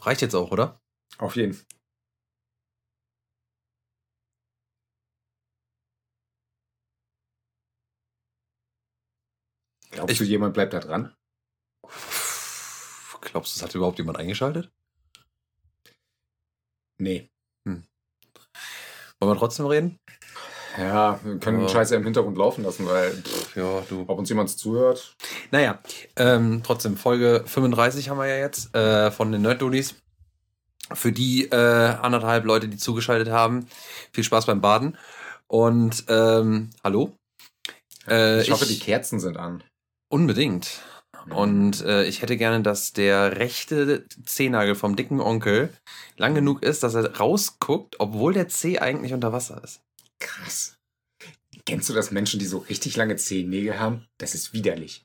Reicht jetzt auch, oder? Auf jeden Fall. Glaubst Ich- du, jemand bleibt da dran? Glaubst du, es hat überhaupt jemand eingeschaltet? Nee. Wollen wir trotzdem reden? Ja, wir können Ja. den Scheiß ja im Hintergrund laufen lassen, weil pff, Ja, du. ob uns jemand zuhört. Naja, ähm, trotzdem, Folge 35 haben wir ja jetzt äh, von den Nerd-Dudis. Für die äh, anderthalb Leute, die zugeschaltet haben, viel Spaß beim Baden. Und ähm, hallo? Äh, Ich hoffe, die Kerzen sind an. Unbedingt. Und äh, ich hätte gerne, dass der rechte Zehnagel vom dicken Onkel lang genug ist, dass er rausguckt, obwohl der Zeh eigentlich unter Wasser ist. Krass. Kennst du das Menschen, die so richtig lange Zehennägel haben? Das ist widerlich.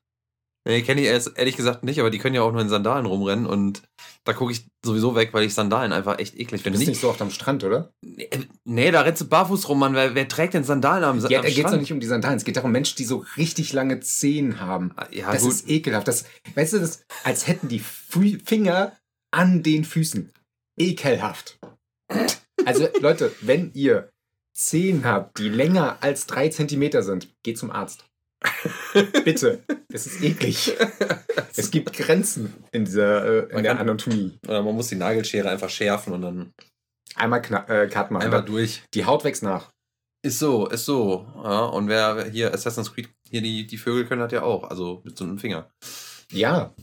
Nee, kenne ich erst, ehrlich gesagt nicht, aber die können ja auch nur in Sandalen rumrennen und da gucke ich sowieso weg, weil ich Sandalen einfach echt eklig Du finde. bist Nicht, nicht so oft am Strand, oder? nee, nee, da rennst du barfuß rum, Mann. Wer, wer trägt denn Sandalen am, Ja, am da geht es Strand? doch nicht um die Sandalen. Es geht darum, Menschen, die so richtig lange Zehen haben. Ah, Ja, das gut. ist ekelhaft. Das, weißt du, das, als hätten die Finger an den Füßen. Ekelhaft. Also, Leute, wenn ihr Zehen habt, die länger als drei Zentimeter sind, geht zum Arzt. Bitte. Es ist eklig. Es gibt Grenzen in dieser äh, in der kann- Anatomie. Oder man muss die Nagelschere einfach schärfen und dann Einmal kna- äh, Cut machen. einfach durch. Die Haut wächst nach. Ist so, ist so. Ja, und wer hier Assassin's Creed, hier die, die Vögel können das ja auch, also mit so einem Finger. Ja.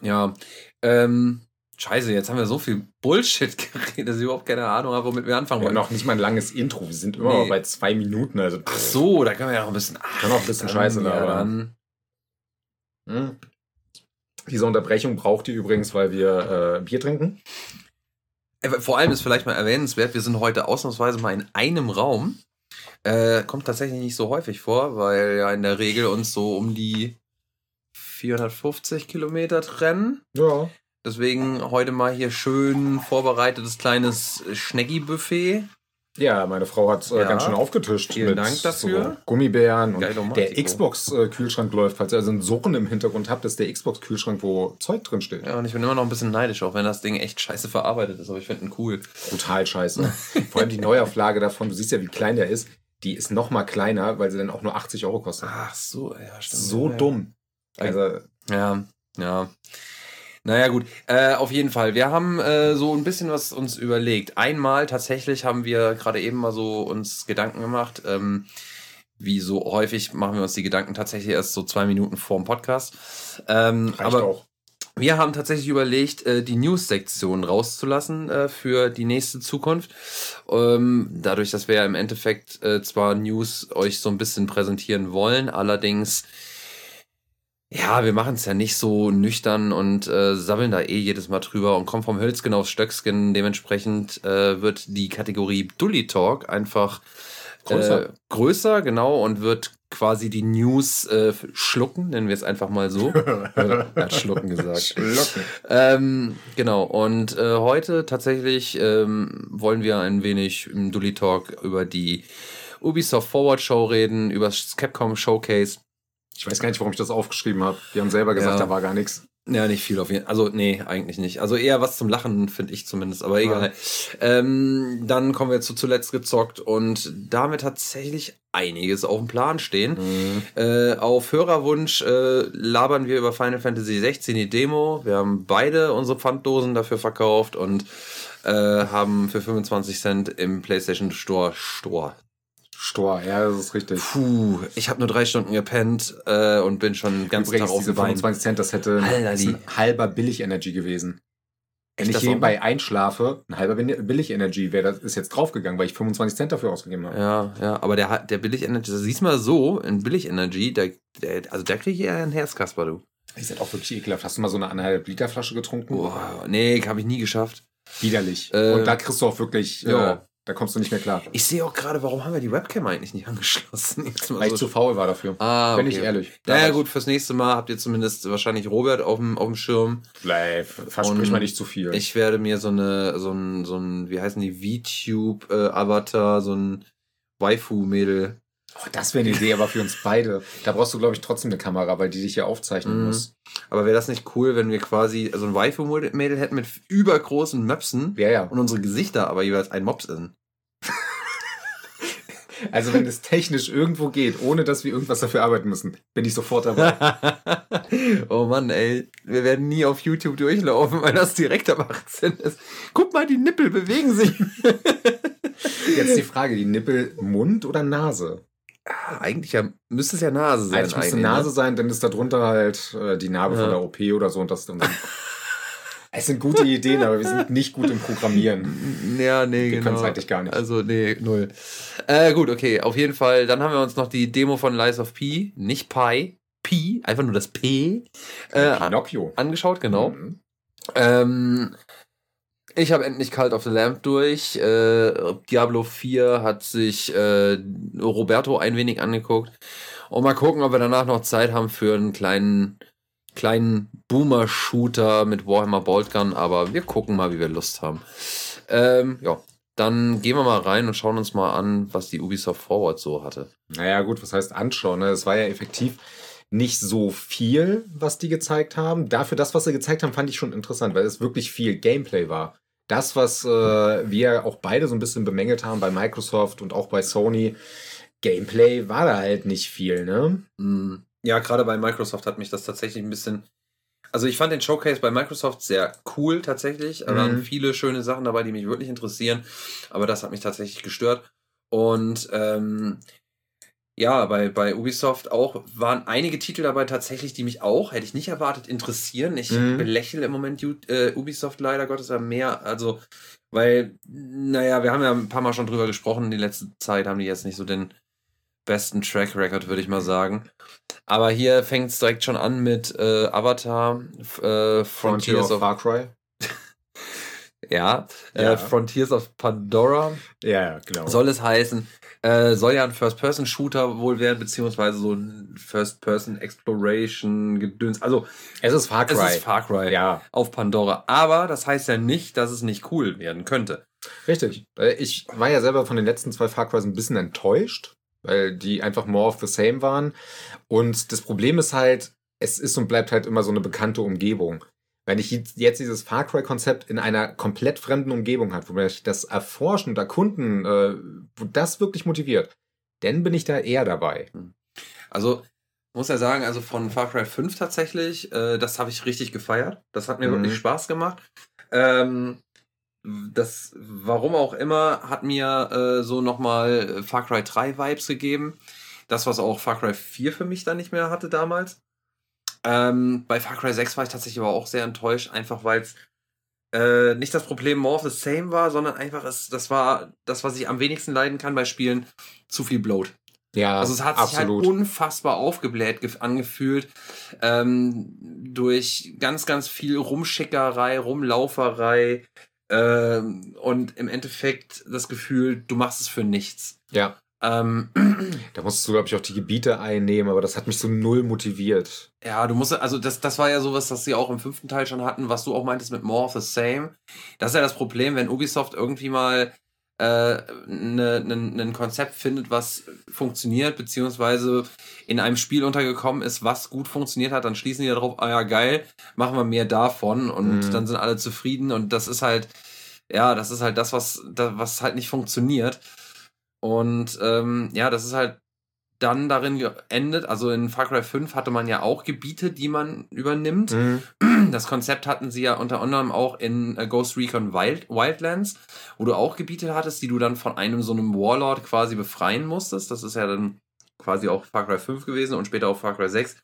Ja, ähm, scheiße, jetzt haben wir so viel Bullshit geredet, dass ich überhaupt keine Ahnung habe, womit wir anfangen Wir haben wollen. noch nicht mal ein langes Intro. Wir sind immer Nee. noch bei zwei Minuten. Also, Ach so, da können wir ja noch ein bisschen. Ach, Kann auch ein bisschen dann, Scheiße ja, labern. dann. Hm. Diese Unterbrechung braucht ihr übrigens, weil wir äh, Bier trinken. Äh, Vor allem ist vielleicht mal erwähnenswert, wir sind heute ausnahmsweise mal in einem Raum. Äh, kommt tatsächlich nicht so häufig vor, weil ja in der Regel uns so um die 450 Kilometer trennen. Ja. Deswegen heute mal hier schön vorbereitetes kleines Schnecki-Buffet. Ja, meine Frau hat äh, Ja. ganz schön aufgetischt. Vielen Dank dafür. So Gummibären und der. Xbox-Kühlschrank läuft. Falls ihr also einen Surren im Hintergrund habt, ist der Xbox-Kühlschrank, wo Zeug drin steht. Ja, und ich bin immer noch ein bisschen neidisch, auch wenn das Ding echt scheiße verarbeitet ist, aber ich finde ihn cool. Brutal scheiße. Vor allem die Neuauflage davon, du siehst ja, wie klein der ist. Die ist noch mal kleiner, weil sie dann auch nur 80 Euro kostet. Ach so, ja, stimmt. so ja, dumm. Also, Ja, ja. Naja, gut. Äh, auf jeden Fall. Wir haben äh, so ein bisschen was uns überlegt. Einmal tatsächlich haben wir gerade eben mal so uns Gedanken gemacht. Ähm, wie so häufig machen wir uns die Gedanken tatsächlich erst so zwei Minuten vor dem Podcast. Ähm, aber auch. wir haben tatsächlich überlegt, äh, die News-Sektion rauszulassen äh, für die nächste Zukunft. Ähm, dadurch, dass wir ja im Endeffekt äh, zwar News euch so ein bisschen präsentieren wollen, allerdings ja, wir machen es ja nicht so nüchtern und äh, sabbeln da eh jedes Mal drüber und kommen vom Hölzgen aufs Stöckskin. Dementsprechend äh, wird die Kategorie Dully Talk einfach Größer. Äh, größer, genau, und wird quasi die News äh, schlucken, nennen wir es einfach mal so. er hat schlucken gesagt. Schlucken. Ähm, genau, und äh, heute tatsächlich ähm, wollen wir ein wenig im Dully Talk über die Ubisoft Forward Show reden, über das Capcom Showcase. Ich weiß gar nicht, warum ich das aufgeschrieben habe. Die haben selber gesagt, Ja. da war gar nichts. Ja, nicht viel auf jeden Fall. Also, nee, eigentlich nicht. Also eher was zum Lachen, finde ich zumindest, aber egal. Ähm, dann kommen wir zu zuletzt gezockt und damit tatsächlich einiges auf dem Plan stehen. Äh, auf Hörerwunsch äh, labern wir über Final Fantasy 16 die Demo. Wir haben beide unsere Pfanddosen dafür verkauft und äh, haben für 25 Cent im PlayStation Store Store. Stor, ja, das ist richtig. Puh, ich habe nur drei Stunden gepennt äh, und bin schon den ganzen Übrigens, Tag auf diese dem Bein. 25 Cent, das hätte das ein halber Billig-Energy gewesen. Wenn ich auch nebenbei einschlafe, ein halber Billig-Energy wäre das ist jetzt draufgegangen, weil ich 25 Cent dafür ausgegeben habe. Ja, ja, aber der der Billig Energy, das siehst mal so, in Billig Energy, der, der, also da kriege ich eher ein Herzkasper, du. Ist halt auch wirklich ekelhaft. Hast du mal so eine anderthalb Liter Flasche getrunken? Boah, nee, habe ich nie geschafft. Widerlich. Äh, Und da kriegst du auch wirklich, ja. äh, da kommst du nicht mehr klar. Ich sehe auch gerade, warum haben wir die Webcam eigentlich nicht angeschlossen? Weil so- ich zu faul war dafür. ah, Bin okay. ich ehrlich. Naja gut, fürs nächste Mal habt ihr zumindest wahrscheinlich Robert auf dem, auf dem Schirm. Bleib, versprich mal nicht zu viel. Ich werde mir so eine, so ein, so ein, wie heißen die, VTube-Avatar, so ein Waifu-Mädel Oh, das wäre eine Idee, aber für uns beide. Da brauchst du, glaube ich, trotzdem eine Kamera, weil die dich ja aufzeichnen Mhm. muss. Aber wäre das nicht cool, wenn wir quasi so ein Waifu-Mädel hätten mit übergroßen Möpsen Ja, ja. und unsere Gesichter aber jeweils ein Mops sind? Also wenn es technisch irgendwo geht, ohne dass wir irgendwas dafür arbeiten müssen, bin ich sofort dabei. oh Mann, ey. Wir werden nie auf YouTube durchlaufen, weil das direkt am 18 ist. Guck mal, die Nippel bewegen sich. Jetzt die Frage, die Nippel Mund oder Nase? Ah, eigentlich ja, müsste es ja Nase sein. Eigentlich müsste Nase ne? sein, dann ist da drunter halt äh, die Narbe Ja. von der OP oder so und das dann. es sind gute Ideen, aber wir sind nicht gut im Programmieren. Ja, nee, Wir genau. können es eigentlich gar nicht. Also, nee, null. Äh, gut, okay, auf jeden Fall. Dann haben wir uns noch die Demo von Lies of P, nicht Pi, P, einfach nur das P, äh, Pinocchio. angeschaut, genau. Mhm. Ähm, ich habe endlich Cult of the Lamp durch. Äh, Diablo 4 hat sich äh, Roberto ein wenig angeguckt. Und mal gucken, ob wir danach noch Zeit haben für einen kleinen, kleinen Boomer-Shooter mit Warhammer Boltgun. Aber wir gucken mal, wie wir Lust haben. Ähm, ja, dann gehen wir mal rein und schauen uns mal an, was die Ubisoft Forward so hatte. Naja, gut, was heißt anschauen? Ne? Es war ja effektiv nicht so viel, was die gezeigt haben. Dafür das, was sie gezeigt haben, fand ich schon interessant, weil es wirklich viel Gameplay war. Das, was äh, wir auch beide so ein bisschen bemängelt haben bei Microsoft und auch bei Sony, Gameplay war da halt nicht viel, ne? Mm, Ja, gerade bei Microsoft hat mich das tatsächlich ein bisschen. Also ich fand den Showcase bei Microsoft sehr cool tatsächlich. Da waren Mhm. viele schöne Sachen dabei, die mich wirklich interessieren. Aber das hat mich tatsächlich gestört. Und ähm, ja, bei, bei Ubisoft auch waren einige Titel dabei tatsächlich, die mich auch, hätte ich nicht erwartet, interessieren. Ich Mhm. belächle im Moment äh, Ubisoft leider Gottes ja mehr. Also, weil, naja, wir haben ja ein paar Mal schon drüber gesprochen. Die letzte Zeit haben die jetzt nicht so den besten Track Record, würde ich mal sagen. Aber hier fängt es direkt schon an mit äh, Avatar, äh, Frontiers of, Far Cry. ja, Ja. Äh, Frontiers of Pandora Ja, genau. soll es heißen. Äh, soll ja ein First-Person-Shooter wohl werden, beziehungsweise so ein First-Person-Exploration-Gedöns. Also, es ist Far es Cry. ist Far Cry ja, auf Pandora. Aber das heißt ja nicht, dass es nicht cool werden könnte. richtig. Äh, Ich war ja selber von den letzten zwei Far Crys ein bisschen enttäuscht, weil die einfach more of the same waren. Und das Problem ist halt, es ist und bleibt halt immer so eine bekannte Umgebung. Wenn ich jetzt dieses Far Cry-Konzept in einer komplett fremden Umgebung hat, wo mich das Erforschen und Erkunden, äh, wo das wirklich motiviert, dann bin ich da eher dabei. Also, muss ja sagen, also von Far Cry 5 tatsächlich, äh, das habe ich richtig gefeiert. Das hat mir Mhm. wirklich Spaß gemacht. Ähm, das, warum auch immer, hat mir äh, so nochmal Far Cry 3 Vibes gegeben. Das, was auch Far Cry 4 für mich dann nicht mehr hatte damals. Ähm, bei Far Cry 6 war ich tatsächlich aber auch sehr enttäuscht, einfach weil es äh, nicht das Problem more of the same war, sondern einfach es, das war das, was ich am wenigsten leiden kann bei Spielen, zu viel Bloat. Ja, Also es hat absolut. sich halt unfassbar aufgebläht gef- angefühlt ähm, durch ganz, ganz viel Rumschickerei, Rumlauferei ähm, und im Endeffekt das Gefühl, du machst es für nichts. ja, Ähm, da musstest du, glaube ich, auch die Gebiete einnehmen, aber das hat mich so null motiviert. ja, du musst, also das, das war ja sowas, das sie auch im fünften Teil schon hatten, was du auch meintest mit More of the Same. Das ist ja das Problem, wenn Ubisoft irgendwie mal äh, ne, ne, ein Konzept findet, was funktioniert, beziehungsweise in einem Spiel untergekommen ist, was gut funktioniert hat, dann schließen die darauf, ah ja, geil, machen wir mehr davon und Mhm. dann sind alle zufrieden und das ist halt, ja, das ist halt das, was, da- was halt nicht funktioniert. Und ähm, ja, das ist halt dann darin geendet, also in Far Cry 5 hatte man ja auch Gebiete, die man übernimmt. Mhm. Das Konzept hatten sie ja unter anderem auch in äh, Ghost Recon Wild, Wildlands, wo du auch Gebiete hattest, die du dann von einem so einem Warlord quasi befreien musstest. Das ist ja dann quasi auch Far Cry 5 gewesen und später auch Far Cry 6.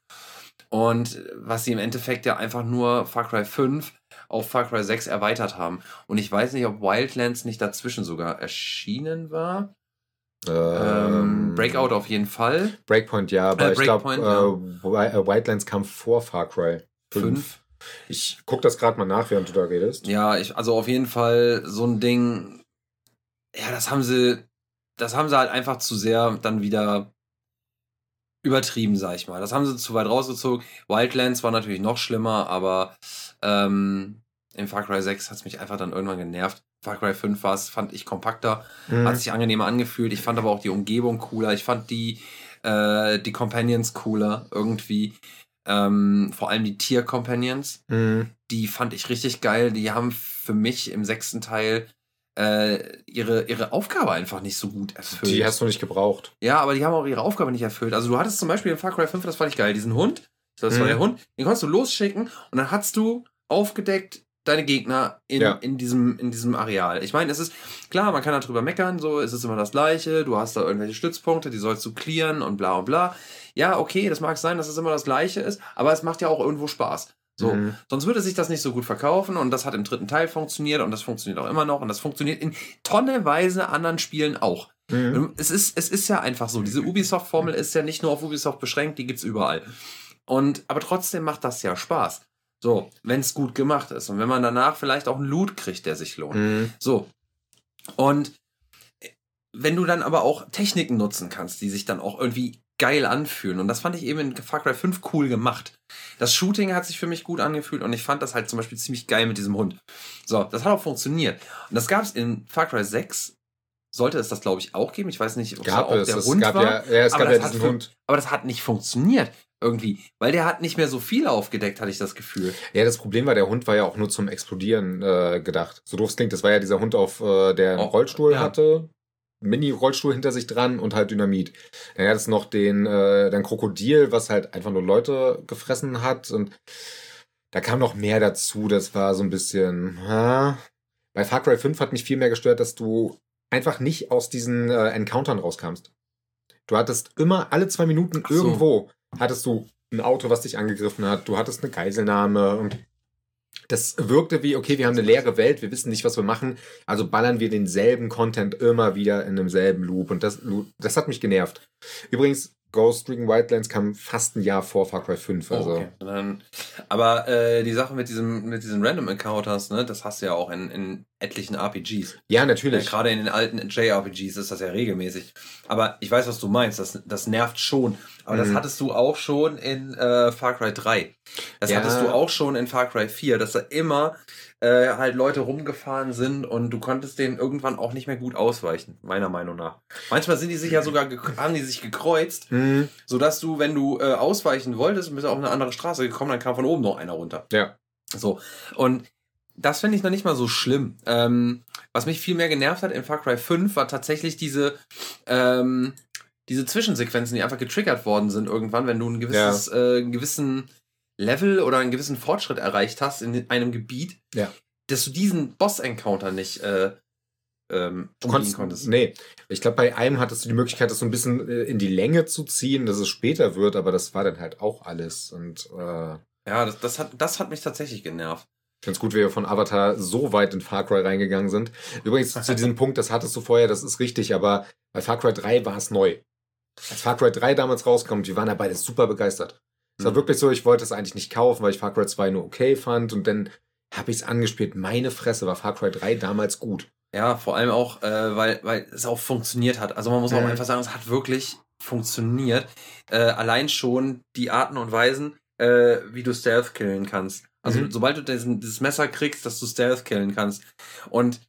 Und was sie im Endeffekt ja einfach nur Far Cry 5 auf Far Cry 6 erweitert haben. Und ich weiß nicht, ob Wildlands nicht dazwischen sogar erschienen war. Ähm, Breakout auf jeden Fall. Breakpoint, ja, aber Äh, ich glaube, Breakpoint, äh, äh, Wildlands kam vor Far Cry 5. 5. Ich guck das gerade mal nach, während du da redest. Ja, ich, also auf jeden Fall so ein Ding. Ja, das haben sie, das haben sie halt einfach zu sehr dann wieder übertrieben, sag ich mal. Das haben sie zu weit rausgezogen. Wildlands war natürlich noch schlimmer, aber ähm, in Far Cry 6 hat es mich einfach dann irgendwann genervt. Far Cry 5 war es, fand ich kompakter, Mhm. hat sich angenehmer angefühlt. Ich fand aber auch die Umgebung cooler. Ich fand die, äh, die Companions cooler irgendwie. Ähm, vor allem die Tier-Companions. Mhm. Die fand ich richtig geil. Die haben für mich im sechsten Teil äh, ihre, ihre Aufgabe einfach nicht so gut erfüllt. Die hast du nicht gebraucht. Ja, aber die haben auch ihre Aufgabe nicht erfüllt. Also du hattest zum Beispiel in Far Cry 5, das fand ich geil, diesen Hund. Das war Mhm. der Hund. Den konntest du losschicken und dann hast du aufgedeckt deine Gegner in, Ja. in, diesem, in diesem Areal. Ich meine, es ist klar, man kann darüber meckern, so es ist immer das Gleiche. Du hast da irgendwelche Stützpunkte, die sollst du clearen und bla und bla. Ja, okay, das mag sein, dass es immer das Gleiche ist, aber es macht ja auch irgendwo Spaß. So, Mhm. sonst würde sich das nicht so gut verkaufen und das hat im dritten Teil funktioniert und das funktioniert auch immer noch und das funktioniert in tonneweise anderen Spielen auch. Mhm. Es ist, es ist ja einfach so. Diese Ubisoft-Formel ist ja nicht nur auf Ubisoft beschränkt, die gibt's überall. Und, aber trotzdem macht das ja Spaß. So, wenn es gut gemacht ist und wenn man danach vielleicht auch einen Loot kriegt, der sich lohnt. Mhm. So. Und wenn du dann aber auch Techniken nutzen kannst, die sich dann auch irgendwie geil anfühlen. Und das fand ich eben in Far Cry 5 cool gemacht. Das Shooting hat sich für mich gut angefühlt und ich fand das halt zum Beispiel ziemlich geil mit diesem Hund. So, das hat auch funktioniert. Und das gab es in Far Cry 6. Sollte es das, glaube ich, auch geben. Ich weiß nicht, ob Gab da auch es. der Es Hund gab war. ja, ja, es aber gab ja diesen Hund. Aber das hat nicht funktioniert irgendwie. Weil der hat nicht mehr so viel aufgedeckt, hatte ich das Gefühl. Ja, das Problem war, der Hund war ja auch nur zum Explodieren äh, gedacht. So doof es klingt, das war ja dieser Hund, auf äh, der einen Oh, Rollstuhl ja. hatte, Mini-Rollstuhl hinter sich dran und halt Dynamit. Dann hat es noch den, äh, den Krokodil, was halt einfach nur Leute gefressen hat und da kam noch mehr dazu. Das war so ein bisschen. Ha. Bei Far Cry 5 hat mich viel mehr gestört, dass du einfach nicht aus diesen äh, Encountern rauskamst. Du hattest immer alle zwei Minuten so. irgendwo hattest du ein Auto, was dich angegriffen hat. Du hattest eine Geiselnahme und das wirkte wie, okay, wir haben eine leere Welt, wir wissen nicht, was wir machen, also ballern wir denselben Content immer wieder in demselben Loop und das, das hat mich genervt. Übrigens, Ghost Recon Wildlands kam fast ein Jahr vor Far Cry 5, also. Okay. Dann, aber äh, die Sache mit diesem mit diesen Random Encounters, ne, das hast du ja auch in, in etlichen RPGs. Ja, Ja, natürlich. Gerade in den alten JRPGs ist das ja regelmäßig. Aber ich weiß, was du meinst. Das, das nervt schon. Aber das Mhm. hattest du auch schon in äh, Far Cry 3. Das Ja. hattest du auch schon in Far Cry 4, dass da immer äh, halt Leute rumgefahren sind und du konntest denen irgendwann auch nicht mehr gut ausweichen, meiner Meinung nach. Manchmal sind die sich ja sogar, haben die sich gekreuzt, Hm, sodass du, wenn du äh, ausweichen wolltest und bist auf eine andere Straße gekommen, dann kam von oben noch einer runter. ja. So. Und das finde ich noch nicht mal so schlimm. Ähm, was mich viel mehr genervt hat in Far Cry 5 war tatsächlich diese, ähm, diese Zwischensequenzen, die einfach getriggert worden sind irgendwann, wenn du ein gewisses, äh, einen gewissen Level oder einen gewissen Fortschritt erreicht hast in einem Gebiet, Ja. dass du diesen Boss-Encounter nicht äh, ähm, Du konntest, konntest. nee, ich glaube, bei einem hattest du die Möglichkeit, das so ein bisschen äh, in die Länge zu ziehen, dass es später wird, aber das war dann halt auch alles. Und äh, Ja, das, das, hat, das hat mich tatsächlich genervt. ich finde es gut, wie wir von Avatar so weit in Far Cry reingegangen sind. Übrigens, zu diesem Punkt, das hattest du vorher, das ist richtig, aber bei Far Cry 3 war es neu. Als Far Cry 3 damals rauskommt, wir waren da beide super begeistert. Es war Mhm. wirklich so, ich wollte es eigentlich nicht kaufen, weil ich Far Cry 2 nur okay fand und dann habe ich es angespielt. Meine Fresse war Far Cry 3 damals gut. Ja, vor allem auch, äh, weil, weil es auch funktioniert hat. Also man muss auch Mhm. einfach sagen, es hat wirklich funktioniert. Äh, allein schon die Arten und Weisen, äh, wie du Stealth killen kannst. Also Mhm. sobald du diesen, dieses Messer kriegst, dass du Stealth killen kannst. Und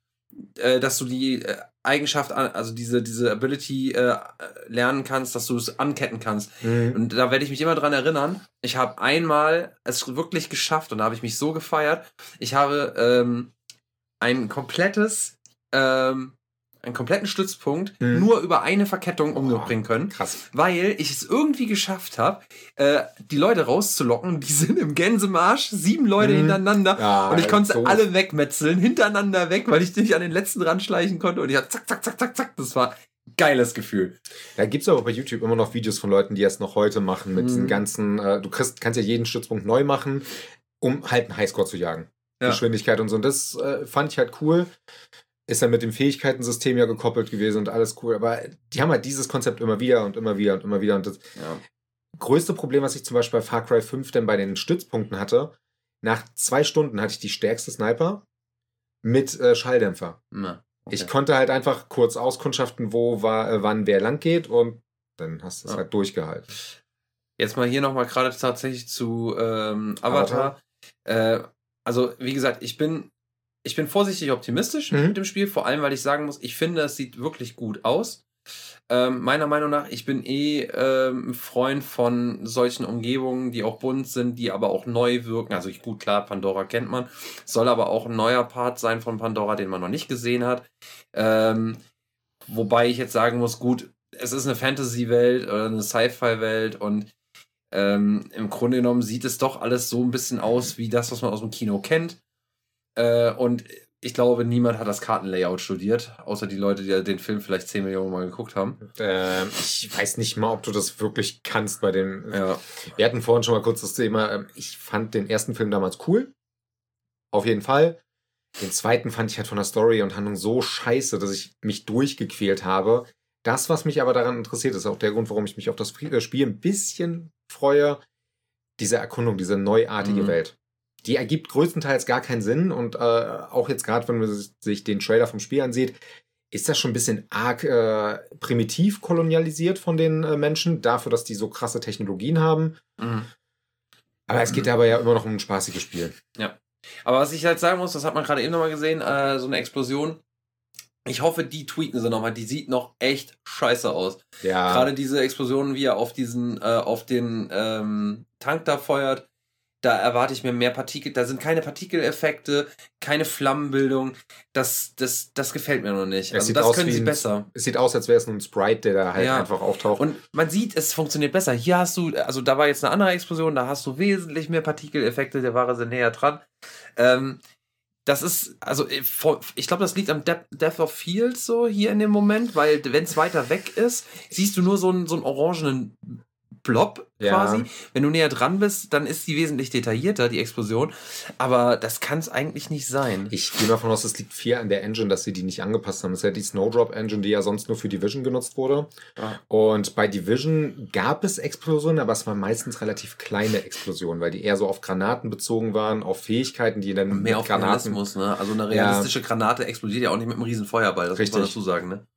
äh, dass du die äh, Eigenschaft, an- also diese, diese Ability äh, lernen kannst, dass du es anketten kannst. Und da werde ich mich immer dran erinnern. Ich habe einmal es wirklich geschafft und da habe ich mich so gefeiert. Ich habe ähm, ein komplettes, ähm, einen kompletten Stützpunkt Mhm. nur über eine Verkettung umgebringen können, Krass. weil ich es irgendwie geschafft habe, äh, die Leute rauszulocken. Die sind im Gänsemarsch, sieben Leute Mhm. hintereinander. Ja, und ich konnte sie doof. alle wegmetzeln, hintereinander weg, weil ich nicht an den letzten ranschleichen konnte. Und ich hatte zack, zack, zack, zack, zack. Das war ein geiles Gefühl. Da gibt's aber bei YouTube immer noch Videos von Leuten, die es noch heute machen, mit Mhm. diesen ganzen, äh, du kriegst, kannst ja jeden Stützpunkt neu machen, um halt einen Highscore zu jagen. Ja. Geschwindigkeit und so. Und das äh, fand ich halt cool. Ist dann mit dem Fähigkeitensystem ja gekoppelt gewesen und alles cool. Aber die haben halt dieses Konzept immer wieder und immer wieder und immer wieder. Und das Ja. größte Problem, was ich zum Beispiel bei Far Cry 5 denn bei den Stützpunkten hatte, nach zwei Stunden hatte ich die stärkste Sniper mit äh, Schalldämpfer. Na, okay. Ich konnte halt einfach kurz auskundschaften, wo war, äh, wann wer lang geht und dann hast du es Ja. halt durchgehalten. Jetzt mal hier nochmal gerade tatsächlich zu ähm, Avatar. Äh, also, wie gesagt, ich bin ich bin vorsichtig optimistisch Mhm. mit dem Spiel, vor allem, weil ich sagen muss, ich finde, es sieht wirklich gut aus. Ähm, meiner Meinung nach, ich bin eh ähm, ein Freund von solchen Umgebungen, die auch bunt sind, die aber auch neu wirken. Also ich, gut, klar, Pandora kennt man, soll aber auch ein neuer Part sein von Pandora, den man noch nicht gesehen hat. Ähm, wobei ich jetzt sagen muss, gut, es ist eine Fantasy-Welt oder eine Sci-Fi-Welt und ähm, im Grunde genommen sieht es doch alles so ein bisschen aus wie das, was man aus dem Kino kennt. Äh, und ich glaube, niemand hat das Kartenlayout studiert, außer die Leute, die den Film vielleicht 10 Millionen Mal geguckt haben. Ähm, ich weiß nicht mal, ob du das wirklich kannst bei den. Ja. Wir hatten vorhin schon mal kurz das Thema. ähm, Ich fand den ersten Film damals cool. Auf jeden Fall. Den zweiten fand ich halt von der Story und Handlung so scheiße, dass ich mich durchgequält habe. Das, was mich aber daran interessiert, ist auch der Grund, warum ich mich auf das äh, Spiel ein bisschen freue. Diese Erkundung, diese neuartige Mhm. Welt. Die ergibt größtenteils gar keinen Sinn und äh, auch jetzt gerade, wenn man sich den Trailer vom Spiel ansieht, ist das schon ein bisschen arg äh, primitiv kolonialisiert von den äh, Menschen, dafür, dass die so krasse Technologien haben. Mhm. Aber es geht dabei ja immer noch um ein spaßiges Spiel. Aber was ich halt sagen muss, das hat man gerade eben nochmal gesehen, äh, so eine Explosion. Ich hoffe, die tweaken sie nochmal. Die sieht noch echt scheiße aus. Ja, Gerade diese Explosion, wie er auf diesen, äh, auf den ähm, Tank da feuert, da erwarte ich mir mehr Partikel. Da sind keine Partikeleffekte, keine Flammenbildung. Das, das, das gefällt mir noch nicht. Es Also das können sie ein- besser. es sieht aus, als wäre es ein Sprite, der da halt Ja. einfach auftaucht. Und man sieht, es funktioniert besser. Hier hast du, also da war jetzt eine andere Explosion, da hast du wesentlich mehr Partikeleffekte, der Ware sind näher dran. Ähm, das ist, also äh, ich glaube, das liegt am De Death of Field so hier in dem Moment, weil wenn es weiter weg ist, siehst du nur so einen, so einen orangenen Blob Ja. quasi. Wenn du näher dran bist, dann ist die wesentlich detaillierter, die Explosion. Aber das kann es eigentlich nicht sein. ich gehe davon aus, es liegt viel an der Engine, dass sie die nicht angepasst haben. Das ist ja die Snowdrop Engine, die ja sonst nur für Division genutzt wurde. Ja. Und bei Division gab es Explosionen, aber es waren meistens relativ kleine Explosionen, weil die eher so auf Granaten bezogen waren, auf Fähigkeiten, die dann Mehr mit auf Realismus, ne? Also eine Ja. realistische Granate explodiert ja auch nicht mit einem riesen Feuerball, das muss man Richtig. dazu sagen, ne?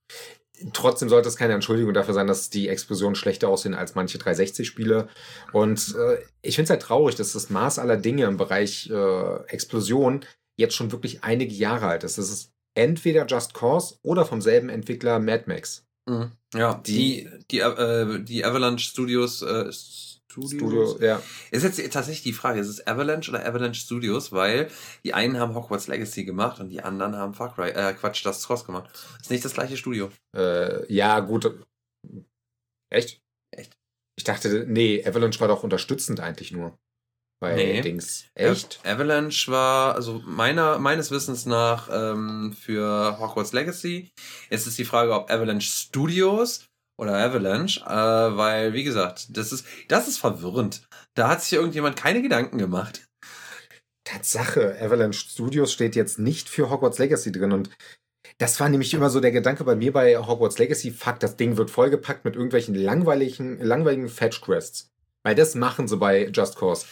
Trotzdem sollte es keine Entschuldigung dafür sein, dass die Explosionen schlechter aussehen als manche 360-Spiele. Und äh, ich finde es halt traurig, dass das Maß aller Dinge im Bereich äh, Explosion jetzt schon wirklich einige Jahre alt ist. Das ist entweder Just Cause oder vom selben Entwickler Mad Max. Mhm. Ja, die, die, äh, die Avalanche Studios, äh, Studios? Studio, ja. Ist jetzt tatsächlich die Frage, ist es Avalanche oder Avalanche Studios? Weil die einen haben Hogwarts Legacy gemacht und die anderen haben Far Cry, äh, Quatsch, das Cross gemacht. Ist nicht das gleiche Studio. Äh, ja, gut. Echt? Echt? Ich dachte, nee, Avalanche war doch unterstützend eigentlich nur. Bei Nee. Dings. Echt? Av- Avalanche war, also meiner, meines Wissens nach, ähm, für Hogwarts Legacy. Jetzt ist die Frage, ob Avalanche Studios oder Avalanche, äh, weil, wie gesagt, das ist, das ist verwirrend. Da hat sich irgendjemand keine Gedanken gemacht. Tatsache, Avalanche Studios steht jetzt nicht für Hogwarts Legacy drin und das war nämlich immer so der Gedanke bei mir bei Hogwarts Legacy, fuck, das Ding wird vollgepackt mit irgendwelchen langweiligen, langweiligen Fetch-Quests. Weil das machen sie bei Just Cause.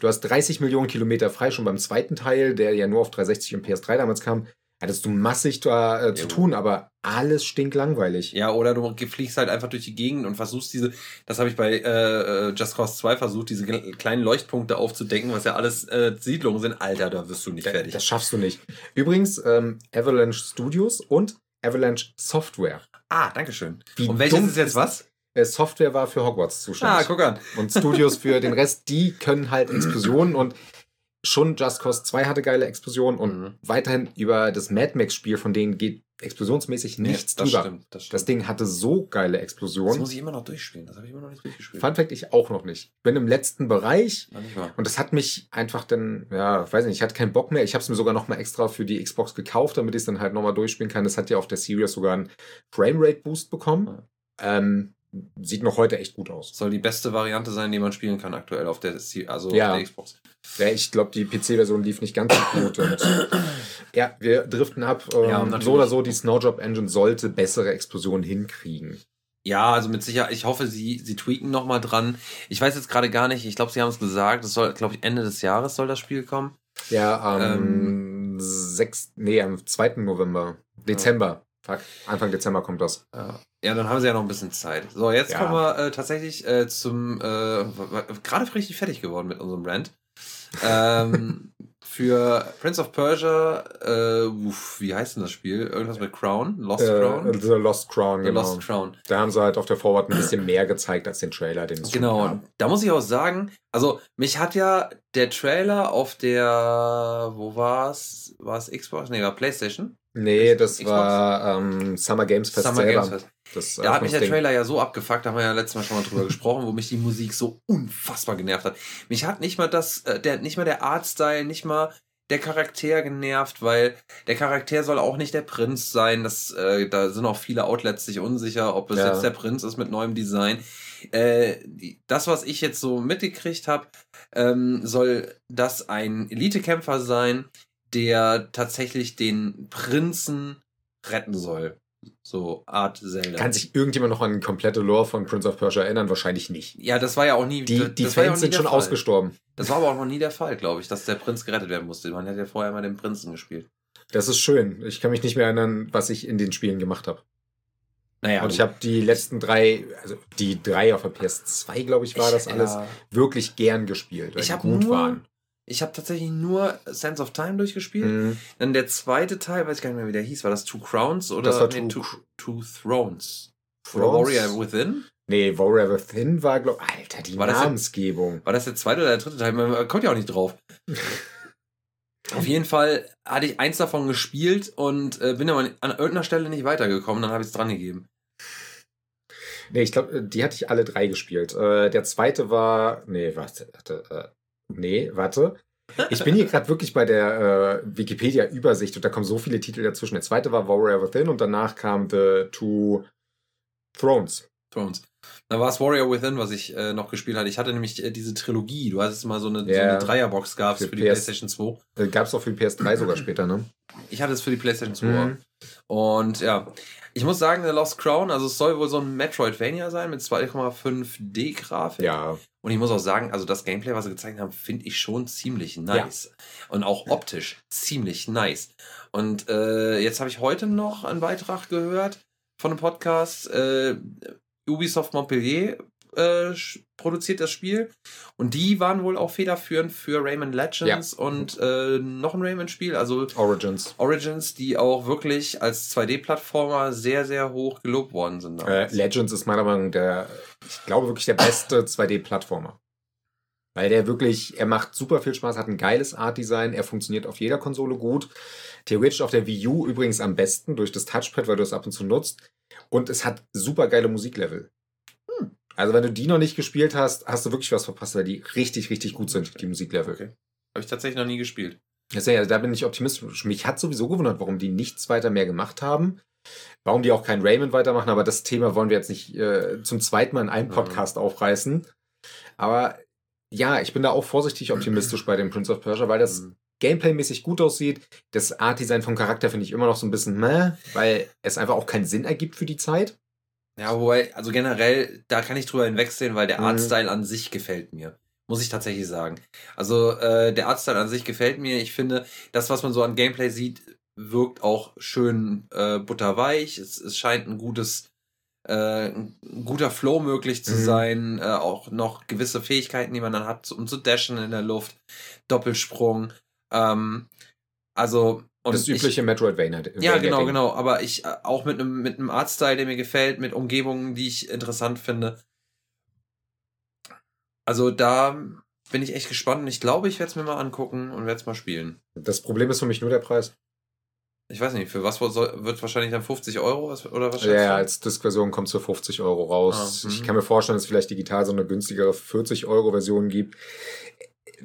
Du hast 30 Millionen Kilometer frei, schon beim zweiten Teil, der ja nur auf 360 und PS3 damals kam, hattest du massig da äh, zu Jo. tun, aber alles stinklangweilig. Ja, oder du fliegst halt einfach durch die Gegend und versuchst diese, das habe ich bei äh, äh, Just Cause 2 versucht, diese kleinen Leuchtpunkte aufzudecken, was ja alles äh, Siedlungen sind. Alter, da wirst du nicht Da- fertig. Das schaffst du nicht. Übrigens, ähm, Avalanche Studios und Avalanche Software. ah, dankeschön. Wie und welches ist jetzt was? Äh, Software war für Hogwarts zuständig. Ah, guck an. Und Studios für den Rest, die können halt Explosionen und schon Just Cause 2 hatte geile Explosionen und Mhm. weiterhin über das Mad Max Spiel, von denen geht explosionsmäßig nichts das drüber. stimmt. Das, stimmt. Das Ding hatte so geile das Explosionen. muss ich immer noch durchspielen. Das habe ich immer noch nicht durchgespielt. Fun Fact, ich auch noch nicht. Bin im letzten Bereich Noch nicht mal. und das hat mich einfach dann, ja, weiß nicht, ich hatte keinen Bock mehr. Ich habe es mir sogar nochmal extra für die Xbox gekauft, damit ich es dann halt nochmal durchspielen kann. Das hat ja auf der Series sogar einen Framerate-Boost bekommen. Ähm, sieht noch heute echt gut aus. Soll die beste Variante sein, die man spielen kann aktuell auf der, also Ja. auf der Xbox. Ja, ich glaube, die PC-Version lief nicht ganz so gut. Und ja, wir driften ab. Ähm, Ja, so oder so, die Snowdrop Engine sollte bessere Explosionen hinkriegen. Ja, also mit Sicherheit, ich hoffe, sie, sie tweaken nochmal dran. Ich weiß jetzt gerade gar nicht, ich glaube, sie haben es gesagt, es soll, glaube ich, Ende des Jahres soll das Spiel kommen. Ja, am 6, nee, am 2. November. Dezember. Fuck, Anfang Dezember kommt das. Ja. ja, dann haben sie ja noch ein bisschen Zeit. So, jetzt Ja. kommen wir äh, tatsächlich äh, zum, äh, gerade richtig fertig geworden mit unserem Rant. ähm, für Prince of Persia, äh, uff, wie heißt denn das Spiel? Irgendwas mit Crown? Lost Äh, Crown? The Lost Crown, The genau. Lost Crown. Da haben sie halt auf der Forward ein bisschen mehr gezeigt als den Trailer, den es schon Genau, und da muss ich auch sagen, also mich hat ja der Trailer auf der, wo war's? War es Xbox? Nee, war Playstation. Nee, das Xbox? war ähm, Summer Games Fest Summer selber. Games Fest. Das Da hat mich der Eröffnungsding. Trailer ja so abgefuckt, da haben wir ja letztes Mal schon mal drüber gesprochen, wo mich die Musik so unfassbar genervt hat. Mich hat nicht mal das, äh, der, nicht mal der Artstyle, nicht mal der Charakter genervt, weil der Charakter soll auch nicht der Prinz sein. Das, äh, da sind auch viele Outlets sich unsicher, ob es Ja. jetzt der Prinz ist mit neuem Design. Äh, die, das, was ich jetzt so mitgekriegt habe, ähm, soll das ein Elitekämpfer sein, der tatsächlich den Prinzen retten soll. So Art Zelda. Kann sich irgendjemand noch an die komplette Lore von Prince of Persia erinnern? Wahrscheinlich nicht. Ja, das war ja auch nie. Die, das die ja auch Fans nie sind schon Fall. ausgestorben. Das war aber auch noch nie der Fall, glaube ich, dass der Prinz gerettet werden musste. Man hat ja vorher mal den Prinzen gespielt. Das ist schön. Ich kann mich nicht mehr erinnern, was ich in den Spielen gemacht habe. Naja, Und ich habe die letzten drei, also die drei auf der PS2, glaube ich, war das alles, Ja, wirklich gern gespielt, weil ich die habe gut nur, waren. Ich habe tatsächlich nur Sense of Time durchgespielt. Mhm. Dann der zweite Teil, weiß ich gar nicht mehr, wie der hieß. War das Two Crowns oder Das war nee, Two- Two, Two Thrones? Oder Thrones? Warrior Within? Nee, Warrior Within war, glaube Alter, die War das Namensgebung. War das der zweite oder der dritte Teil? Man kommt ja auch nicht drauf. Auf jeden Fall hatte ich eins davon gespielt und äh, bin aber an irgendeiner Stelle nicht weitergekommen. Dann habe ich es dran gegeben. Nee, ich glaube, die hatte ich alle drei gespielt. Äh, der zweite war. Nee, warte, warte. Nee, warte. Ich bin hier gerade wirklich bei der äh, Wikipedia-Übersicht und da kommen so viele Titel dazwischen. Der zweite war Warrior Within und danach kam The Two Thrones. Thrones. Da war es Warrior Within, was ich äh, noch gespielt hatte. Ich hatte nämlich äh, diese Trilogie. Du hattest mal so eine, so Ja. eine Dreierbox gab Für für die PS. PlayStation 2. Äh, Gab es auch für die PS3 sogar später, ne? Ich hatte es für die PlayStation 2. Mhm. Und ja, ich muss sagen, The Lost Crown, also es soll wohl so ein Metroidvania sein mit 2,5D-Grafik. Ja. Und ich muss auch sagen, also das Gameplay, was sie gezeigt haben, finde ich schon ziemlich nice. Und auch optisch ziemlich nice. Und äh, jetzt habe ich heute noch einen Beitrag gehört von einem Podcast. Äh, Ubisoft Montpellier äh, produziert das Spiel. Und die waren wohl auch federführend für Rayman Legends und äh, noch ein Rayman-Spiel. Also Origins. Origins, die auch wirklich als 2D-Plattformer sehr, sehr hoch gelobt worden sind. Äh. Legends ist meiner Meinung nach der, ich glaube wirklich der beste 2D-Plattformer. Weil der wirklich, er macht super viel Spaß, hat ein geiles Art-Design, er funktioniert auf jeder Konsole gut. Theoretisch auf der Wii U übrigens am besten durch das Touchpad, weil du es ab und zu nutzt. Und es hat super geile Musiklevel. Also wenn du die noch nicht gespielt hast, hast du wirklich was verpasst, weil die richtig, richtig gut sind, die Musiklevel. Okay. Habe ich tatsächlich noch nie gespielt. Deswegen, also da bin ich optimistisch. Mich hat sowieso gewundert, warum die nichts weiter mehr gemacht haben. Warum die auch kein Rayman weitermachen, aber das Thema wollen wir jetzt nicht äh, zum zweiten Mal in einem Mhm. Podcast aufreißen. Aber ja, ich bin da auch vorsichtig optimistisch bei dem Prince of Persia, weil das Mhm. Gameplay-mäßig gut aussieht. Das Art-Design vom Charakter finde ich immer noch so ein bisschen meh, weil es einfach auch keinen Sinn ergibt für die Zeit. Ja, wobei, also generell, da kann ich drüber hinwegsehen, weil der Mhm. Artstyle an sich gefällt mir. Muss ich tatsächlich sagen. Also, äh, der Artstyle an sich gefällt mir. Ich finde, das, was man so an Gameplay sieht, wirkt auch schön äh, butterweich. Es, es scheint ein gutes, äh, ein guter Flow möglich zu Mhm. sein. Äh, auch noch gewisse Fähigkeiten, die man dann hat, um zu dashen in der Luft. Doppelsprung. Ähm, also, und das ich- übliche Metroidvania. ja, genau, Ding. genau. Aber ich äh, auch mit einem mit einem Artstyle, der mir gefällt, mit Umgebungen, die ich interessant finde. Also da bin ich echt gespannt und ich glaube, ich werde es mir mal angucken und werde es mal spielen. Das Problem ist für mich nur der Preis. Ich weiß nicht, für was wird wahrscheinlich dann 50 Euro was- oder was Ja, als Disk-Version kommt es für 50 Euro raus. Ah, mhm. ich kann mir vorstellen, dass es vielleicht digital so eine günstigere 40-Euro-Version gibt.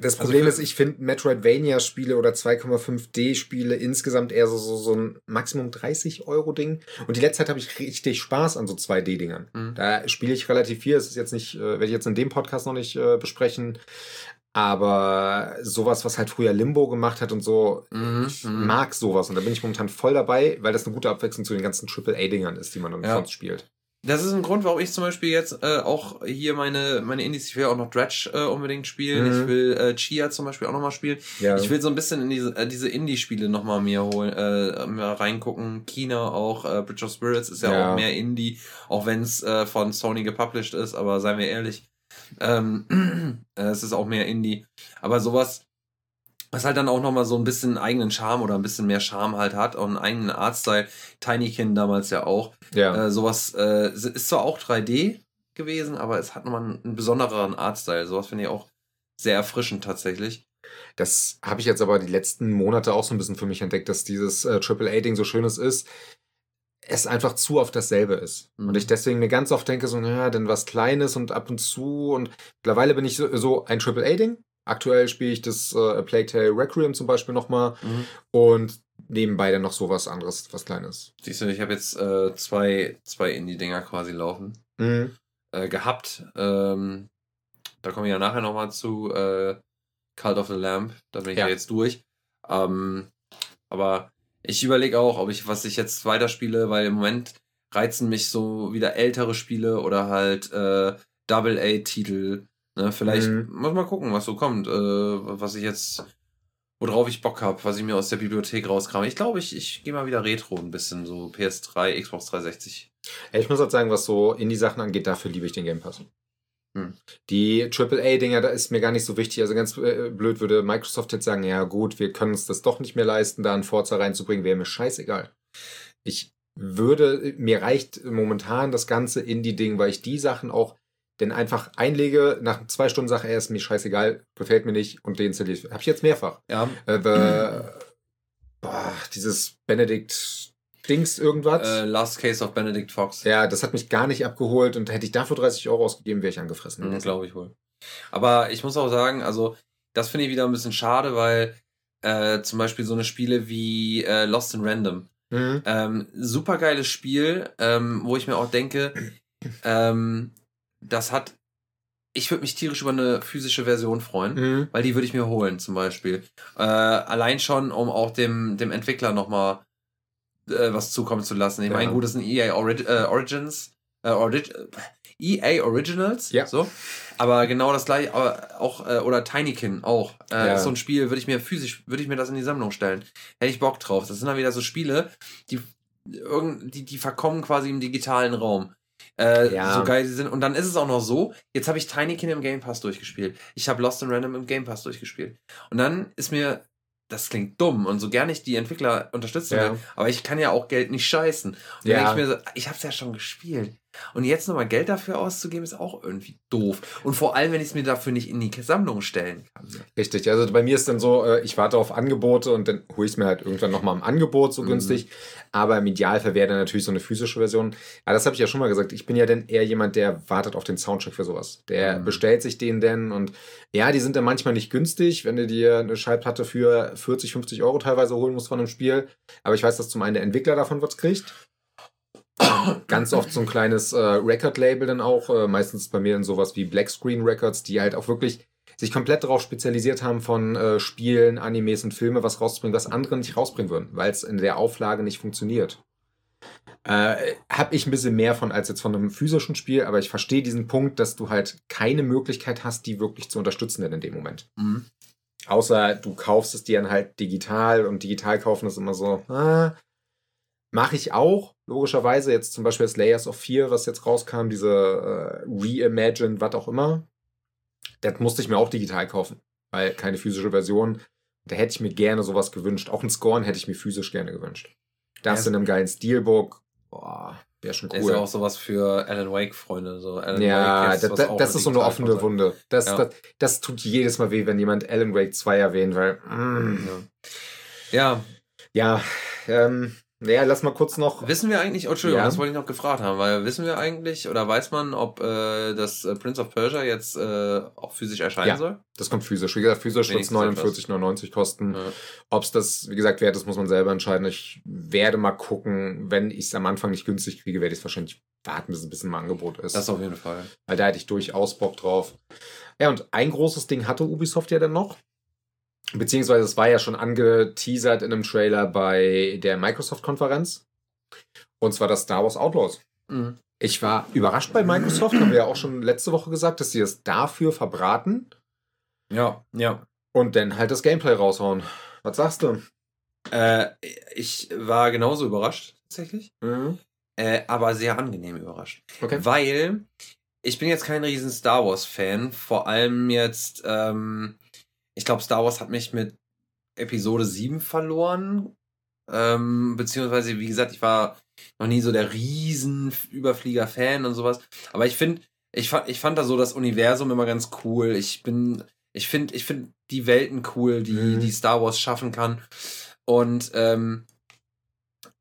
Das Also Problem für- ist, ich finde Metroidvania-Spiele oder 2,5D-Spiele insgesamt eher so, so, so ein Maximum 30-Euro-Ding. Und die letzte Zeit habe ich richtig Spaß an so 2D-Dingern. Mhm. Da spiele ich relativ viel. Das ist jetzt nicht, äh, werde ich jetzt in dem Podcast noch nicht äh, besprechen. Aber sowas, was halt früher Limbo gemacht hat und so, Mhm, ich mhm. mag sowas. Und da bin ich momentan voll dabei, weil das eine gute Abwechslung zu den ganzen AAA-Dingern ist, die man dann Ja. sonst spielt. Das ist ein Grund, warum ich zum Beispiel jetzt äh, auch hier meine, meine Indies, ich will auch noch Dredge äh, unbedingt spielen. Mhm. Ich will äh, Chia zum Beispiel auch nochmal spielen. Ja. Ich will so ein bisschen in diese, äh, diese Indie-Spiele nochmal mir holen, äh, mal reingucken. China auch, äh, Bridge of Spirits ist ja, Ja. auch mehr Indie, auch wenn es äh, von Sony gepublished ist, aber seien wir ehrlich, ähm, äh, es ist auch mehr Indie. Aber sowas, Was halt dann auch nochmal so ein bisschen eigenen Charme oder ein bisschen mehr Charme halt hat und einen eigenen Artstyle. Tinykin damals ja auch. Ja. Äh, sowas äh, ist zwar auch 3D gewesen, aber es hat nochmal einen, einen besondereren Artstyle. Sowas finde ich auch sehr erfrischend tatsächlich. Das habe ich jetzt aber die letzten Monate auch so ein bisschen für mich entdeckt, dass dieses äh, AAA-Ding so schön es ist, es einfach zu oft dasselbe ist. Mhm. Und ich deswegen mir ganz oft denke, so, naja, dann was Kleines und ab und zu. Und mittlerweile bin ich so, so ein AAA-Ding. Aktuell spiele ich das äh, Plague Tale Requiem zum Beispiel nochmal. Mhm. Und nebenbei dann noch so was anderes, was Kleines. Siehst du, ich habe jetzt äh, zwei, zwei Indie-Dinger quasi laufen. Mhm. Äh, gehabt. Ähm, da komme ich ja nachher nochmal zu. Äh, Cult of the Lamp. Da bin ich ja, Ja. jetzt durch. Ähm, aber ich überlege auch, ob ich, was ich jetzt weiterspiele, weil im Moment reizen mich so wieder ältere Spiele oder halt äh, Double-A-Titel. Ne? Vielleicht Mhm. muss mal gucken, was so kommt. Äh, was ich jetzt, worauf ich Bock habe, was ich mir aus der Bibliothek rauskram. Ich glaube, ich, ich gehe mal wieder Retro ein bisschen, so PS3, Xbox 360. Ja, Ich muss halt sagen, was so Indie-Sachen angeht, dafür liebe ich den Game Pass. Hm. Die AAA-Dinger, da ist mir gar nicht so wichtig. Also ganz äh, blöd würde Microsoft jetzt sagen, ja gut, wir können uns das doch nicht mehr leisten, da einen Forza reinzubringen, wäre mir scheißegal. Ich würde, mir reicht momentan das ganze Indie-Ding, weil ich die Sachen auch denn einfach einlege, nach zwei Stunden sage, er ist mir scheißegal, gefällt mir nicht und deinstalliere ich. Habe ich jetzt mehrfach. Ja. Äh, the, boah, dieses Benedict Dings irgendwas. Äh, Last Case of Benedict Fox. Ja, das hat mich gar nicht abgeholt und hätte ich dafür 30 Euro ausgegeben, wäre ich angefressen. Mhm. Glaube ich wohl. Aber ich muss auch sagen, also das finde ich wieder ein bisschen schade, weil äh, zum Beispiel so eine Spiele wie äh, Lost in Random, Mhm. ähm, super geiles Spiel, ähm, wo ich mir auch denke, ähm, das hat, ich würde mich tierisch über eine physische Version freuen, Mhm. weil die würde ich mir holen zum Beispiel. Äh, allein schon, um auch dem, dem Entwickler nochmal äh, was zukommen zu lassen. Ich Ja. meine, gut, das sind EA Ori äh, Origins, äh, Orig EA Originals, Ja. so. Aber genau das gleiche, aber auch, äh, oder Tinykin auch. Äh, Ja. so ein Spiel, würde ich mir physisch, würde ich mir das in die Sammlung stellen. Hätte ich Bock drauf. Das sind dann wieder so Spiele, die, irgend, die, die verkommen quasi im digitalen Raum. Äh, Ja. So geil sie sind. Und dann ist es auch noch so, jetzt habe ich Tinykin im Game Pass durchgespielt. Ich habe Lost in Random im Game Pass durchgespielt. Und dann ist mir, das klingt dumm und so gerne ich die Entwickler unterstützen Ja. will, aber ich kann ja auch Geld nicht scheißen. Und dann Ja. denke ich mir so, ich habe es ja schon gespielt. Und jetzt nochmal Geld dafür auszugeben, ist auch irgendwie doof. Und vor allem, wenn ich es mir dafür nicht in die Sammlung stellen kann. Richtig, also bei mir ist dann so, äh, ich warte auf Angebote und dann hole ich es mir halt irgendwann nochmal im Angebot so Mhm. günstig. Aber im Idealfall wäre dann natürlich so eine physische Version. Aber das habe ich ja schon mal gesagt. Ich bin ja dann eher jemand, der wartet auf den Soundtrack für sowas. Der Mhm. bestellt sich den denn und ja, die sind dann manchmal nicht günstig, wenn du dir eine Schallplatte für 40, 50 Euro teilweise holen musst von einem Spiel. Aber ich weiß, dass zum einen der Entwickler davon was kriegt. Ganz oft so ein kleines äh, Record-Label dann auch, äh, meistens bei mir dann sowas wie Black Screen Records, die halt auch wirklich sich komplett darauf spezialisiert haben, von äh, Spielen, Animes und Filme was rauszubringen, was andere nicht rausbringen würden, weil es in der Auflage nicht funktioniert. Äh, hab ich ein bisschen mehr von als jetzt von einem physischen Spiel, aber ich verstehe diesen Punkt, dass du halt keine Möglichkeit hast, die wirklich zu unterstützen denn in dem Moment. Mhm. Außer du kaufst es dir dann halt digital und digital kaufen ist immer so, ah, mache ich auch, logischerweise. Jetzt zum Beispiel das Layers of 4, was jetzt rauskam, diese äh, Reimagined, was auch immer. Das musste ich mir auch digital kaufen, weil keine physische Version. Da hätte ich mir gerne sowas gewünscht. Auch ein Scorn hätte ich mir physisch gerne gewünscht. Das Ja. in einem geilen Steelbook, boah, wäre schon Ist ja cool. auch sowas für Alan Wake-Freunde. So Alan Ja, Wake jetzt, das, das, ist so eine offene kommt. Wunde. Das, Ja. das, das tut jedes Mal weh, wenn jemand Alan Wake 2 erwähnt, weil, mm, Ja. ja, ähm, naja, lass mal kurz noch. Wissen wir eigentlich, oh, Entschuldigung, Ja. das wollte ich noch gefragt haben, weil wissen wir eigentlich oder weiß man, ob äh, das äh, Prince of Persia jetzt äh, auch physisch erscheinen Ja. soll? Das kommt physisch. Wie gesagt, physisch wird es Wenigstens 49,99 kosten. Ja. Ob es das, wie gesagt, wert ist, muss man selber entscheiden. Ich werde mal gucken. Wenn ich es am Anfang nicht günstig kriege, werde ich es wahrscheinlich warten, bis es ein bisschen im Angebot ist. Das auf jeden Fall. Weil da hätte ich durchaus Bock drauf. Ja, und ein großes Ding hatte Ubisoft ja dann noch. Beziehungsweise es war ja schon angeteasert in einem Trailer bei der Microsoft-Konferenz. Und zwar das Star Wars Outlaws. Mhm. Ich war überrascht bei Microsoft, haben wir ja auch schon letzte Woche gesagt, dass sie es dafür verbraten Ja, ja. und dann halt das Gameplay raushauen. Was sagst du? Äh, ich war genauso überrascht, tatsächlich. Mhm. Äh, aber sehr angenehm überrascht. Okay. Weil ich bin jetzt kein riesen Star Wars-Fan. Vor allem jetzt, ähm, ich glaube, Star Wars hat mich mit Episode 7 verloren. Ähm, beziehungsweise, wie gesagt, ich war noch nie so der riesen Überflieger-Fan und sowas. Aber ich finde, ich fand, ich fand da so das Universum immer ganz cool. Ich bin, ich finde, ich finde die Welten cool, die, mhm. die Star Wars schaffen kann. Und ähm,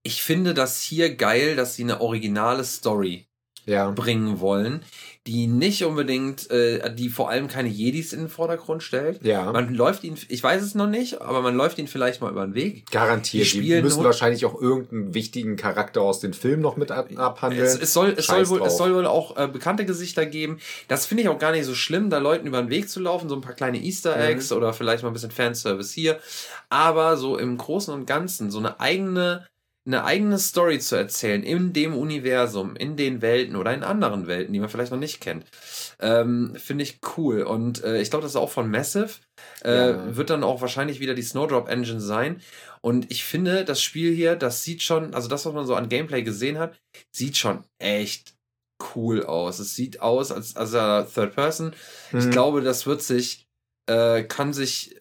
ich finde das hier geil, dass sie eine originale Story ja. bringen wollen, die nicht unbedingt, äh, die vor allem keine Jedis in den Vordergrund stellt. Ja. Man läuft ihn, ich weiß es noch nicht, aber man läuft ihn vielleicht mal über den Weg. Garantiert. Die, die müssen wahrscheinlich auch irgendeinen wichtigen Charakter aus den Filmen noch mit abhandeln. Es, es soll, es soll wohl, es soll wohl auch äh, bekannte Gesichter geben. Das finde ich auch gar nicht so schlimm, da Leuten über den Weg zu laufen, so ein paar kleine Easter mhm. Eggs mhm. oder vielleicht mal ein bisschen Fanservice hier. Aber so im Großen und Ganzen so eine eigene eine eigene Story zu erzählen in dem Universum, in den Welten oder in anderen Welten, die man vielleicht noch nicht kennt, ähm, finde ich cool. Und äh, ich glaube, das ist auch von Massive. Äh, ja. Wird dann auch wahrscheinlich wieder die Snowdrop Engine sein. Und ich finde, das Spiel hier, das sieht schon, also das, was man so an Gameplay gesehen hat, sieht schon echt cool aus. Es sieht aus als, als Third Person. Mhm. Ich glaube, das wird sich, äh, kann sich,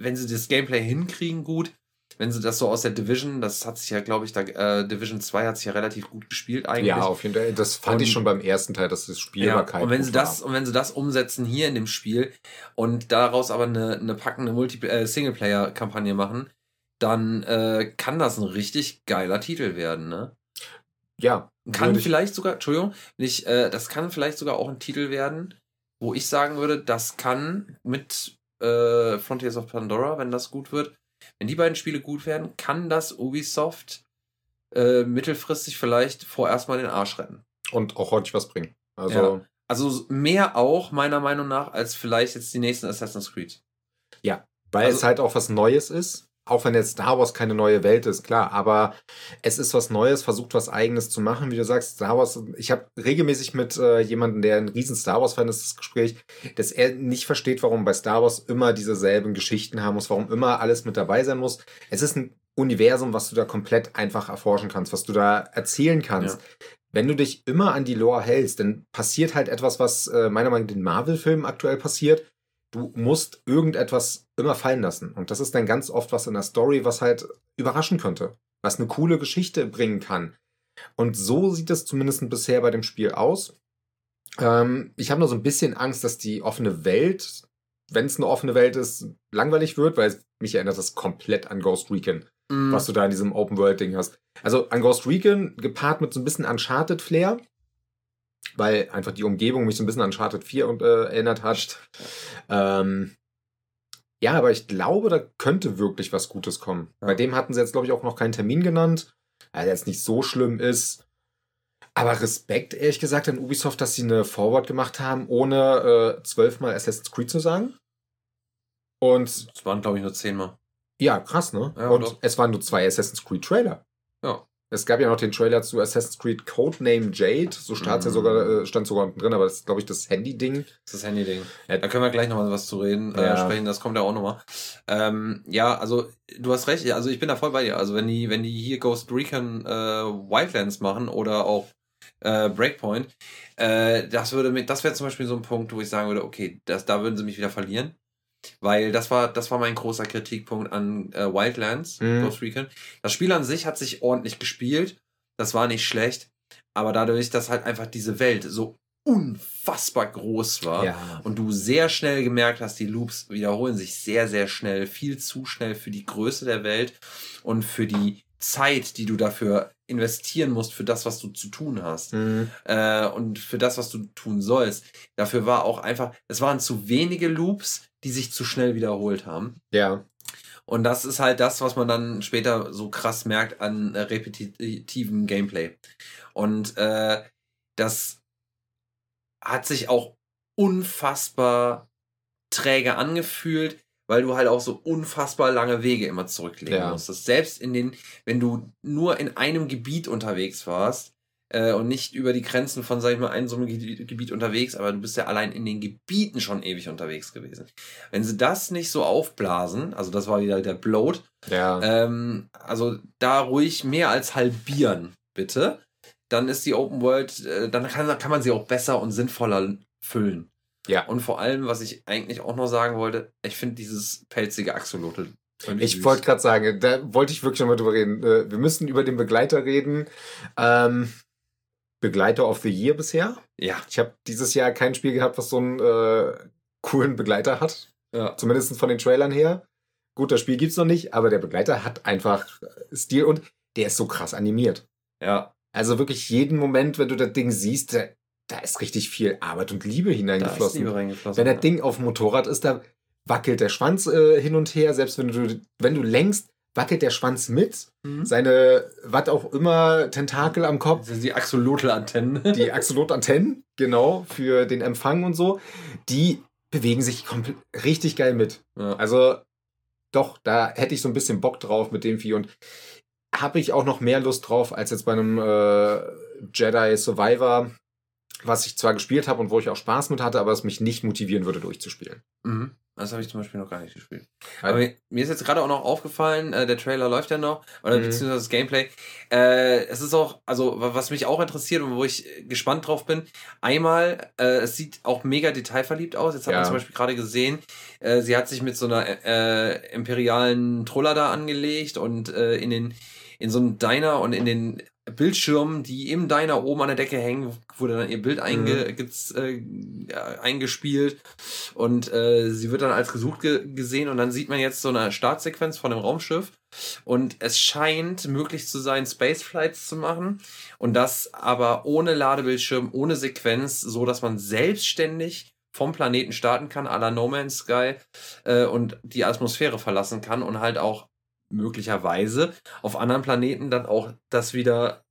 wenn sie das Gameplay hinkriegen, gut, wenn sie das so aus der Division, das hat sich ja, glaube ich, da, äh, Division 2 hat sich ja relativ gut gespielt eigentlich. Ja, auf jeden Fall. Das fand und, ich schon beim ersten Teil, dass das Spielbarkeit. Ja, und wenn sie das, und wenn sie das umsetzen hier in dem Spiel und daraus aber eine, eine packende Multi äh, Singleplayer-Kampagne machen, dann äh, kann das ein richtig geiler Titel werden, ne? Ja. Kann vielleicht sogar, Entschuldigung, nicht, äh, das kann vielleicht sogar auch ein Titel werden, wo ich sagen würde, das kann mit äh, Frontiers of Pandora, wenn das gut wird, wenn die beiden Spiele gut werden, kann das Ubisoft äh, mittelfristig vielleicht vorerst mal den Arsch retten. Und auch heute was bringen. Also, ja. also mehr auch, meiner Meinung nach, als vielleicht jetzt die nächsten Assassin's Creed. Ja, weil also, es halt auch was Neues ist auch wenn jetzt Star Wars keine neue Welt ist, klar, aber es ist was Neues, versucht was Eigenes zu machen, wie du sagst, Star Wars, ich habe regelmäßig mit äh, jemandem, der ein riesen Star Wars-Fan ist, das Gespräch, dass er nicht versteht, warum bei Star Wars immer dieselben Geschichten haben muss, warum immer alles mit dabei sein muss. Es ist ein Universum, was du da komplett einfach erforschen kannst, was du da erzählen kannst. Ja. Wenn du dich immer an die Lore hältst, dann passiert halt etwas, was äh, meiner Meinung nach den Marvel-Filmen aktuell passiert du musst irgendetwas immer fallen lassen. Und das ist dann ganz oft was in der Story, was halt überraschen könnte, was eine coole Geschichte bringen kann. Und so sieht es zumindest bisher bei dem Spiel aus. Ähm, ich habe nur so ein bisschen Angst, dass die offene Welt, wenn es eine offene Welt ist, langweilig wird, weil mich erinnert das komplett an Ghost Recon, mm. was du da in diesem Open-World-Ding hast. Also an Ghost Recon gepaart mit so ein bisschen Uncharted-Flair weil einfach die Umgebung mich so ein bisschen an Uncharted 4 und, äh, erinnert hat. Ähm, ja, aber ich glaube, da könnte wirklich was Gutes kommen. Ja. Bei dem hatten sie jetzt, glaube ich, auch noch keinen Termin genannt, weil der jetzt nicht so schlimm ist. Aber Respekt, ehrlich gesagt, an Ubisoft, dass sie eine Forward gemacht haben, ohne äh, zwölfmal Assassin's Creed zu sagen. Und. Es waren, glaube ich, nur zehnmal. Ja, krass, ne? Ja, und doch. es waren nur zwei Assassin's Creed Trailer. Ja. Es gab ja noch den Trailer zu Assassin's Creed Codename Jade. So stand mm. ja sogar, äh, stand sogar unten drin, aber das ist, glaube ich, das Handy-Ding. Das ist das Handy-Ding. Ja, da können wir gleich nochmal was zu reden, äh, ja. äh, sprechen. Das kommt ja auch nochmal. Ähm, ja, also, du hast recht. Also, ich bin da voll bei dir. Also, wenn die, wenn die hier Ghost Recon äh, Wildlands machen oder auch äh, Breakpoint, äh, das würde das wäre zum Beispiel so ein Punkt, wo ich sagen würde, okay, das, da würden sie mich wieder verlieren. Weil das war, das war mein großer Kritikpunkt an äh, Wildlands, mhm. Ghost Recon. Das Spiel an sich hat sich ordentlich gespielt. Das war nicht schlecht. Aber dadurch, dass halt einfach diese Welt so unfassbar groß war ja. und du sehr schnell gemerkt hast, die Loops wiederholen sich sehr, sehr schnell, viel zu schnell für die Größe der Welt und für die Zeit, die du dafür investieren musst für das, was du zu tun hast mhm. äh, und für das, was du tun sollst. Dafür war auch einfach, es waren zu wenige Loops, die sich zu schnell wiederholt haben. Ja. Und das ist halt das, was man dann später so krass merkt an äh, repetitiven Gameplay. Und äh, das hat sich auch unfassbar träge angefühlt, weil du halt auch so unfassbar lange Wege immer zurücklegen ja. musstest. Selbst in den, wenn du nur in einem Gebiet unterwegs warst, äh, und nicht über die Grenzen von, sag ich mal, einem so einem Gebiet unterwegs, aber du bist ja allein in den Gebieten schon ewig unterwegs gewesen. Wenn sie das nicht so aufblasen, also das war wieder der Bloat, ja. ähm, also da ruhig mehr als halbieren, bitte, dann ist die Open World, äh, dann kann, kann man sie auch besser und sinnvoller füllen. Ja. Und vor allem, was ich eigentlich auch noch sagen wollte, ich finde dieses pelzige Axolotl. Ich wollte gerade sagen, da wollte ich wirklich noch mal drüber reden. Äh, Wir müssen über den Begleiter reden. Ähm, Begleiter of the Year bisher. Ja. Ich habe dieses Jahr kein Spiel gehabt, was so einen äh, coolen Begleiter hat. ja. Zumindest von den Trailern her. Gut, das Spiel gibt's noch nicht, aber der Begleiter hat einfach äh, Stil und der ist so krass animiert. Ja. Also wirklich jeden Moment, wenn du das Ding siehst, da, da ist richtig viel Arbeit und Liebe Da ist hineingeflossen. Liebe reingeflossen. Wenn das ja. Ding auf dem Motorrad ist, da wackelt der Schwanz äh, hin und her. Selbst wenn du, wenn du lenkst, wackelt der Schwanz mit. Mhm. Seine, was auch immer, Tentakel am Kopf. Das sind die Axolotl-Antennen. Die Axolotl-Antennen, genau, für den Empfang und so, die bewegen sich richtig geil mit. Ja. Also, doch, da hätte ich so ein bisschen Bock drauf mit dem Vieh und habe ich auch noch mehr Lust drauf als jetzt bei einem äh, Jedi Survivor, was ich zwar gespielt habe und wo ich auch Spaß mit hatte, aber es mich nicht motivieren würde, durchzuspielen. Mhm. Das habe ich zum Beispiel noch gar nicht gespielt. Weil- Aber mir mir ist jetzt gerade auch noch aufgefallen, äh, der Trailer läuft ja noch, oder Mhm. beziehungsweise das Gameplay. Äh, es ist auch, also wa- was mich auch interessiert und wo ich gespannt drauf bin, einmal, äh, es sieht auch mega detailverliebt aus. Jetzt hat Ja. man zum Beispiel gerade gesehen, äh, sie hat sich mit so einer äh, imperialen Troller da angelegt und äh, in den in so einem Diner und in den Bildschirmen, die im Diner oben an der Decke hängen, wurde dann ihr Bild einge, gez- äh, eingespielt. Und äh, sie wird dann als gesucht ge gesehen und dann sieht man jetzt so eine Startsequenz von einem Raumschiff. Und es scheint möglich zu sein, Spaceflights zu machen. Und das aber ohne Ladebildschirm, ohne Sequenz, so dass man selbstständig vom Planeten starten kann, à la No Man's Sky äh, und die Atmosphäre verlassen kann und halt auch möglicherweise auf anderen Planeten dann auch das wieder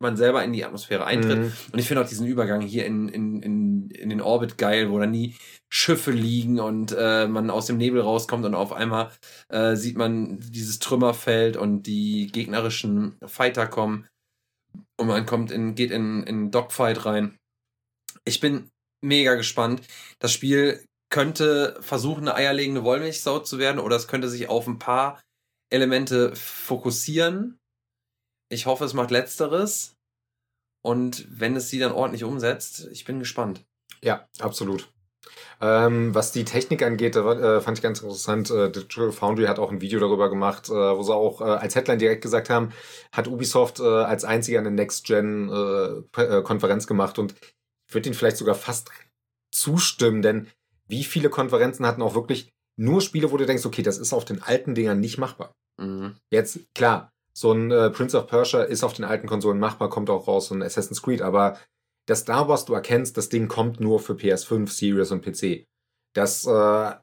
man selber in die Atmosphäre eintritt. Mhm. Und ich finde auch diesen Übergang hier in, in, in, in den Orbit geil, wo dann die Schiffe liegen und äh, man aus dem Nebel rauskommt und auf einmal äh, sieht man dieses Trümmerfeld und die gegnerischen Fighter kommen und man kommt in, geht in, in Dogfight rein. Ich bin mega gespannt. Das Spiel könnte versuchen, eine eierlegende Wollmilchsau zu werden oder es könnte sich auf ein paar Elemente fokussieren. Ich hoffe, es macht letzteres. Und wenn es sie dann ordentlich umsetzt, ich bin gespannt. Ja, absolut. Ähm, was die Technik angeht, da äh, fand ich ganz interessant. Äh, Digital Foundry hat auch ein Video darüber gemacht, äh, wo sie auch äh, als Headline direkt gesagt haben, hat Ubisoft äh, als einziger eine Next-Gen-Konferenz gemacht und ich würde ihnen vielleicht sogar fast zustimmen, denn wie viele Konferenzen hatten auch wirklich nur Spiele, wo du denkst, okay, das ist auf den alten Dingern nicht machbar. Mhm. Jetzt, klar, so ein äh, Prince of Persia ist auf den alten Konsolen machbar, kommt auch raus, so ein Assassin's Creed, aber das Star Wars, du erkennst, das Ding kommt nur für PS5, Series und PC. Das äh,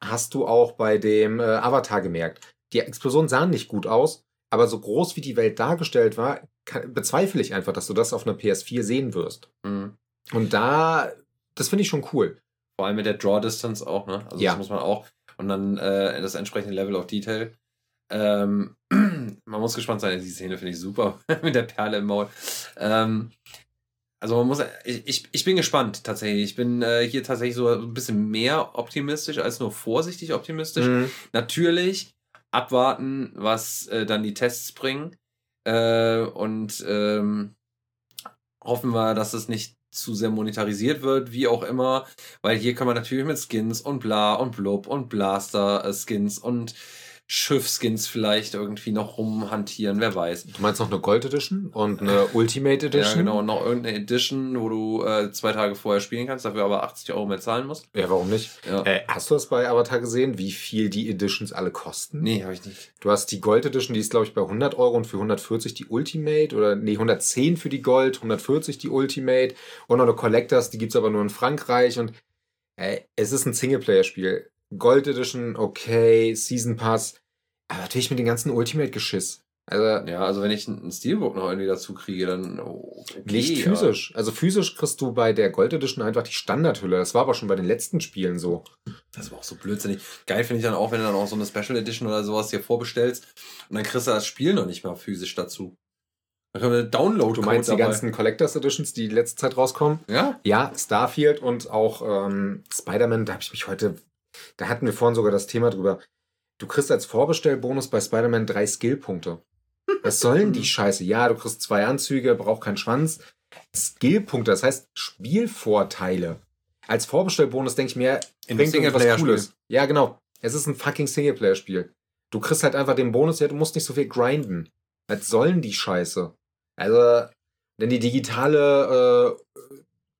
hast du auch bei dem äh, Avatar gemerkt. Die Explosionen sahen nicht gut aus, aber so groß wie die Welt dargestellt war, kann, bezweifle ich einfach, dass du das auf einer PS4 sehen wirst. Mhm. Und da, das finde ich schon cool. Vor allem mit der Draw Distance auch, ne? Also Ja. das muss man auch. Und dann äh, das entsprechende Level of Detail. Ähm, man muss gespannt sein, die Szene finde ich super mit der Perle im Maul. Ähm, also man muss, ich, ich, ich bin gespannt tatsächlich. Ich bin äh, hier tatsächlich so ein bisschen mehr optimistisch als nur vorsichtig optimistisch. Mhm. Natürlich abwarten, was äh, dann die Tests bringen. Äh, und ähm, hoffen wir, dass es nicht zu sehr monetarisiert wird, wie auch immer. Weil hier kann man natürlich mit Skins und bla und blub und Blaster-Skins und Schiffskins vielleicht irgendwie noch rumhantieren, wer weiß. Du meinst noch eine Gold Edition und eine Ultimate Ja, Edition? genau, und noch irgendeine Edition, wo du äh, zwei Tage vorher spielen kannst, dafür aber 80 Euro mehr zahlen musst. Ja, warum nicht? Ja. Äh, hast du das bei Avatar gesehen, wie viel die Editions alle kosten? Nee, habe ich nicht. Du hast die Gold Edition, die ist glaube ich bei 100 Euro und für 140 die Ultimate oder nee, 110 für die Gold, 140 die Ultimate und noch eine Collectors, die gibt's aber nur in Frankreich und äh, es ist ein Singleplayer-Spiel. Gold Edition, okay, Season Pass, aber natürlich mit dem ganzen Ultimate-Geschiss. Also Ja, also wenn ich einen Steelbook noch irgendwie dazu kriege, dann oh, okay, nicht physisch. Also physisch kriegst du bei der Gold Edition einfach die Standardhülle. Das war aber schon bei den letzten Spielen so. Das war auch so blödsinnig. Geil finde ich dann auch, wenn du dann auch so eine Special Edition oder sowas dir vorbestellst und dann kriegst du das Spiel noch nicht mal physisch dazu. Dann können wir Download Du meinst die ganzen Collectors Editions, die letzte Zeit rauskommen? Ja? Ja, Starfield und auch ähm, Spider-Man, da habe ich mich heute, da hatten wir vorhin sogar das Thema drüber. Du kriegst als Vorbestellbonus bei Spider-Man drei Skillpunkte. Was sollen die Scheiße? Ja, du kriegst zwei Anzüge, braucht keinen Schwanz. Skillpunkte, das heißt Spielvorteile. als Vorbestellbonus denke ich mir, In bringt irgendwas. Cooles. Ja, genau. Es ist ein fucking Singleplayer-Spiel. Du kriegst halt einfach den Bonus, ja, du musst nicht so viel grinden. Was sollen die Scheiße? Also, denn die digitale äh,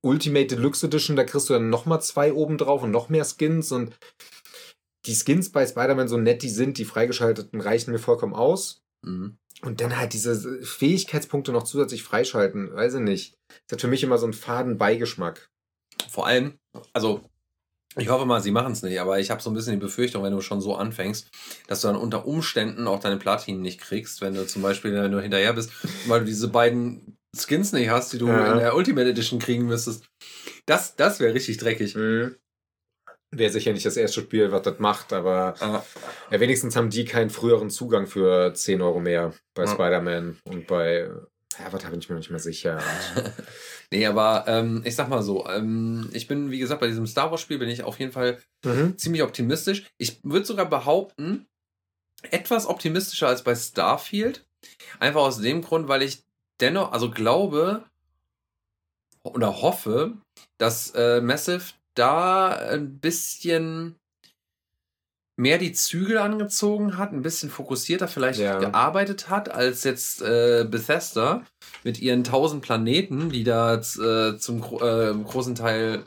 Ultimate Deluxe Edition, da kriegst du dann nochmal zwei oben drauf und noch mehr Skins und die Skins bei Spider-Man so nett die sind, die freigeschalteten reichen mir vollkommen aus. Mhm. Und dann halt diese Fähigkeitspunkte noch zusätzlich freischalten, weiß ich nicht. Das hat für mich immer so einen faden Beigeschmack. Vor allem, also ich hoffe mal, sie machen es nicht, aber ich habe so ein bisschen die Befürchtung, wenn du schon so anfängst, dass du dann unter Umständen auch deine Platinen nicht kriegst, wenn du zum Beispiel nur hinterher bist, weil du diese beiden Skins nicht hast, die du Ja. in der Ultimate Edition kriegen müsstest. Das, das wäre richtig dreckig. Mhm. Wäre sicher nicht das erste Spiel, was das macht, aber Ah, ja, wenigstens haben die keinen früheren Zugang für 10 Euro mehr bei Ja. Spider-Man und bei. Ja, was habe ich mir nicht mehr sicher. nee, aber ähm, ich sag mal so, ähm, ich bin, wie gesagt, bei diesem Star Wars Spiel bin ich auf jeden Fall mhm. ziemlich optimistisch. Ich würde sogar behaupten, etwas optimistischer als bei Starfield. Einfach aus dem Grund, weil ich dennoch, also glaube oder hoffe, dass äh, Massive da ein bisschen mehr die Zügel angezogen hat, ein bisschen fokussierter vielleicht Ja. gearbeitet hat, als jetzt äh, Bethesda mit ihren tausend Planeten, die da äh, zum äh, großen Teil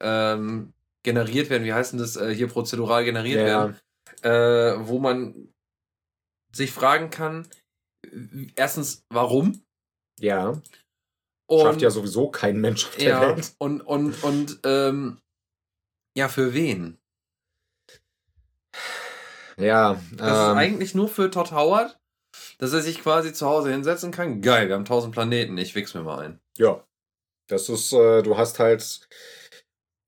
ähm, generiert werden. Wie heißt denn das? Äh, hier prozedural generiert werden Ja, äh, wo man sich fragen kann, erstens, warum? Ja. Und, Schafft ja sowieso kein Mensch auf der ja, Welt. und, und, und ähm, ja, für wen? Ja, Das ist ähm, eigentlich nur für Todd Howard, dass er sich quasi zu Hause hinsetzen kann. Geil, wir haben tausend Planeten, ich wichs mir mal ein. ja. Das ist, äh, du hast halt,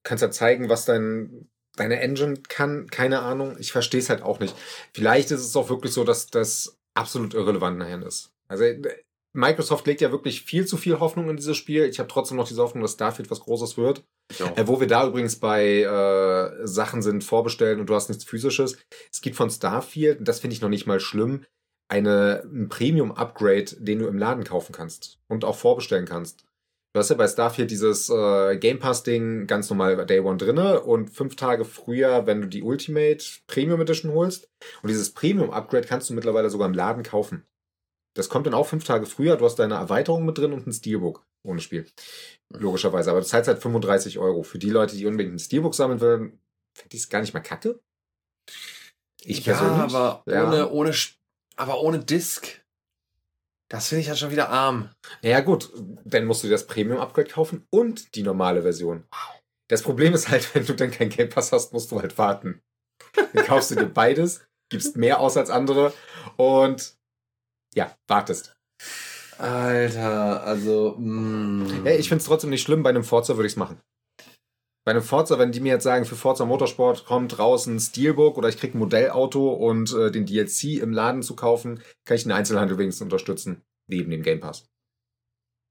kannst ja zeigen, was dein, deine Engine kann. Keine Ahnung. Ich verstehe es halt auch nicht. Vielleicht ist es auch wirklich so, dass das absolut irrelevant nachher ist. Also, äh, Microsoft legt ja wirklich viel zu viel Hoffnung in dieses Spiel. Ich habe trotzdem noch diese Hoffnung, dass Starfield was Großes wird. Äh, wo wir da übrigens bei äh, Sachen sind, vorbestellen und du hast nichts physisches. Es gibt von Starfield, und das finde ich noch nicht mal schlimm, eine, ein Premium-Upgrade, den du im Laden kaufen kannst und auch vorbestellen kannst. Du hast ja bei Starfield dieses äh, Game Pass-Ding ganz normal Day One drinne und fünf Tage früher, wenn du die Ultimate Premium Edition holst. Und dieses Premium-Upgrade kannst du mittlerweile sogar im Laden kaufen. Das kommt dann auch fünf Tage früher. Du hast deine Erweiterung mit drin und ein Steelbook ohne Spiel. Logischerweise. Aber du zahlst halt 35 Euro. Für die Leute, die unbedingt ein Steelbook sammeln wollen, finde ich es gar nicht mal kacke. Ich ja, persönlich. aber Ja. ohne, ohne, aber ohne Disc. Das finde ich halt schon wieder arm. Ja, gut, dann musst du dir das Premium-Upgrade kaufen und die normale Version. Das Problem ist halt, wenn du dann kein Game Pass hast, musst du halt warten. Dann kaufst du dir beides, gibst mehr aus als andere und ja, wartest. Alter, also. mm. Ja, ich finde es trotzdem nicht schlimm, bei einem Forza würde ich es machen. Bei einem Forza, wenn die mir jetzt sagen, für Forza Motorsport kommt raus ein Steelbook oder ich kriege ein Modellauto und äh, den DLC im Laden zu kaufen, kann ich den Einzelhandel wenigstens unterstützen, neben dem Game Pass.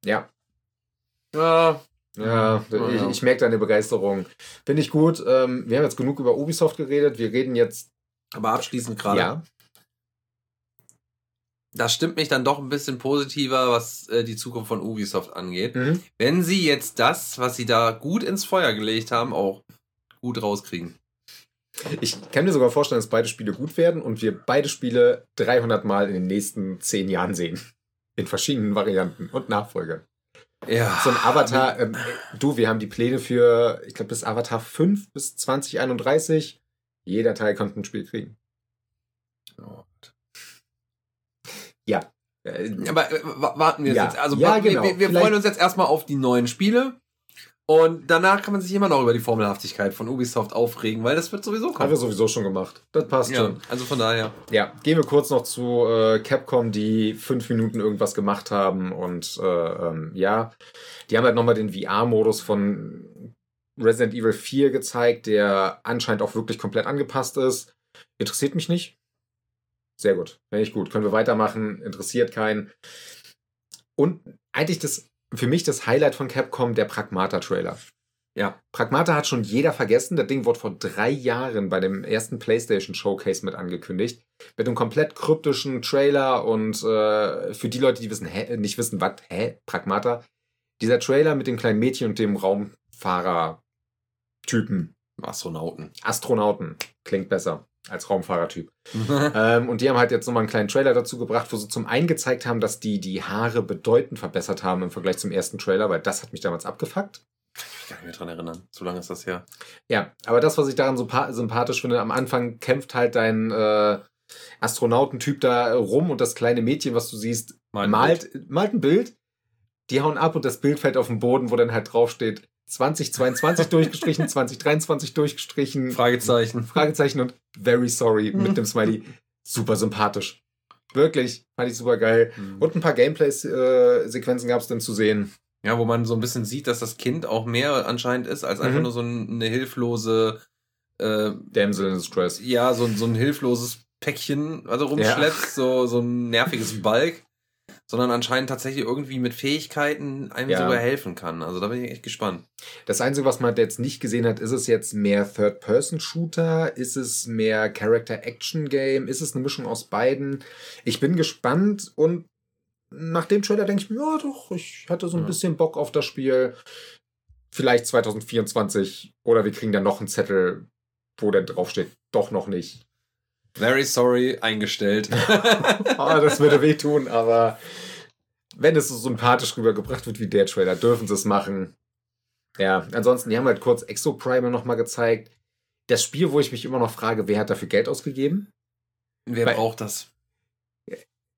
Ja, Ja, Ja, ich, ich merke deine Begeisterung. Finde ich gut. Ähm, wir haben jetzt genug über Ubisoft geredet. Wir reden jetzt. aber abschließend gerade. Ja. Das stimmt mich dann doch ein bisschen positiver, was äh, die Zukunft von Ubisoft angeht. Mhm. Wenn sie jetzt das, was sie da gut ins Feuer gelegt haben, auch gut rauskriegen. Ich kann mir sogar vorstellen, dass beide Spiele gut werden und wir beide Spiele 300 Mal in den nächsten 10 Jahren sehen. In verschiedenen Varianten und Nachfolgern. Ja. So ein Avatar, ähm, du, wir haben die Pläne für, ich glaube, bis Avatar 5 bis 2031. Jeder Teil konnte ein Spiel kriegen. Ja. Äh, Aber äh, wa- warten wir Ja. jetzt. Also Ja, wir, genau. wir, wir freuen uns jetzt erstmal auf die neuen Spiele. Und danach kann man sich immer noch über die Formelhaftigkeit von Ubisoft aufregen, weil das wird sowieso haben kommen. wir sowieso schon gemacht. Das passt ja, schon. also von daher. Ja, gehen wir kurz noch zu äh, Capcom, die fünf Minuten irgendwas gemacht haben und äh, ähm, ja, die haben halt nochmal den VR-Modus von Resident Evil 4 gezeigt, der anscheinend auch wirklich komplett angepasst ist. Interessiert mich nicht. Sehr gut, finde ich gut. Können wir weitermachen, interessiert keinen. Und eigentlich das, für mich das Highlight von Capcom, der Pragmata-Trailer. Ja. Pragmata hat schon jeder vergessen. Das Ding wurde vor drei Jahren bei dem ersten PlayStation Showcase mit angekündigt. Mit einem komplett kryptischen Trailer und äh, für die Leute, die wissen, hä, nicht wissen, was, hä, Pragmata. Dieser Trailer mit dem kleinen Mädchen und dem Raumfahrer Typen. Astronauten. Astronauten. Klingt besser als Raumfahrertyp. ähm, und die haben halt jetzt nochmal einen kleinen Trailer dazu gebracht, wo sie zum einen gezeigt haben, dass die die Haare bedeutend verbessert haben im Vergleich zum ersten Trailer, weil das hat mich damals abgefuckt. Ich kann mich nicht dran erinnern. So lange ist das her. Ja, aber das, was ich daran so sympathisch finde, am Anfang kämpft halt dein äh, Astronautentyp da rum und das kleine Mädchen, was du siehst, Mal ein malt, malt ein Bild. Die hauen ab und das Bild fällt auf den Boden, wo dann halt draufsteht 2022 durchgestrichen, 2023 durchgestrichen. Fragezeichen. Fragezeichen und very sorry mit dem Smiley. Super sympathisch. Wirklich, fand ich super geil. Mhm. Und ein paar Gameplay-Sequenzen gab es dann zu sehen. Ja, wo man so ein bisschen sieht, dass das Kind auch mehr anscheinend ist, als einfach Mhm. nur so ein- eine hilflose, äh, Damsel in Distress. ja, so, ein- so ein hilfloses Päckchen, also rumschleppt, so, so ein nerviges Balk, sondern anscheinend tatsächlich irgendwie mit Fähigkeiten einem Ja. sogar helfen kann. Also da bin ich echt gespannt. Das Einzige, was man jetzt nicht gesehen hat, ist es jetzt mehr Third-Person-Shooter? Ist es mehr Character-Action-Game? Ist es eine Mischung aus beiden? Ich bin gespannt und nach dem Trailer denke ich mir, ja doch, ich hatte so ein Ja. bisschen Bock auf das Spiel. Vielleicht 2024 oder wir kriegen dann noch einen Zettel, wo dann draufsteht, doch noch nicht. Very sorry, eingestellt. Ah, das würde wehtun, aber wenn es so sympathisch rübergebracht wird wie der Trailer, dürfen sie es machen. Ja, ansonsten, die haben halt kurz Exoprimal nochmal gezeigt. Das Spiel, wo ich mich immer noch frage, wer hat dafür Geld ausgegeben? Wer Weil- braucht das?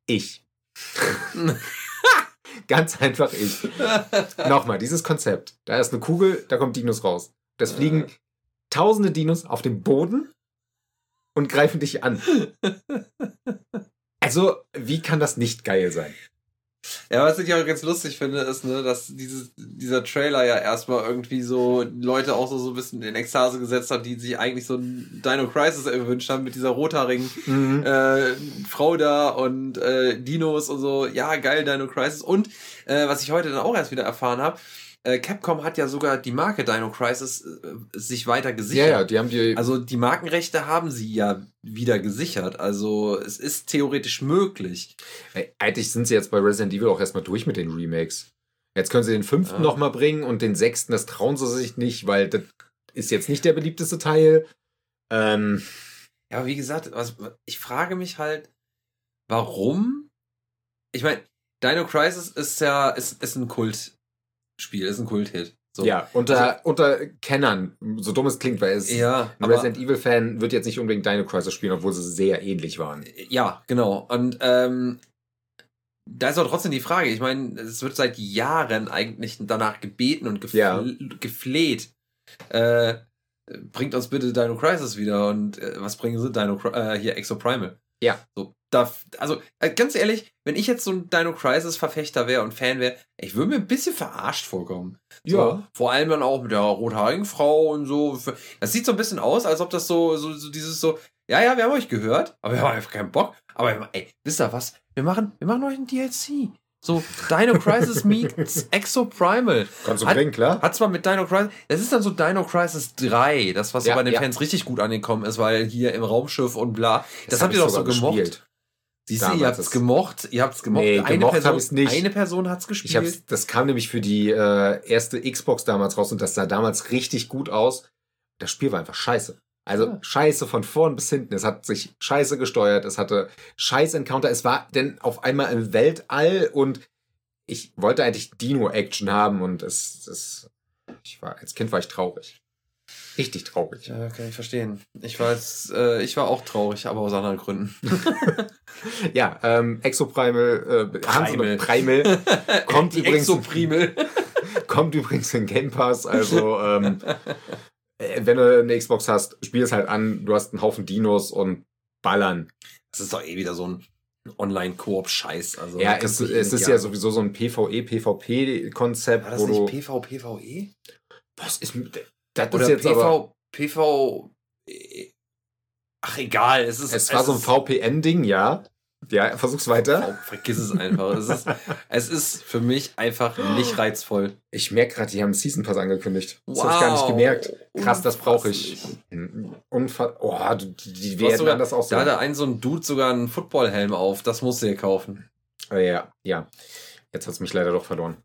Ich. Ganz einfach ich. Nochmal, dieses Konzept. Da ist eine Kugel, da kommt Dinos raus. Das fliegen tausende Dinos auf dem Boden und greifen dich an. Also, wie kann das nicht geil sein? Ja, was ich auch ganz lustig finde, ist, ne, dass dieses, dieser Trailer ja erstmal irgendwie so Leute auch so, so ein bisschen in Ekstase gesetzt hat, die sich eigentlich so ein Dino Crisis gewünscht haben mit dieser rothaarigen Mhm. äh, Frau da und äh, Dinos und so. Ja, geil, Dino Crisis. Und äh, was ich heute dann auch erst wieder erfahren habe, äh, Capcom hat ja sogar die Marke Dino Crisis äh, sich weiter Ja, gesichert. ja, die haben die. Also die Markenrechte haben sie ja wieder gesichert. Also es ist theoretisch möglich. Ey, eigentlich sind sie jetzt bei Resident Evil auch erstmal durch mit den Remakes. Jetzt können sie den fünften Ja. noch mal bringen und den sechsten, das trauen sie sich nicht, weil das ist jetzt nicht der beliebteste Teil. Ähm, Ja, wie gesagt, was, ich frage mich halt, warum? Ich meine, Dino Crisis ist ja ist, ist ein Kultspiel, ist ein Kulthit. So. Ja, unter, unter Kennern, so dumm es klingt, weil es ja, ein Resident Evil-Fan wird jetzt nicht unbedingt Dino Crisis spielen, obwohl sie sehr ähnlich waren. ja, genau. Und ähm, da ist auch trotzdem die Frage. Ich meine, es wird seit Jahren eigentlich danach gebeten und gefl Ja. gefleht. Äh, bringt uns bitte Dino Crisis wieder und äh, was bringen sie? Dino äh, hier Exoprimal. Ja. So, da, also äh, ganz ehrlich, wenn ich jetzt so ein Dino Crisis Verfechter wäre und Fan wäre, ich würde mir ein bisschen verarscht vorkommen. So, Ja. Vor allem dann auch mit der rothaarigen Frau und so. Das sieht so ein bisschen aus, als ob das so, so, so dieses so, ja, ja, wir haben euch gehört, aber wir haben einfach keinen Bock. Aber ey, wisst ihr was? Wir machen, wir machen euch ein DLC. So, Dino Crisis meets Exo Primal. Kannst du bringen, klar. Hat zwar mit Dino Crisis, das ist dann so Dino Crisis 3, das was so Ja, bei den ja. Fans richtig gut angekommen ist, weil hier im Raumschiff und bla. Das, habt hab ihr doch so gemocht. gespielt. Siehst du, ihr habt's gemocht, ihr habt's gemocht. Nee, eine gemocht Person, nicht. Eine Person hat's gespielt. Ich hab's, das kam nämlich für die äh, erste Xbox damals raus und das sah damals richtig gut aus. Das Spiel war einfach scheiße. Also Ja. scheiße von vorn bis hinten. Es hat sich scheiße gesteuert, es hatte scheiß Encounter. Es war denn auf einmal im Weltall und ich wollte eigentlich Dino-Action haben und es, es ich war, als Kind war ich traurig. Richtig traurig. Ja, kann ich verstehen. Ich war jetzt, äh, ich war auch traurig, aber aus anderen Gründen. Ja, ähm, Exoprimal, äh, haben sie noch- Primal. Primal kommt übrigens Exoprimel. kommt übrigens in Game Pass, also ähm, äh, wenn du eine Xbox hast, spiel es halt an, du hast einen Haufen Dinos und ballern. Das ist doch eh wieder so ein Online-Koop-Scheiß. Also, ja, es, eh es ist ja jagen. sowieso so ein PvE-PvP-Konzept, War das nicht PV, PvE? Was ist mit. Das Oder ist jetzt aber. PV, PV. E? Ach, egal. Es, ist, Es war so ein VPN-Ding, ja. Ja, versuch's weiter. Oh, vergiss es einfach. es, ist, es ist für mich einfach nicht reizvoll. Ich merke gerade, die haben einen Season Pass angekündigt. Das habe ich gar nicht gemerkt. Krass, das brauche ich. Unfall. Oh, die, die werden sogar, anders da aussehen. hatte ein so ein Dude sogar einen Footballhelm auf. Das musst du dir kaufen. Äh, ja, ja. Jetzt hat's mich leider doch verloren.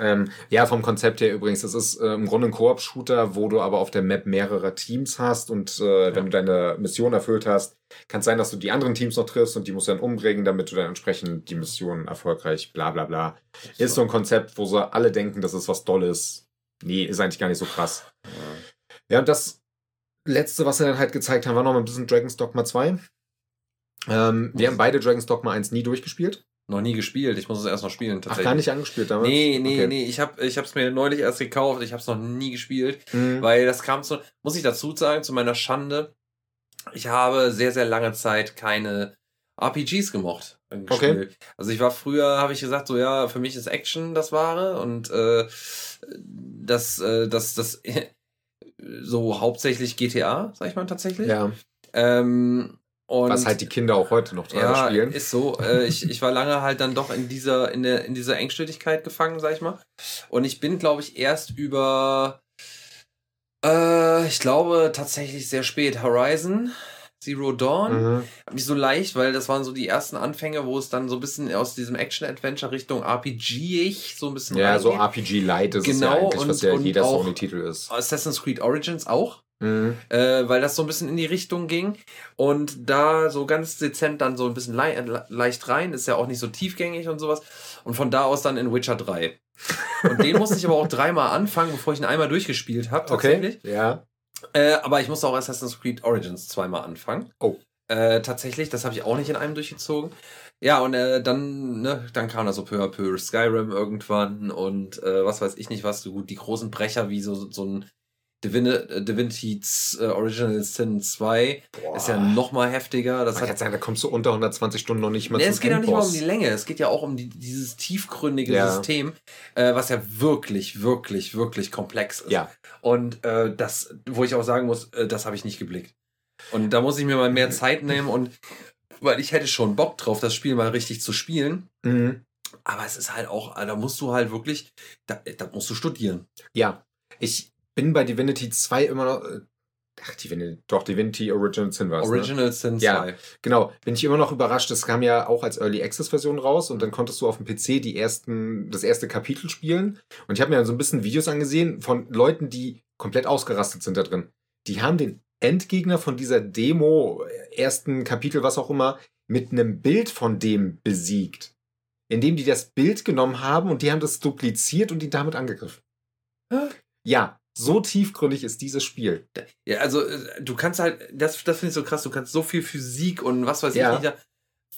Ähm, ja, vom Konzept her übrigens. Das ist äh, im Grunde ein Koop-Shooter, wo du aber auf der Map mehrere Teams hast und äh, ja. wenn du deine Mission erfüllt hast, kann es sein, dass du die anderen Teams noch triffst und die musst du dann umbringen, damit du dann entsprechend die Mission erfolgreich, bla bla bla. So. Ist so ein Konzept, wo sie alle denken, das ist was Dolles. Nee, ist eigentlich gar nicht so krass. Ja, und das letzte, was sie dann halt gezeigt haben, war noch mal ein bisschen Dragon's Dogma 2. Ähm, wir haben beide Dragon's Dogma 1 nie durchgespielt. Noch nie gespielt. Ich muss es erst noch spielen. Tatsächlich. Ach, gar nicht angespielt damals? Nee, nee, okay. nee. Ich habe ich es mir neulich erst gekauft. Ich habe es noch nie gespielt. Mhm. Weil das kam so, muss ich dazu sagen, zu meiner Schande. Ich habe sehr, sehr lange Zeit keine RPGs gemocht. Gespielt. Okay. Also ich war früher, habe ich gesagt, so ja, für mich ist Action das Wahre und äh, das, äh, das, das so hauptsächlich GTA, sag ich mal tatsächlich. Ja. Ähm, und Was halt die Kinder auch heute noch ja, spielen. Ist so. Äh, ich, ich war lange halt dann doch in dieser, in der, in dieser Engstirnigkeit gefangen, sag ich mal. Und ich bin, glaube ich, erst über äh, ich glaube tatsächlich sehr spät. Horizon, Zero Dawn. Mhm. Hab mich so leicht, weil das waren so die ersten Anfänge, wo es dann so ein bisschen aus diesem Action-Adventure Richtung RPG-ich so ein bisschen Ja, reingeht. so RPG-Light ist genau, es ja genau, eigentlich, und, was ja jeder Sony-Titel ist. Assassin's Creed Origins auch. Mhm. Äh, weil das so ein bisschen in die Richtung ging. Und da so ganz dezent dann so ein bisschen le leicht rein, ist ja auch nicht so tiefgängig und sowas. Und von da aus dann in Witcher 3. Und den musste ich aber auch dreimal anfangen, bevor ich ihn einmal durchgespielt habe, tatsächlich. Okay, ja. Äh, aber ich musste auch Assassin's Creed Origins zweimal anfangen. Oh. Äh, tatsächlich, das habe ich auch nicht in einem durchgezogen. Ja, und äh, dann, ne, dann kam da so peu à peu Skyrim irgendwann und äh, was weiß ich nicht was, so gut, die großen Brecher wie so, so ein Divin Divinity äh, Original Sin 2 Boah. ist ja noch mal heftiger. Das Man hat kann sagen, da kommst du unter 120 Stunden noch nicht mal nee, Es geht ja nicht mal um die Länge, es geht ja auch um die, dieses tiefgründige ja. System, äh, was ja wirklich, wirklich, wirklich komplex ist. Ja. Und äh, das, wo ich auch sagen muss, äh, das habe ich nicht geblickt. Und da muss ich mir mal mehr Zeit nehmen und weil ich hätte schon Bock drauf, das Spiel mal richtig zu spielen. Mhm. Aber es ist halt auch, da musst du halt wirklich, da, da musst du studieren. Ja. Ich, bin bei Divinity 2 immer noch. Äh, ach, Divinity, doch, Divinity Original Sin war es. Ne? Original ne? Sin 2. Ja, genau. Bin ich immer noch überrascht. Das kam ja auch als Early Access Version raus und dann konntest du auf dem PC die ersten, das erste Kapitel spielen. Und ich habe mir so ein bisschen Videos angesehen von Leuten, die komplett ausgerastet sind da drin. Die haben den Endgegner von dieser Demo, ersten Kapitel, was auch immer, mit einem Bild von dem besiegt. Indem die das Bild genommen haben und die haben das dupliziert und ihn damit angegriffen. Ja, so tiefgründig ist dieses Spiel. Ja, also äh, du kannst halt, das, das finde ich so krass, du kannst so viel Physik und was weiß ja. ich nicht.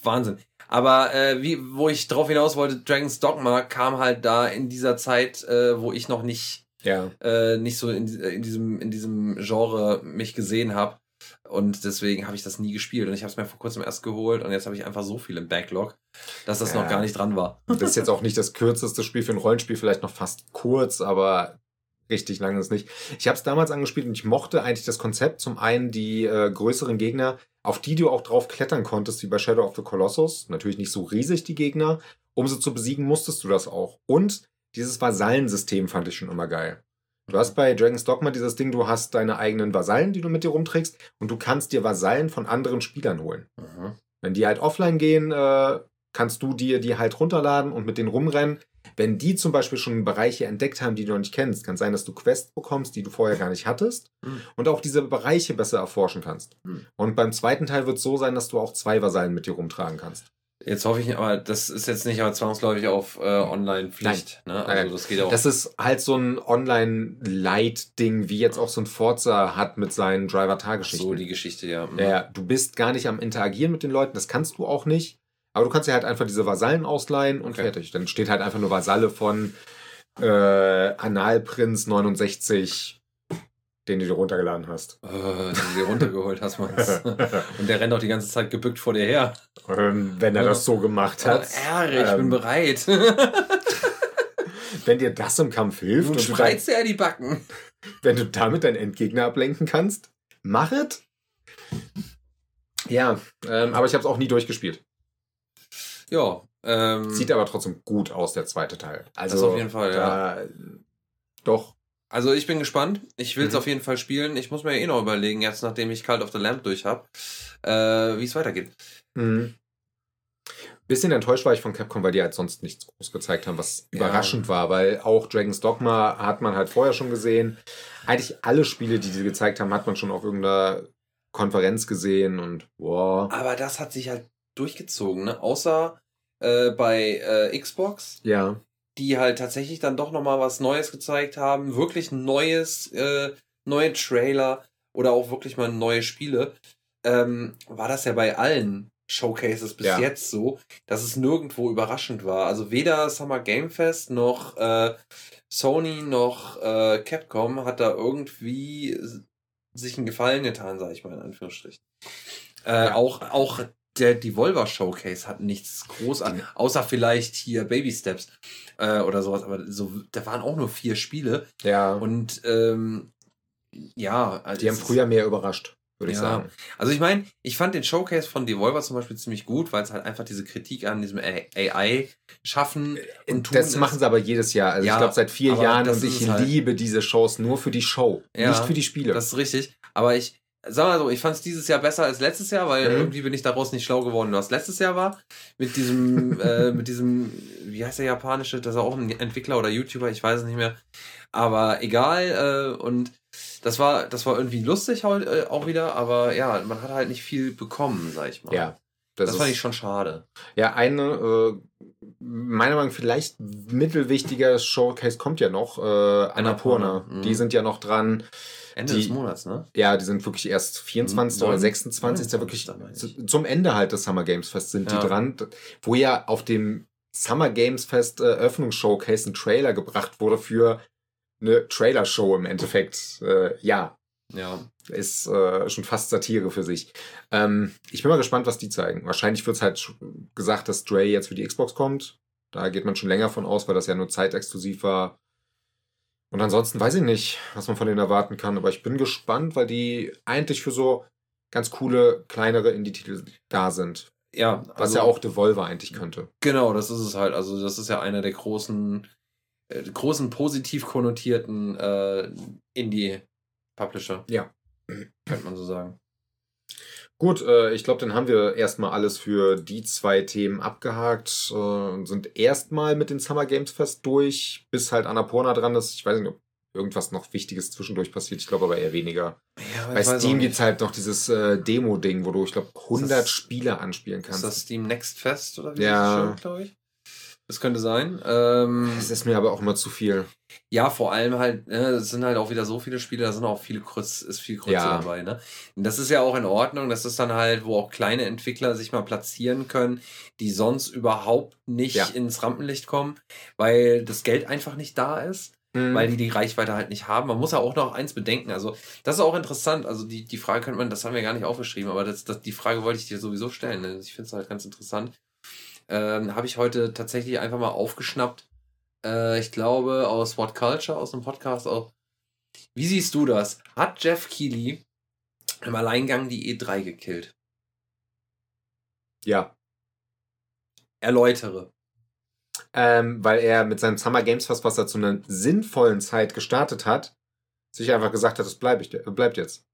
Wahnsinn. Aber äh, wie, wo ich drauf hinaus wollte, Dragon's Dogma kam halt da in dieser Zeit, äh, wo ich noch nicht, ja. äh, nicht so in, in, diesem, in diesem Genre mich gesehen habe. Und deswegen habe ich das nie gespielt. Und ich habe es mir vor kurzem erst geholt und jetzt habe ich einfach so viel im Backlog, dass das ja. noch gar nicht dran war. Das ist jetzt auch nicht das kürzeste Spiel für ein Rollenspiel, vielleicht noch fast kurz, aber richtig lange ist nicht. Ich habe es damals angespielt und ich mochte eigentlich das Konzept. Zum einen die äh, größeren Gegner, auf die du auch drauf klettern konntest, wie bei Shadow of the Colossus. Natürlich nicht so riesig, die Gegner. Um sie zu besiegen, musstest du das auch. Und dieses Vasallensystem fand ich schon immer geil. Du hast bei Dragon's Dogma dieses Ding, du hast deine eigenen Vasallen, die du mit dir rumträgst, und du kannst dir Vasallen von anderen Spielern holen. Mhm. Wenn die halt offline gehen, äh, kannst du dir die halt runterladen und mit denen rumrennen. Wenn die zum Beispiel schon Bereiche entdeckt haben, die du noch nicht kennst, kann sein, dass du Quests bekommst, die du vorher gar nicht hattest mhm. und auch diese Bereiche besser erforschen kannst. Mhm. Und beim zweiten Teil wird es so sein, dass du auch zwei Vasallen mit dir rumtragen kannst. Jetzt hoffe ich, aber das ist jetzt nicht aber zwangsläufig auf äh, Online-Pflicht. Ne? Also das geht auch. Das ist halt so ein Online-Light-Ding, wie jetzt auch so ein Forza hat mit seinen Driver-Tar-Geschichten. So die Geschichte, ja. Mhm. Ja, du bist gar nicht am Interagieren mit den Leuten, das kannst du auch nicht. Aber du kannst dir halt einfach diese Vasallen ausleihen und okay. fertig. Dann steht halt einfach nur Vasalle von äh, Analprinz 69, den du dir runtergeladen hast. Äh, den du dir runtergeholt hast, meinst Und der rennt auch die ganze Zeit gebückt vor dir her. Ähm, wenn er das so gemacht hat. Oh, Ehre, ich ähm, bin bereit. wenn dir das im Kampf hilft. Und, und spreizt er die Backen. Wenn du damit deinen Endgegner ablenken kannst, mach es. Ja, ähm, aber ich habe es auch nie durchgespielt. Ja. Ähm, Sieht aber trotzdem gut aus, der zweite Teil. Also, das auf jeden Fall, da, ja. Doch. Also ich bin gespannt. Ich will es mhm. auf jeden Fall spielen. Ich muss mir eh noch überlegen, jetzt nachdem ich Cult of the Lamp durch habe, äh, wie es weitergeht. Mhm. Bisschen enttäuscht war ich von Capcom, weil die halt sonst nichts groß gezeigt haben, was ja. überraschend war, weil auch Dragon's Dogma hat man halt vorher schon gesehen. Eigentlich alle Spiele, die sie gezeigt haben, hat man schon auf irgendeiner Konferenz gesehen und wow. Aber das hat sich halt durchgezogen, ne? Außer äh, bei äh, Xbox. Ja. Die halt tatsächlich dann doch nochmal was Neues gezeigt haben. Wirklich Neues, äh, neue Trailer oder auch wirklich mal neue Spiele. Ähm, war das ja bei allen Showcases bis ja. jetzt so, dass es nirgendwo überraschend war. Also weder Summer Game Fest noch äh, Sony noch äh, Capcom hat da irgendwie sich einen Gefallen getan, sage ich mal in Anführungsstrichen. Äh, ja. Auch auch der Devolver Showcase hat nichts groß an, außer vielleicht hier Baby Steps äh, oder sowas. Aber so, da waren auch nur vier Spiele. Ja. Und ähm, ja, also die haben früher mehr überrascht würde ja. ich sagen. Also ich meine, ich fand den Showcase von Devolver zum Beispiel ziemlich gut, weil es halt einfach diese Kritik an diesem AI schaffen äh, und tun. Das machen sie aber jedes Jahr. Also ja, ich glaube seit vier Jahren und ich halt liebe diese Shows nur für die Show, ja, nicht für die Spiele. Das ist richtig. Aber ich, sag mal so, ich fand es dieses Jahr besser als letztes Jahr, weil mhm. irgendwie bin ich daraus nicht schlau geworden, was letztes Jahr war. Mit diesem, äh, mit diesem, wie heißt der japanische, das ist auch ein Entwickler oder YouTuber, ich weiß es nicht mehr. Aber egal, äh, und das war, das war irgendwie lustig äh, auch wieder, aber ja, man hat halt nicht viel bekommen, sag ich mal. Ja. Das, das fand ich schon schade. Ja, eine, äh, meiner Meinung nach vielleicht mittelwichtiger Showcase kommt ja noch, äh, Annapurna. Annapurna. Mhm. Die sind ja noch dran. Ende die, des Monats, ne? Ja, die sind wirklich erst 24. Mhm. oder 26. Ja, wirklich zu, zum Ende halt des Summer Games Fest sind ja. die dran, wo ja auf dem Summer Games Fest äh, Eröffnungsshowcase ein Trailer gebracht wurde für eine Trailer-Show im Endeffekt. Äh, ja. Ja. Ist äh, schon fast Satire für sich. Ähm, ich bin mal gespannt, was die zeigen. Wahrscheinlich wird es halt gesagt, dass Dre jetzt für die Xbox kommt. Da geht man schon länger von aus, weil das ja nur zeitexklusiv war. Und ansonsten weiß ich nicht, was man von denen erwarten kann, aber ich bin gespannt, weil die eigentlich für so ganz coole, kleinere Indie-Titel da sind. Ja. Was also, ja auch Devolver eigentlich könnte. Genau, das ist es halt. Also, das ist ja einer der großen äh, großen positiv konnotierten äh, Indie-Publisher. Ja. Könnte man so sagen. Gut, äh, ich glaube, dann haben wir erstmal alles für die zwei Themen abgehakt äh, und sind erstmal mit den Summer Games Fest durch, bis halt Annapurna dran ist. Ich weiß nicht, ob irgendwas noch Wichtiges zwischendurch passiert. Ich glaube aber eher weniger. Ja, Bei Steam gibt es halt noch dieses äh, Demo-Ding, wo du, ich glaube, 100 das, Spiele anspielen kannst. Ist das Steam Next Fest oder wie ja. glaube ich? Das könnte sein. Ähm, das ist mir aber auch immer zu viel. Ja, vor allem halt, ne, es sind halt auch wieder so viele Spiele, da sind auch viele Kurz, ist viel Kurze ja. dabei, ne? Und das ist ja auch in Ordnung. Das ist dann halt, wo auch kleine Entwickler sich mal platzieren können, die sonst überhaupt nicht ja. ins Rampenlicht kommen, weil das Geld einfach nicht da ist. Mhm. Weil die die Reichweite halt nicht haben. Man muss ja auch noch eins bedenken. Also, das ist auch interessant. Also, die, die Frage könnte man, das haben wir gar nicht aufgeschrieben, aber das, das, die Frage wollte ich dir sowieso stellen. Ne? Ich finde es halt ganz interessant ähm, habe ich heute tatsächlich einfach mal aufgeschnappt. Äh, ich glaube aus What Culture, aus einem Podcast auch. Wie siehst du das? Hat Jeff Keighley im Alleingang die E3 gekillt? Ja. Erläutere. Ähm, weil er mit seinem Summer Games Fest, was er zu einer sinnvollen Zeit gestartet hat, sich einfach gesagt hat, das bleib ich, bleibt jetzt.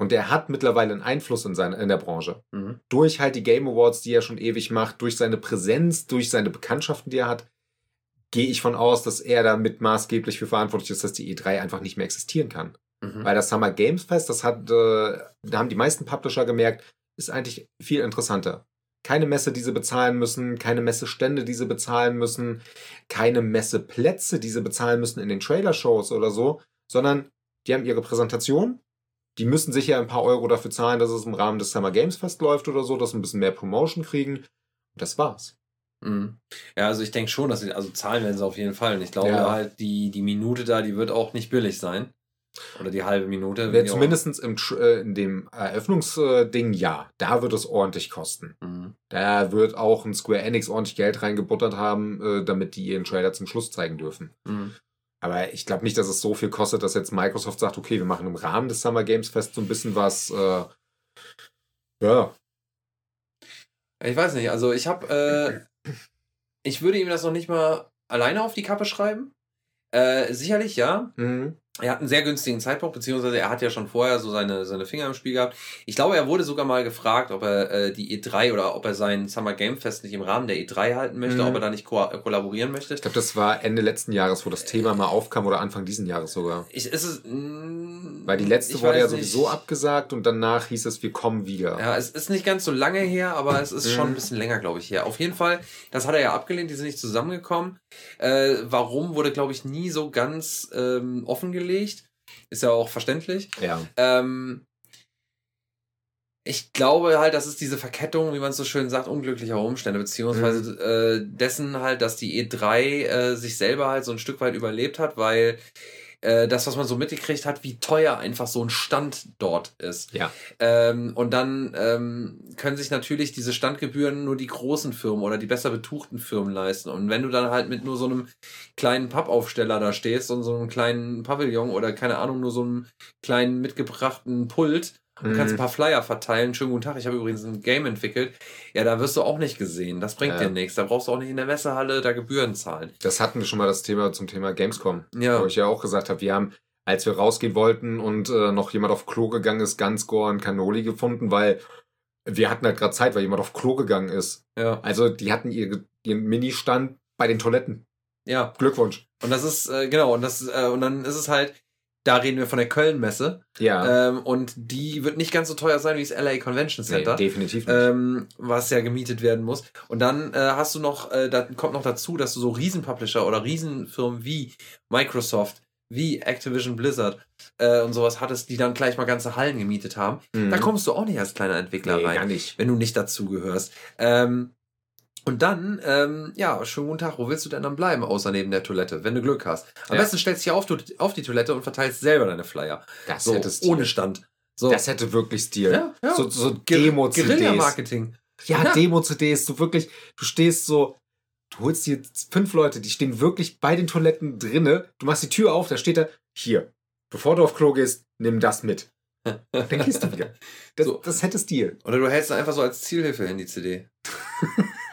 Und er hat mittlerweile einen Einfluss in, seine, in der Branche. Mhm. Durch halt die Game Awards, die er schon ewig macht, durch seine Präsenz, durch seine Bekanntschaften, die er hat, gehe ich von aus, dass er damit maßgeblich für verantwortlich ist, dass die E3 einfach nicht mehr existieren kann. Mhm. Weil das Summer Games Fest, das hat, äh, da haben die meisten Publisher gemerkt, ist eigentlich viel interessanter. Keine Messe, die sie bezahlen müssen, keine Messestände, die sie bezahlen müssen, keine Messeplätze, die sie bezahlen müssen in den Trailer-Shows oder so, sondern die haben ihre Präsentation, die müssen sicher ein paar Euro dafür zahlen, dass es im Rahmen des Summer Games Fest läuft oder so, dass sie ein bisschen mehr Promotion kriegen. Und das war's. Mhm. Ja, also ich denke schon, dass sie, also zahlen werden sie auf jeden Fall. Und ich glaube ja. halt, die, die Minute da, die wird auch nicht billig sein. Oder die halbe Minute. Ja, zumindest im, äh, in dem Eröffnungsding, ja. Da wird es ordentlich kosten. Mhm. Da wird auch ein Square Enix ordentlich Geld reingebuttert haben, äh, damit die ihren Trailer zum Schluss zeigen dürfen. Mhm. Aber ich glaube nicht, dass es so viel kostet, dass jetzt Microsoft sagt, okay, wir machen im Rahmen des Summer Games Fest so ein bisschen was. Äh, ja. Ich weiß nicht, also ich habe, äh, ich würde ihm das noch nicht mal alleine auf die Kappe schreiben. Äh, sicherlich ja. Mhm. Er hat einen sehr günstigen Zeitpunkt, beziehungsweise er hat ja schon vorher so seine, seine Finger im Spiel gehabt. Ich glaube, er wurde sogar mal gefragt, ob er äh, die E3 oder ob er sein Summer Game Fest nicht im Rahmen der E3 halten möchte, Mhm. ob er da nicht ko kollaborieren möchte. Ich glaube, das war Ende letzten Jahres, wo das Thema mal aufkam oder Anfang diesen Jahres sogar. Ich, ist es, mh, Weil die letzte wurde ja sowieso nicht. abgesagt und danach hieß es, wir kommen wieder. Ja, es ist nicht ganz so lange her, aber es ist schon ein Mhm. bisschen länger, glaube ich, her. Auf jeden Fall, das hat er ja abgelehnt, die sind nicht zusammengekommen. Äh, warum wurde, glaube ich, nie so ganz ähm, offengelegt. Ist ja auch verständlich. Ja. Ähm, ich glaube halt, das ist diese Verkettung, wie man es so schön sagt, unglücklicher Umstände, beziehungsweise äh, dessen halt, dass die E3 äh, sich selber halt so ein Stück weit überlebt hat, weil äh, das, was man so mitgekriegt hat, wie teuer einfach so ein Stand dort ist. Ja. Ähm, und dann ähm, können sich natürlich diese Standgebühren nur die großen Firmen oder die besser betuchten Firmen leisten. Und wenn du dann halt mit nur so einem kleinen Pappaufsteller da stehst und so einem kleinen Pavillon oder keine Ahnung, nur so einem kleinen mitgebrachten Pult und kannst ein Mhm. paar Flyer verteilen. Schönen guten Tag, ich habe übrigens ein Game entwickelt. Ja, da wirst du auch nicht gesehen. Das bringt Ja. dir nichts. Da brauchst du auch nicht in der Messehalle da Gebühren zahlen. Das hatten wir schon mal das Thema zum Thema Gamescom. Ja. Wo ich ja auch gesagt habe, wir haben, als wir rausgehen wollten und äh, noch jemand auf Klo gegangen ist, ganz Gore und Cannoli gefunden, weil wir hatten halt gerade Zeit, weil jemand auf Klo gegangen ist. Ja. Also die hatten ihr, ihren Mini-Stand bei den Toiletten. Ja. Glückwunsch. Und das ist, äh, genau, und das, äh, und dann ist es halt, da reden wir von der Köln-Messe. Ja. Ähm, und die wird nicht ganz so teuer sein wie das LA Convention Center. Nee, definitiv nicht. ähm, was ja gemietet werden muss. Und dann äh, hast du noch, äh, da kommt noch dazu, dass du so Riesenpublisher oder Riesenfirmen wie Microsoft, wie Activision Blizzard äh, und sowas hattest, die dann gleich mal ganze Hallen gemietet haben. Mhm. Da kommst du auch nicht als kleiner Entwickler nee, rein, gar nicht. wenn du nicht dazugehörst. Ähm, und dann, ähm, ja, schönen guten Tag, wo willst du denn dann bleiben, außer neben der Toilette, wenn du Glück hast? Am Ja. besten stellst du dich auf, auf die Toilette und verteilst selber deine Flyer. Das So, hätte Stil. ohne Stand. So, Das hätte wirklich Stil. Ja, ja. So, so Demo-CDs. Guerilla-Marketing. Ja, Ja. Demo-CDs. Du wirklich, du stehst so, du holst dir fünf Leute, die stehen wirklich bei den Toiletten drinne. Du machst die Tür auf, da steht da, hier, bevor du auf Klo gehst, nimm das mit. Dann gehst du wieder. Das, So. das hätte Stil. Oder du hältst einfach so als Zielhilfe hin die CD.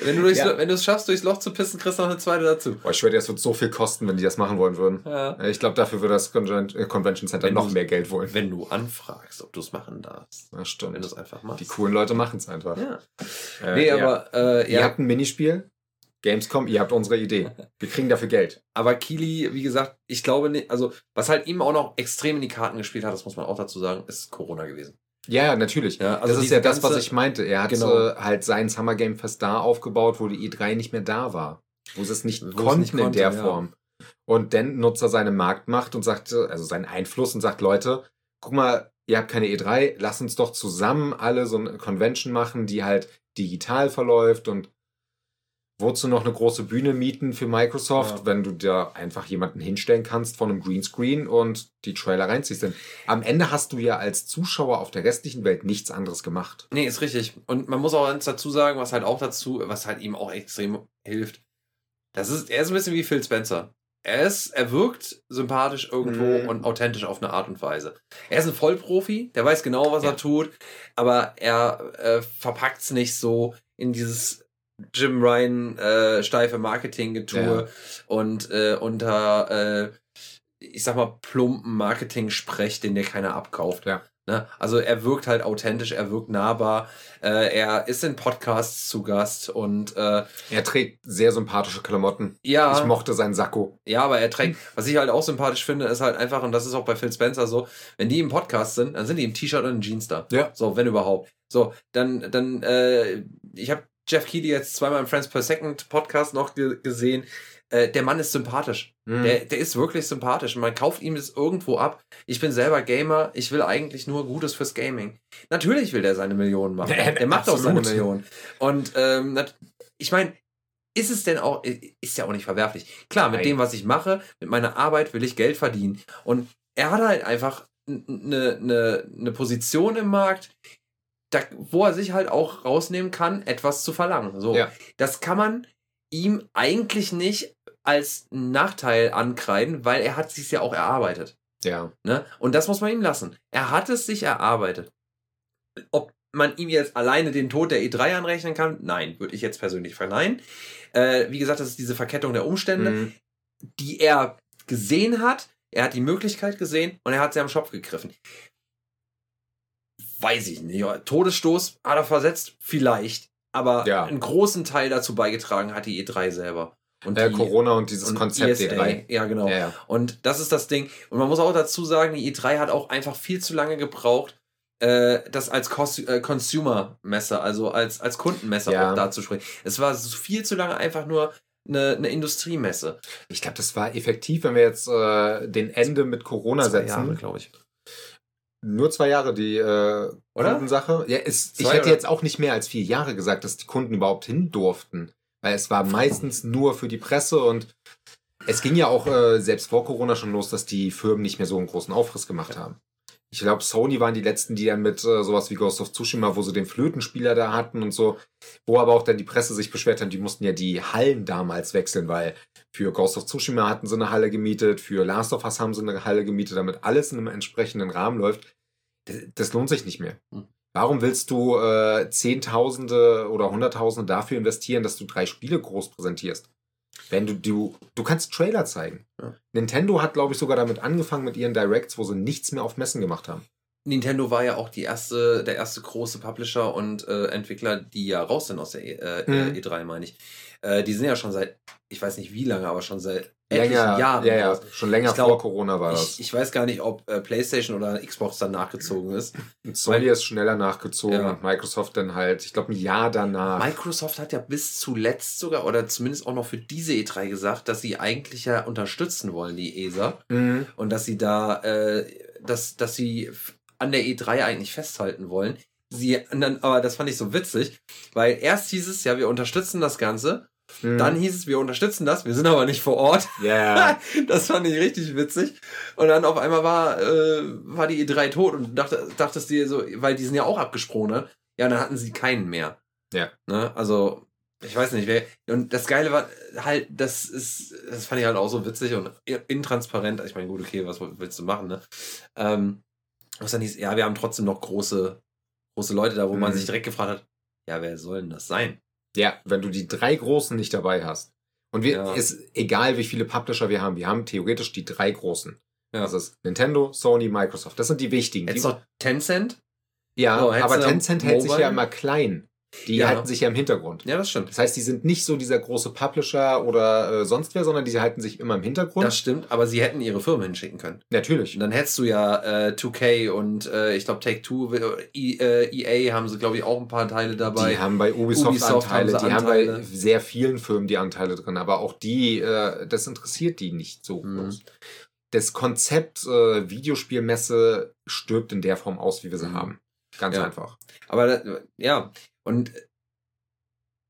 wenn du durchs, Ja. wenn du es schaffst, durchs Loch zu pissen, kriegst du noch eine zweite dazu. Boah, ich schwöre, dir, das wird so viel kosten, wenn die das machen wollen würden. Ja. Ich glaube, dafür würde das äh, Convention Center Wenn noch du- mehr Geld wollen. Wenn du anfragst, ob du es machen darfst. Das Wenn stimmt. du es einfach machst. Die coolen Leute machen es einfach. Ja. Äh, Nee, ja. aber, äh, Ihr habt ein Minispiel, Gamescom, ihr habt unsere Idee. Wir kriegen dafür Geld. aber Kili, wie gesagt, ich glaube nicht, also was halt ihm auch noch extrem in die Karten gespielt hat, das muss man auch dazu sagen, ist Corona gewesen. Ja, ja, natürlich. Ja, also das ist ja das, was ich meinte. Er hat Genau. äh, halt sein Summer Game Fest da aufgebaut, wo die E3 nicht mehr da war. Wo sie es nicht Wo es konnten nicht in konnte, der ja. Form. Und dann nutzt er seine Marktmacht und sagt, also seinen Einfluss und sagt, Leute, guck mal, ihr habt keine E3, lasst uns doch zusammen alle so eine Convention machen, die halt digital verläuft und wozu noch eine große Bühne mieten für Microsoft, Ja. wenn du dir einfach jemanden hinstellen kannst von einem Greenscreen und die Trailer reinziehst. Denn am Ende hast du ja als Zuschauer auf der restlichen Welt nichts anderes gemacht. Nee, ist richtig. Und man muss auch eins dazu sagen, was halt auch dazu, was halt ihm auch extrem hilft. Das ist, er ist ein bisschen wie Phil Spencer. Er ist, er wirkt sympathisch irgendwo Mhm. und authentisch auf eine Art und Weise. Er ist ein Vollprofi, der weiß genau, was Ja. er tut, aber er äh, verpackt es nicht so in dieses Jim Ryan äh, steife Marketing-Getue Ja. und äh, unter, äh, ich sag mal, plumpen Marketing-Sprech, den dir keiner abkauft. Ja. Ne? Also er wirkt halt authentisch, er wirkt nahbar, äh, er ist in Podcasts zu Gast und äh, Er trägt sehr sympathische Klamotten. ja, Ich mochte seinen Sakko. ja, aber er trägt, was ich halt auch sympathisch finde, ist halt einfach, und das ist auch bei Phil Spencer so, wenn die im Podcast sind, dann sind die im T-Shirt und in Jeans da. Ja. So, wenn überhaupt. So, dann, dann, äh, ich habe Jeff Keighley jetzt zweimal im Friends Per Second Podcast noch ge gesehen. Äh, der Mann ist sympathisch. Mhm. Der, der ist wirklich sympathisch. Man kauft ihm das irgendwo ab. Ich bin selber Gamer. Ich will eigentlich nur Gutes fürs Gaming. Natürlich will der seine Millionen machen. Ja, Der macht auch seine absolut. Millionen. Und ähm, ich meine, ist es denn auch, ist ja auch nicht verwerflich. Klar, mit Nein. dem, was ich mache, mit meiner Arbeit will ich Geld verdienen. Und er hat halt einfach eine ne, ne Position im Markt, da, wo er sich halt auch rausnehmen kann, etwas zu verlangen. So, Ja. das kann man ihm eigentlich nicht als Nachteil ankreiden, weil er hat sich ja auch erarbeitet. Ja. Ne? Und das muss man ihm lassen. Er hat es sich erarbeitet. Ob man ihm jetzt alleine den Tod der E3 anrechnen kann, nein, würde ich jetzt persönlich verneinen. Äh, wie gesagt, das ist diese Verkettung der Umstände, Mhm. die er gesehen hat, er hat die Möglichkeit gesehen und er hat sie am Schopf gegriffen. Weiß ich nicht. Todesstoß hat er versetzt, vielleicht. Aber ja. einen großen Teil dazu beigetragen hat die E3 selber. Und ja, die, Corona und dieses und Konzept ESA, E3. Ja, genau. Ja, ja. Und das ist das Ding. Und man muss auch dazu sagen, die E3 hat auch einfach viel zu lange gebraucht, äh, das als äh, Consumer-Messer, also als, als Kundenmesser ja. auch darzusprechen. Es war viel zu lange einfach nur eine, eine Industriemesse. Ich glaube, das war effektiv, wenn wir jetzt äh, den Ende mit Corona zwei setzen. glaube ich. Nur zwei Jahre die äh, Kundensache. Ja, es, ich hätte jetzt auch nicht mehr als vier Jahre gesagt, dass die Kunden überhaupt hin durften. Weil es war meistens nur für die Presse und es ging ja auch äh, selbst vor Corona schon los, dass die Firmen nicht mehr so einen großen Aufriss gemacht haben. Ich glaube, Sony waren die letzten, die dann mit äh, sowas wie Ghost of Tsushima, wo sie den Flötenspieler da hatten und so, wo aber auch dann die Presse sich beschwert hat, die mussten ja die Hallen damals wechseln, weil für Ghost of Tsushima hatten sie eine Halle gemietet, für Last of Us haben sie eine Halle gemietet, damit alles in einem entsprechenden Rahmen läuft. Das, das lohnt sich nicht mehr. Hm. Warum willst du äh, Zehntausende oder Hunderttausende dafür investieren, dass du drei Spiele groß präsentierst? Wenn du, du, du kannst Trailer zeigen. Ja. Nintendo hat, glaube ich, sogar damit angefangen mit ihren Directs, wo sie nichts mehr auf Messen gemacht haben. Nintendo war ja auch die erste, der erste große Publisher und äh, Entwickler, die ja raus sind aus der e, äh, mhm. E3, meine ich. Äh, die sind ja schon seit, ich weiß nicht wie lange, aber schon seit länger, Jahren. Ja, ja, schon länger glaub, vor Corona war das. Ich, ich, weiß gar nicht, ob äh, PlayStation oder Xbox dann nachgezogen ist. Sony ist schneller nachgezogen ja. und Microsoft dann halt, ich glaube, ein Jahr danach. Microsoft hat ja bis zuletzt sogar oder zumindest auch noch für diese E3 gesagt, dass sie eigentlich ja unterstützen wollen, die ESA. Mhm. Und dass sie da, äh, dass, dass sie an der E3 eigentlich festhalten wollen. Sie, dann, aber das fand ich so witzig, weil erst hieß es, ja, wir unterstützen das Ganze Mhm. Dann hieß es, wir unterstützen das, wir sind aber nicht vor Ort. Ja. Yeah. das fand ich richtig witzig. Und dann auf einmal war, äh, war die E3 tot und dachte, dachtest dir so, weil die sind ja auch abgesprungen, ne? Ja, dann hatten sie keinen mehr. Ja. Ne? Also, ich weiß nicht, wer. Und das Geile war halt, das ist, das fand ich halt auch so witzig und intransparent. Ich meine, gut, okay, was willst du machen, ne? Ähm, was dann hieß, ja, wir haben trotzdem noch große, große Leute da, wo mhm. man sich direkt gefragt hat, ja, wer soll denn das sein? Ja, wenn du die drei großen nicht dabei hast. Und wir, ja. ist egal, wie viele Publisher wir haben. Wir haben theoretisch die drei großen. Ja. Das ist Nintendo, Sony, Microsoft. Das sind die wichtigen. Jetzt noch Tencent? Ja, oh, aber Tencent hält sich ja immer klein. Die ja. halten sich ja im Hintergrund. Ja, das stimmt. Das heißt, die sind nicht so dieser große Publisher oder äh, sonst wer, sondern die halten sich immer im Hintergrund. Das stimmt, aber sie hätten ihre Firmen hinschicken können. Natürlich. Und dann hättest du ja äh, 2K und äh, ich glaube Take-Two, äh, EA haben sie, glaube ich, auch ein paar Teile dabei. Die haben bei Ubisoft, Ubisoft Anteile, haben die Anteile. haben bei sehr vielen Firmen die Anteile drin, aber auch die, äh, das interessiert die nicht so mhm. groß. Das Konzept äh, Videospielmesse stirbt in der Form aus, wie wir sie mhm. haben. Ganz ja. einfach. Aber ja, und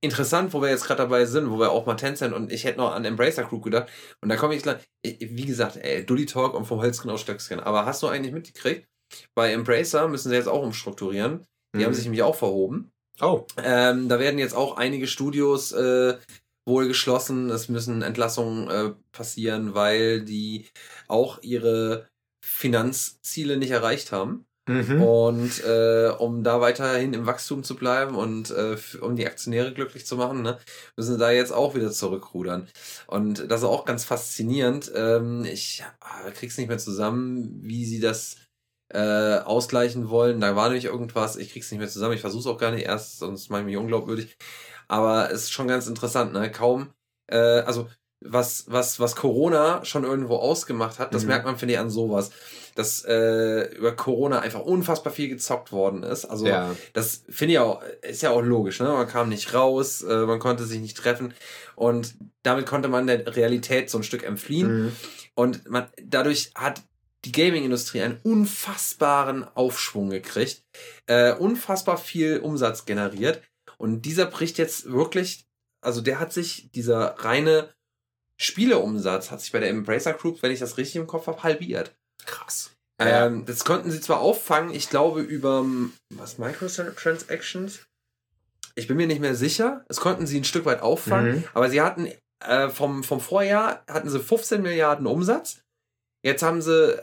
interessant, wo wir jetzt gerade dabei sind, wo wir auch mal Tencent und ich hätte noch an Embracer Group gedacht. Und da komme ich gleich, wie gesagt, ey, Dully Talk und vom Holzken aus Stöcksken. Aber hast du eigentlich mitgekriegt? Bei Embracer müssen sie jetzt auch umstrukturieren. Die mhm. haben sich nämlich auch verhoben. Oh. Ähm, da werden jetzt auch einige Studios äh, wohl geschlossen. Es müssen Entlassungen äh, passieren, weil die auch ihre Finanzziele nicht erreicht haben. Mhm. Und äh, um da weiterhin im Wachstum zu bleiben und äh, um die Aktionäre glücklich zu machen, ne, müssen sie da jetzt auch wieder zurückrudern. Und das ist auch ganz faszinierend. Ähm, ich äh, krieg's nicht mehr zusammen, wie sie das äh, ausgleichen wollen. Da war nämlich irgendwas, ich krieg's nicht mehr zusammen, ich versuch's auch gar nicht erst, sonst mache ich mich unglaubwürdig. Aber es ist schon ganz interessant, ne? Kaum, äh, also was, was, was Corona schon irgendwo ausgemacht hat, das mhm. merkt man, finde ich, an sowas. Dass äh, über Corona einfach unfassbar viel gezockt worden ist. Also ja. das finde ich auch, ist ja auch logisch, ne? Man kam nicht raus, äh, man konnte sich nicht treffen und damit konnte man der Realität so ein Stück entfliehen. Mhm. Und man, dadurch hat die Gaming-Industrie einen unfassbaren Aufschwung gekriegt, äh, unfassbar viel Umsatz generiert. Und dieser bricht jetzt wirklich, also der hat sich, dieser reine Spieleumsatz hat sich bei der Embracer Group, wenn ich das richtig im Kopf habe, halbiert. Krass. Ähm, das konnten sie zwar auffangen, ich glaube über was Microtransactions. Ich bin mir nicht mehr sicher. Das konnten sie ein Stück weit auffangen, mhm. aber sie hatten äh, vom, vom Vorjahr hatten sie 15 Milliarden Umsatz. Jetzt haben sie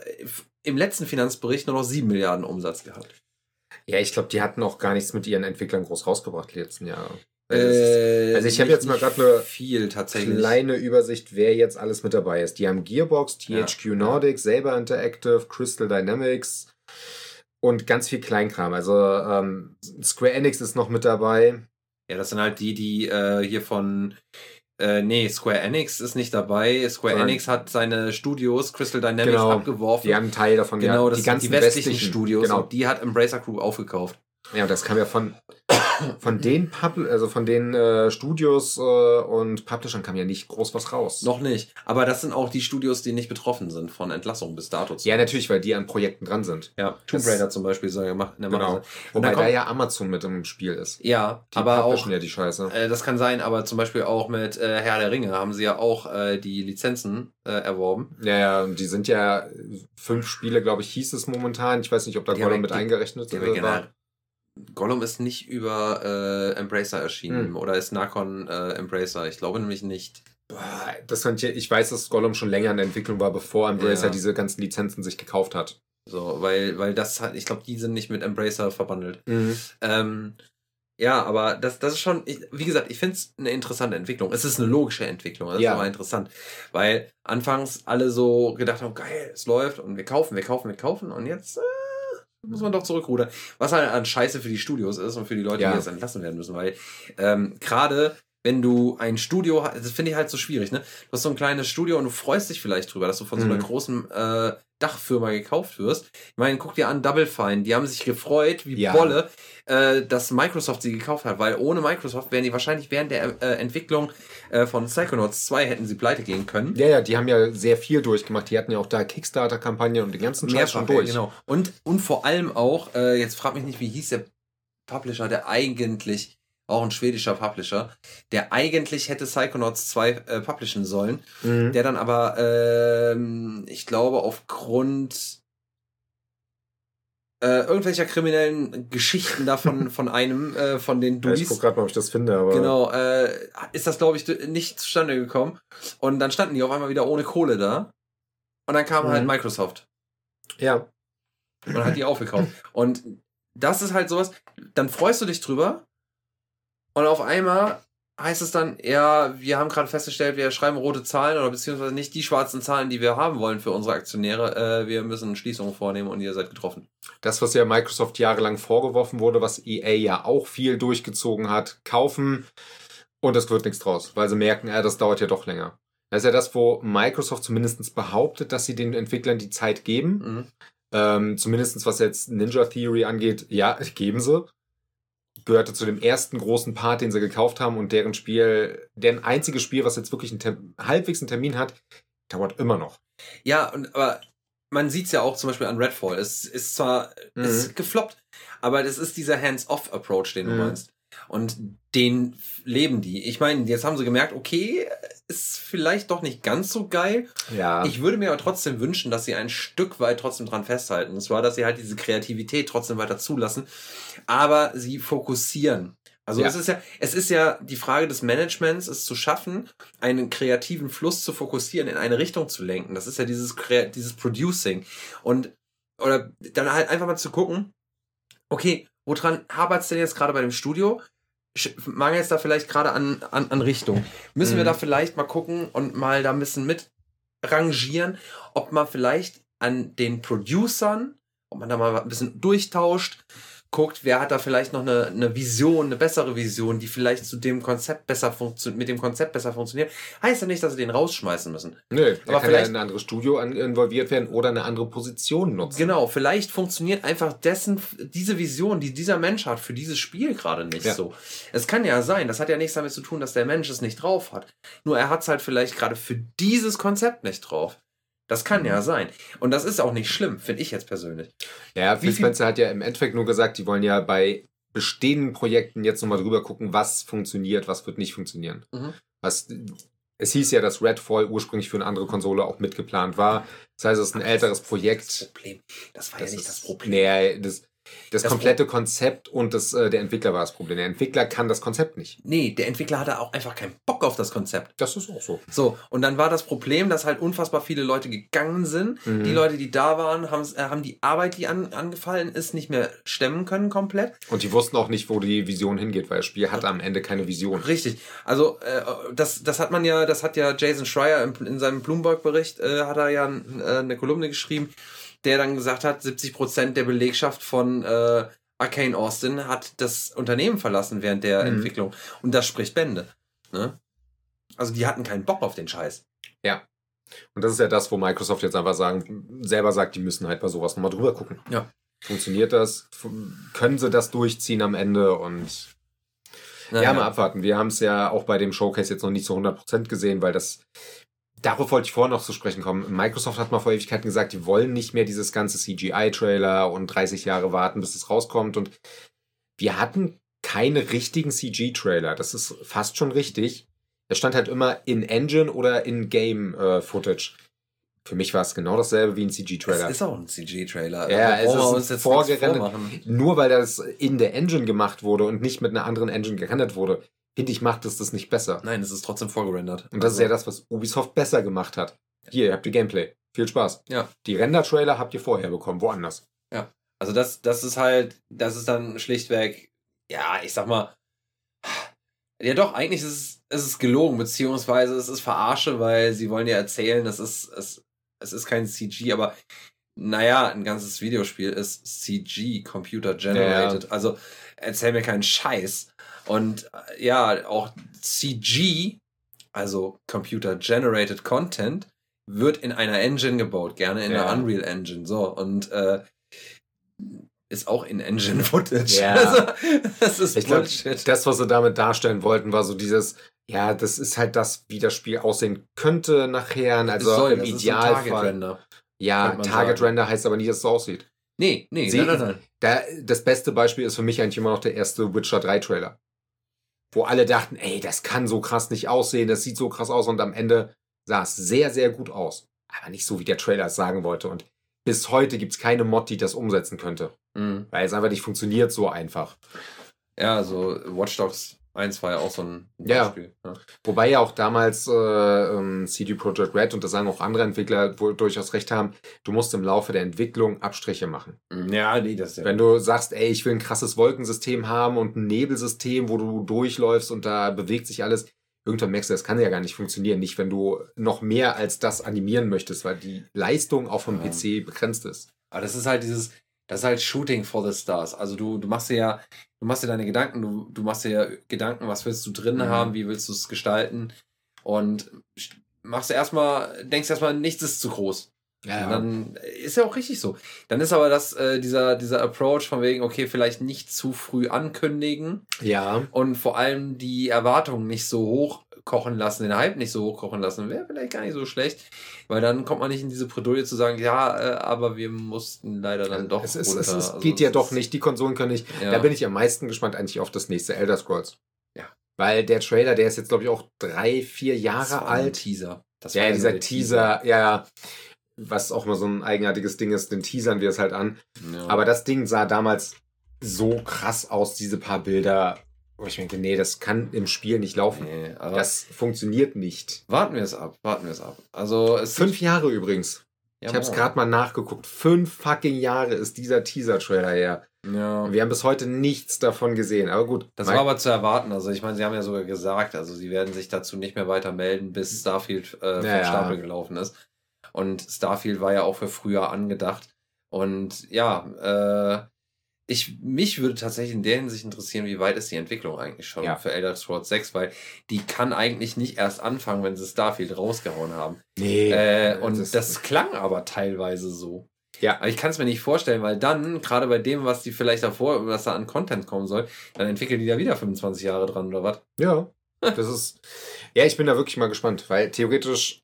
im letzten Finanzbericht nur noch 7 Milliarden Umsatz gehabt. Ja, ich glaube, die hatten auch gar nichts mit ihren Entwicklern groß rausgebracht die letzten Jahre. Äh, also ich habe jetzt mal gerade eine viel tatsächlich. kleine Übersicht, wer jetzt alles mit dabei ist. Die haben Gearbox, THQ Ja. Nordic, Saber Interactive, Crystal Dynamics und ganz viel Kleinkram. Also ähm, Square Enix ist noch mit dabei. Ja, das sind halt die, die äh, hier von. Äh, nee, Square Enix ist nicht dabei. Square Sondern- Enix hat seine Studios Crystal Dynamics Genau. abgeworfen. Die haben einen Teil davon genau, das die sind ganzen die westlichen, Studios. Genau. Und die hat Embracer Group aufgekauft. Ja, das kam ja von, von den Pub also von den äh, Studios äh, und Publishern kam ja nicht groß was raus. Noch nicht. Aber das sind auch die Studios, die nicht betroffen sind von Entlassungen bis dato. Ja, natürlich, weil die an Projekten dran sind. ja. Tomb Raider zum Beispiel soll gemacht in der Mache Genau. Wobei da ja Amazon mit im Spiel ist. Ja, Die aber auch. ja die Scheiße. Äh, das kann sein, aber zum Beispiel auch mit äh, Herr der Ringe haben sie ja auch äh, die Lizenzen äh, erworben. Ja, ja, und die sind ja fünf Spiele, glaube ich, hieß es momentan. Ich weiß nicht, ob da Die Gollum mit ja- eingerechnet Die ja war. Gollum ist nicht über äh, Embracer erschienen Hm. oder ist Narcon äh, Embracer? Ich glaube nämlich nicht. Das fand ich, ich weiß, dass Gollum schon länger in der Entwicklung war, bevor Embracer Ja. diese ganzen Lizenzen sich gekauft hat. So, weil, weil das hat, ich glaube, die sind nicht mit Embracer verbandelt. Ähm, ja, aber das, das ist schon, ich, wie gesagt, ich finde es eine interessante Entwicklung. Es ist eine logische Entwicklung, das Ja. ist aber interessant. Weil anfangs alle so gedacht haben, geil, es läuft und wir kaufen, wir kaufen, wir kaufen und jetzt äh, muss man doch zurückrudern. Was halt an Scheiße für die Studios ist und für die Leute, Ja. die jetzt entlassen werden müssen, weil ähm, gerade wenn du ein Studio hast, das finde ich halt so schwierig, ne? Du hast so ein kleines Studio und du freust dich vielleicht drüber, dass du von so einer Mhm. großen äh, Dachfirma gekauft wirst. Ich meine, guck dir an, Double Fine, die haben sich gefreut wie Ja. Bolle, äh, dass Microsoft sie gekauft hat, weil ohne Microsoft wären die wahrscheinlich während der äh, Entwicklung äh, von Psychonauts 2 hätten sie pleite gehen können. Ja, ja, die haben ja sehr viel durchgemacht. Die hatten ja auch da Kickstarter-Kampagnen und den ganzen Scheiß schon durch. ja, genau. Und, und vor allem auch, äh, jetzt frag mich nicht, wie hieß der Publisher, der eigentlich, auch ein schwedischer Publisher, der eigentlich hätte Psychonauts 2 äh, publishen sollen, Mhm. der dann aber, ähm, ich glaube, aufgrund äh, irgendwelcher kriminellen Geschichten davon von einem, äh, von den Ja, ich guck gerade mal, ob ich das finde, aber. genau, äh, ist das, glaube ich, nicht zustande gekommen. Und dann standen die auf einmal wieder ohne Kohle da. Und dann kam halt Mhm. Microsoft Ja. und hat die aufgekauft. Und das ist halt sowas, dann freust du dich drüber und auf einmal heißt es dann, ja, wir haben gerade festgestellt, wir schreiben rote Zahlen oder beziehungsweise nicht die schwarzen Zahlen, die wir haben wollen für unsere Aktionäre. Äh, wir müssen Schließungen vornehmen und ihr seid getroffen. Das, was ja Microsoft jahrelang vorgeworfen wurde, was EA ja auch viel durchgezogen hat, kaufen und es wird nichts draus, weil sie merken, ja, das dauert ja doch länger. Das ist ja das, wo Microsoft zumindest behauptet, dass sie den Entwicklern die Zeit geben. Mhm. Ähm, zumindest was jetzt Ninja Theory angeht, ja, geben sie. Gehörte zu dem ersten großen Part, den sie gekauft haben und deren Spiel, deren einziges Spiel, was jetzt wirklich einen halbwegs einen Termin hat, dauert immer noch. Ja, und aber man sieht es ja auch zum Beispiel an Redfall. Es ist zwar Mhm. es ist gefloppt, aber das ist dieser Hands-off-Approach, den du Mhm. meinst. Und den leben die. Ich meine, jetzt haben sie gemerkt, okay, ist vielleicht doch nicht ganz so geil. Ja. Ich würde mir aber trotzdem wünschen, dass sie ein Stück weit trotzdem dran festhalten. Und zwar, dass sie halt diese Kreativität trotzdem weiter zulassen, aber sie fokussieren. Also Ja. es ist ja, es ist ja die Frage des Managements, es zu schaffen, einen kreativen Fluss zu fokussieren, in eine Richtung zu lenken. Das ist ja dieses, dieses Producing. Und, oder dann halt einfach mal zu gucken, okay, woran hapert es denn jetzt gerade bei dem Studio? Mangelt es da vielleicht gerade an, an, an Richtung? Müssen wir Mhm. da vielleicht mal gucken und mal da ein bisschen mit rangieren, ob man vielleicht an den Producern, ob man da mal ein bisschen durchtauscht, guckt, wer hat da vielleicht noch eine, eine Vision, eine bessere Vision, die vielleicht zu dem Konzept besser funktioniert, mit dem Konzept besser funktioniert. Heißt ja nicht, dass sie den rausschmeißen müssen. Nö, Aber kann ja vielleicht- in ein anderes Studio involviert werden oder eine andere Position nutzen. Genau, vielleicht funktioniert einfach dessen, diese Vision, die dieser Mensch hat, für dieses Spiel gerade nicht Ja. so. Es kann ja sein, das hat ja nichts damit zu tun, dass der Mensch es nicht drauf hat. Nur er hat es halt vielleicht gerade für dieses Konzept nicht drauf. Das kann Mhm. ja sein. Und das ist auch nicht schlimm, finde ich jetzt persönlich. Ja, Phil Spencer hat ja im Endeffekt nur gesagt, die wollen ja bei bestehenden Projekten jetzt nochmal drüber gucken, was funktioniert, was wird nicht funktionieren. Mhm. Was, es hieß ja, dass Redfall ursprünglich für eine andere Konsole auch mitgeplant war. Das heißt, es ist ein älteres Das Projekt. Problem. Das war Das ja nicht ist- das Problem. Nee, das, Das, Das komplette Konzept und das, äh, der Entwickler war das Problem. Der Entwickler kann das Konzept nicht. Nee, der Entwickler hatte auch einfach keinen Bock auf das Konzept. Das ist auch so. So, und dann war das Problem, dass halt unfassbar viele Leute gegangen sind. Mhm. Die Leute, die da waren, haben, äh, haben die Arbeit, die an, angefallen ist, nicht mehr stemmen können komplett. Und die wussten auch nicht, wo die Vision hingeht, weil das Spiel hatte am Ende keine Vision. Richtig. Also äh, das, das hat man ja, das hat ja Jason Schreier in, in seinem Bloomberg-Bericht, äh, hat er ja äh, eine Kolumne geschrieben, der dann gesagt hat, 70% der Belegschaft von äh, Arcane Austin hat das Unternehmen verlassen während der Mhm. Entwicklung. Und das spricht Bände. Ne? Also die hatten keinen Bock auf den Scheiß. Und das ist ja das, wo Microsoft jetzt einfach sagen, selber sagt, die müssen halt bei sowas nochmal drüber gucken. Ja. Funktioniert das? Können sie das durchziehen am Ende? Und ja, mal abwarten. Wir haben es ja auch bei dem Showcase jetzt noch nicht zu 100% gesehen, weil das, darauf wollte ich vorher noch zu sprechen kommen. Microsoft hat mal vor Ewigkeiten gesagt, die wollen nicht mehr dieses ganze CGI-Trailer und 30 Jahre warten, bis es rauskommt. Und wir hatten keine richtigen CG-Trailer. Das ist fast schon richtig. Es stand halt immer in Engine oder in Game äh, Footage. Für mich war es genau dasselbe wie ein Es CG-Trailer. ist auch ein CG-Trailer. Ja, es ist uns jetzt vorgerendert. Nur weil das in der Engine gemacht wurde und nicht mit einer anderen Engine gerendert wurde, finde ich, macht es das nicht besser. Nein, es ist trotzdem vorgerendert. Und das Also, ist ja das, was Ubisoft besser gemacht hat. Hier, ihr habt ihr Gameplay. Viel Spaß. Ja. Die Render-Trailer habt ihr vorher bekommen, woanders. Also das, das ist halt, das ist dann schlichtweg, ja, ich sag mal, ja doch, eigentlich ist es, es ist gelogen, beziehungsweise es ist Verarsche, weil sie wollen ja erzählen, es ist, es, es ist kein CG, aber naja, ein ganzes Videospiel ist CG, Computer Generated. Also erzähl mir keinen Scheiß. Und äh, ja, auch CG, also Computer Generated Content, wird in einer Engine gebaut, gerne in Ja. der Unreal Engine. So, und äh, ist auch in Engine Footage. Ja. Also, das ist Ich Bullshit. das, was sie damit darstellen wollten, war so dieses, ja, das ist halt das, wie das Spiel aussehen könnte nachher. Also soll, im Idealfall. Ja, Target sagen. Render heißt aber nicht, dass es so aussieht. Nee, nee, Sie- nein, nein, nein. Da, das beste Beispiel ist für mich eigentlich immer noch der erste Witcher 3 Trailer. Wo alle dachten, ey, das kann so krass nicht aussehen, das sieht so krass aus und am Ende sah es sehr, sehr gut aus. Aber nicht so, wie der Trailer es sagen wollte. Und bis heute gibt es keine Mod, die das umsetzen könnte. Mhm. Weil es einfach nicht funktioniert so einfach. Ja, so Watch Dogs 1 war ja auch so ein Ja. Beispiel. Ja. Wobei ja auch damals äh, ähm, CD Projekt Red und das sagen auch andere Entwickler wohl durchaus recht haben, du musst im Laufe der Entwicklung Abstriche machen. Ja, nee, das ja. Wenn du sagst, ey, ich will ein krasses Wolkensystem haben und ein Nebelsystem, wo du durchläufst und da bewegt sich alles, irgendwann merkst du, das kann ja gar nicht funktionieren. Nicht, wenn du noch mehr als das animieren möchtest, weil die Leistung auch vom Ja. PC begrenzt ist. Aber das ist halt dieses, das ist halt Shooting for the Stars. Also du, du machst ja, du machst dir deine Gedanken, du, du machst dir ja Gedanken, was willst du drin Mhm. haben, wie willst du es gestalten und machst erstmal, denkst erstmal, nichts ist zu groß. Und dann ist ja auch richtig so. Dann ist aber das, äh, dieser, dieser Approach von wegen, okay, vielleicht nicht zu früh ankündigen ja. und vor allem die Erwartungen nicht so hoch kochen lassen, den Hype nicht so hoch kochen lassen, wäre vielleicht gar nicht so schlecht, weil dann kommt man nicht in diese Bredouille zu sagen, ja, äh, aber wir mussten leider dann doch es, es, es, es Also geht ja doch ist- nicht, die Konsolen können nicht. Ja. Da bin ich am meisten gespannt eigentlich auf das nächste Elder Scrolls. Ja. Weil der Trailer, der ist jetzt, glaube ich, auch drei, vier Jahre war ein alt. Teaser. Das Ja, ja, dieser Teaser, ja, ja. Was auch mal so ein eigenartiges Ding ist, den teasern wir es halt an. Ja. Aber das Ding sah damals so krass aus, diese paar Bilder, wo ich denke, nee, das kann im Spiel nicht laufen. nee, Das funktioniert nicht. warten wir es ab, warten wir es ab. Also es Fünf Jahre übrigens. ja, ich habe es gerade mal nachgeguckt. Fünf fucking Jahre ist dieser Teaser-Trailer her. Ja. Und wir haben bis heute nichts davon gesehen. Aber gut. Das war aber zu erwarten. Also ich meine, sie haben ja sogar gesagt, also sie werden sich dazu nicht mehr weiter melden, bis Starfield äh, vom ja. Stapel gelaufen ist. Und Starfield war ja auch für früher angedacht. Und ja, äh, ich, mich würde tatsächlich in der Hinsicht interessieren, wie weit ist die Entwicklung eigentlich schon Ja. für Elder Scrolls 6, weil die kann eigentlich nicht erst anfangen, wenn sie Starfield rausgehauen haben. nee. Äh, und das- das, klang aber teilweise so. Ja. Aber ich kann es mir nicht vorstellen, weil dann, gerade bei dem, was die vielleicht davor, was da an Content kommen soll, dann entwickeln die da wieder 25 Jahre dran oder was? Ja, das ist. Ja, ich bin da wirklich mal gespannt, weil theoretisch,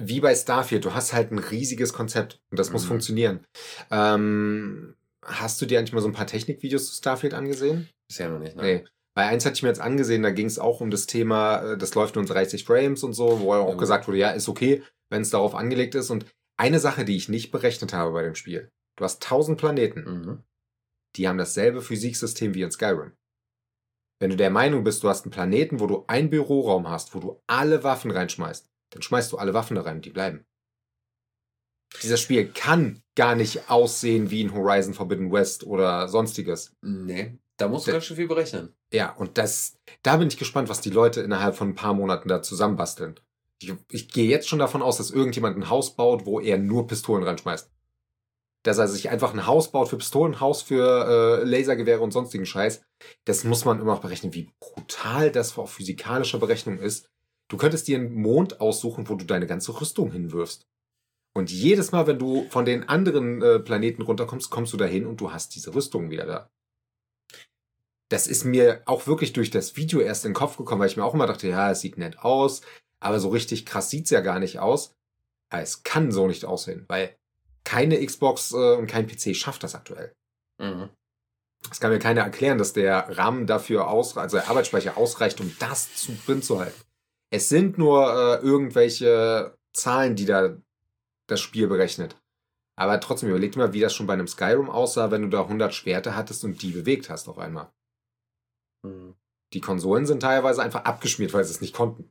wie bei Starfield, du hast halt ein riesiges Konzept und das muss Mhm. funktionieren. Ähm, hast du dir eigentlich mal so ein paar Technikvideos zu Starfield angesehen? Bisher noch nicht, ne? Nee. Bei eins hatte ich mir jetzt angesehen, da ging es auch um das Thema, äh, das läuft nur in 30 Frames und so, wo auch Ja. gesagt wurde, ja, ist okay, wenn es darauf angelegt ist. Und eine Sache, die ich nicht berechnet habe bei dem Spiel, du hast 1000 Planeten. Mhm. die haben dasselbe Physiksystem wie in Skyrim. Wenn du der Meinung bist, du hast einen Planeten, wo du einen Büroraum hast, wo du alle Waffen reinschmeißt, dann schmeißt du alle Waffen da rein und die bleiben. Dieser Spiel kann gar nicht aussehen wie ein Horizon Forbidden West oder sonstiges. Nee, da musst du ganz schön viel berechnen. Ja, und das, da bin ich gespannt, was die Leute innerhalb von ein paar Monaten da zusammenbasteln. Ich, ich gehe jetzt schon davon aus, dass irgendjemand ein Haus baut, wo er nur Pistolen reinschmeißt. Dass er sich einfach ein Haus baut für Pistolen, ein Haus für äh, Lasergewehre und sonstigen Scheiß. Das muss man immer noch berechnen, wie brutal das auf physikalischer Berechnung ist. Du könntest dir einen Mond aussuchen, wo du deine ganze Rüstung hinwirfst. Und jedes Mal, wenn du von den anderen äh, Planeten runterkommst, kommst du dahin und du hast diese Rüstung wieder da. Das ist mir auch wirklich durch das Video erst in den Kopf gekommen, weil ich mir auch immer dachte, ja, es sieht nett aus, aber so richtig krass sieht's ja gar nicht aus. Aber es kann so nicht aussehen, weil keine Xbox äh, und kein PC schafft das aktuell. Mhm. Das kann mir keiner erklären, dass der RAM dafür ausreicht, also der Arbeitsspeicher ausreicht, um das zu drin zu halten. Es sind nur äh, irgendwelche Zahlen, die da das Spiel berechnet. Aber trotzdem, überleg dir mal, wie das schon bei einem Skyrim aussah, wenn du da 100 Schwerte hattest und die bewegt hast auf einmal. Mhm. Die Konsolen sind teilweise einfach abgeschmiert, weil sie es nicht konnten.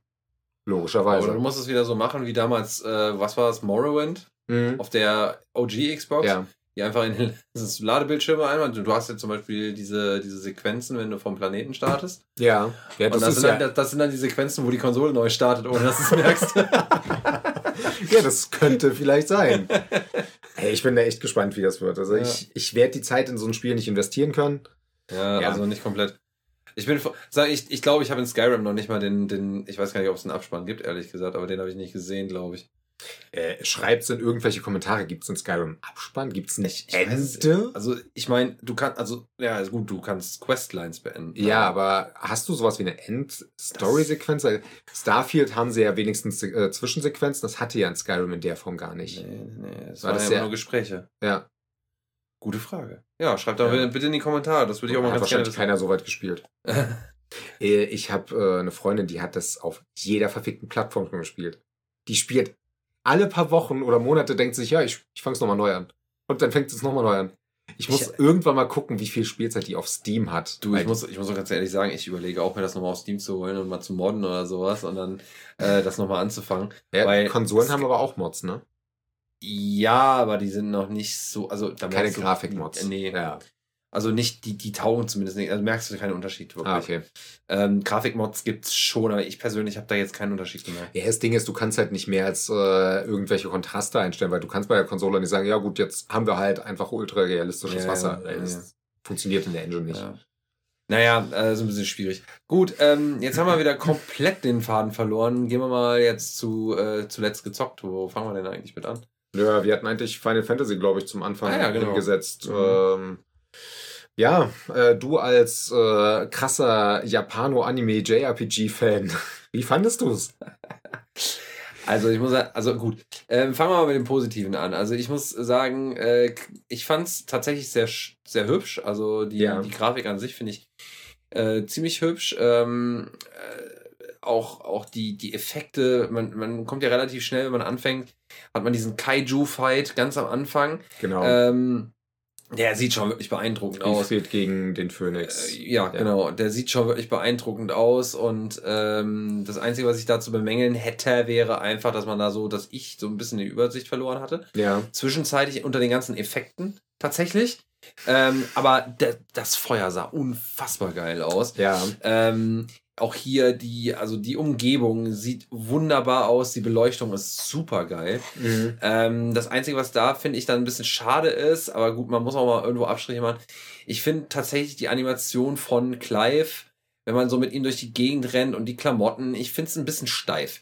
Logischerweise. Oder du musst es wieder so machen wie damals, äh, was war das, Morrowind Mhm. auf der OG Xbox. Ja. Die einfach in den das Ladebildschirme einmal. Du hast jetzt zum Beispiel diese, diese Sequenzen, wenn du vom Planeten startest. Ja. ja Und das, das, ist sind ja, dann, das sind dann die Sequenzen, wo die Konsole neu startet, ohne dass du es merkst. ja, das könnte vielleicht sein. Hey, ich bin da echt gespannt, wie das wird. Also Ja. ich, ich werde die Zeit in so ein Spiel nicht investieren können. Ja, Ja. also nicht komplett. Ich bin, sag ich, ich glaube, ich habe in Skyrim noch nicht mal den, den, ich weiß gar nicht, ob es einen Abspann gibt, ehrlich gesagt, aber den habe ich nicht gesehen, glaube ich. Äh, Schreibt es in irgendwelche Kommentare. Gibt es in Skyrim Abspann? Gibt es Ich- ich weiß- Ende? Also, ich meine, du kannst, also, ja, ist gut, du kannst Questlines beenden. Ja, aber hast du sowas wie eine End-Story-Sequenz? Starfield haben sie ja wenigstens äh, Zwischensequenzen. Das hatte ja in Skyrim in der Form gar nicht. Nee, nee, es War waren das ja nur Gespräche. Ja, Gute Frage. Ja, schreibt doch Ja. bitte in die Kommentare, das würde ich auch mal hat ganz gerne wahrscheinlich keiner so weit gespielt. Äh, Ich habe äh, eine Freundin, die hat das auf jeder verfickten Plattform schon gespielt. Die spielt alle paar Wochen oder Monate, denkt sich, ja, ich, ich fange es nochmal neu an. Und dann fängt es nochmal neu an. Ich muss Ich- irgendwann mal gucken, wie viel Spielzeit die auf Steam hat. Du, ich muss, ich muss auch ganz ehrlich sagen, ich überlege auch, mir das nochmal auf Steam zu holen und mal zu modden oder sowas und dann äh, das nochmal anzufangen. ja, weil- Konsolen haben aber auch Mods, ne? Ja, aber die sind noch nicht so, also da Keine Grafikmods. Nee, Ja. Also nicht, die, die taugen zumindest nicht, also merkst du keinen Unterschied wirklich. Ah, okay. ähm, Grafikmods gibt's schon, aber ich persönlich habe da jetzt keinen Unterschied gemerkt. Ja, das Ding ist, du kannst halt nicht mehr als äh, irgendwelche Kontraste einstellen, weil du kannst bei der Konsole nicht sagen, ja gut, jetzt haben wir halt einfach ultra realistisches Ja, Wasser. ja, das ja. funktioniert in der Engine nicht. Ja. Naja, äh, ist ein bisschen schwierig. Gut, ähm, jetzt haben wir wieder komplett den Faden verloren. Gehen wir mal jetzt zu äh, zuletzt gezockt. Wo fangen wir denn eigentlich mit an? Ja, wir hatten eigentlich Final Fantasy, glaube ich, zum Anfang Ah, ja, genau. hingesetzt. Mhm. Ähm, ja, äh, du als äh, krasser Japano-Anime-JRPG-Fan, wie fandest du es? Also ich muss sagen, also gut, ähm, fangen wir mal mit dem Positiven an. Also ich muss sagen, äh, ich fand es tatsächlich sehr, sehr hübsch. Also die, Ja. die Grafik an sich finde ich äh, ziemlich hübsch. Ähm, äh, auch, auch die, die Effekte, man, man kommt ja relativ schnell, wenn man anfängt, hat man diesen Kaiju-Fight ganz am Anfang. Genau. Ähm, der sieht schon wirklich beeindruckend aus. Spielfeld gegen den Phoenix. Äh, ja, genau. Der sieht schon wirklich beeindruckend aus. Und ähm, das Einzige, was ich da zu bemängeln hätte, wäre einfach, dass man da so, dass ich so ein bisschen die Übersicht verloren hatte. ja. Zwischenzeitlich unter den ganzen Effekten tatsächlich. Ähm, aber das Feuer sah unfassbar geil aus. Ja. Ähm, auch hier die, also die Umgebung sieht wunderbar aus, die Beleuchtung ist super geil. Mhm. Ähm, das Einzige, was da finde ich dann ein bisschen schade ist, aber gut, man muss auch mal irgendwo Abstriche machen. Ich finde tatsächlich die Animation von Clive, wenn man so mit ihm durch die Gegend rennt und die Klamotten, ich finde es ein bisschen steif.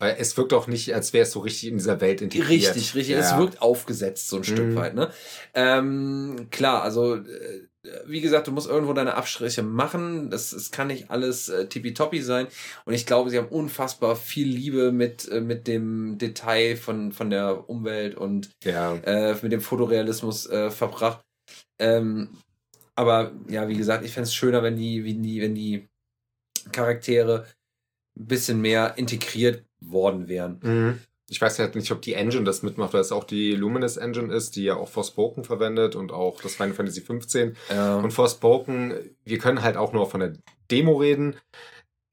Weil es wirkt auch nicht, als wäre es so richtig in dieser Welt integriert. Richtig, richtig. Ja. Es wirkt aufgesetzt, so ein Mhm. Stück weit, ne? Ähm, klar, also, äh, wie gesagt, du musst irgendwo deine Abstriche machen. Das, es kann nicht alles äh, tippitoppi sein. Und ich glaube, sie haben unfassbar viel Liebe mit, äh, mit dem Detail von, von der Umwelt und Ja. äh, mit dem Fotorealismus äh, verbracht. Ähm, aber ja, wie gesagt, ich fände es schöner, wenn die, wenn die, wenn die Charaktere ein bisschen mehr integriert worden wären. Mhm. Ich weiß halt nicht, ob die Engine das mitmacht, weil es auch die Luminous Engine ist, die ja auch Forspoken verwendet und auch das Final Fantasy 15. Ja. Und Forspoken, wir können halt auch nur von der Demo reden,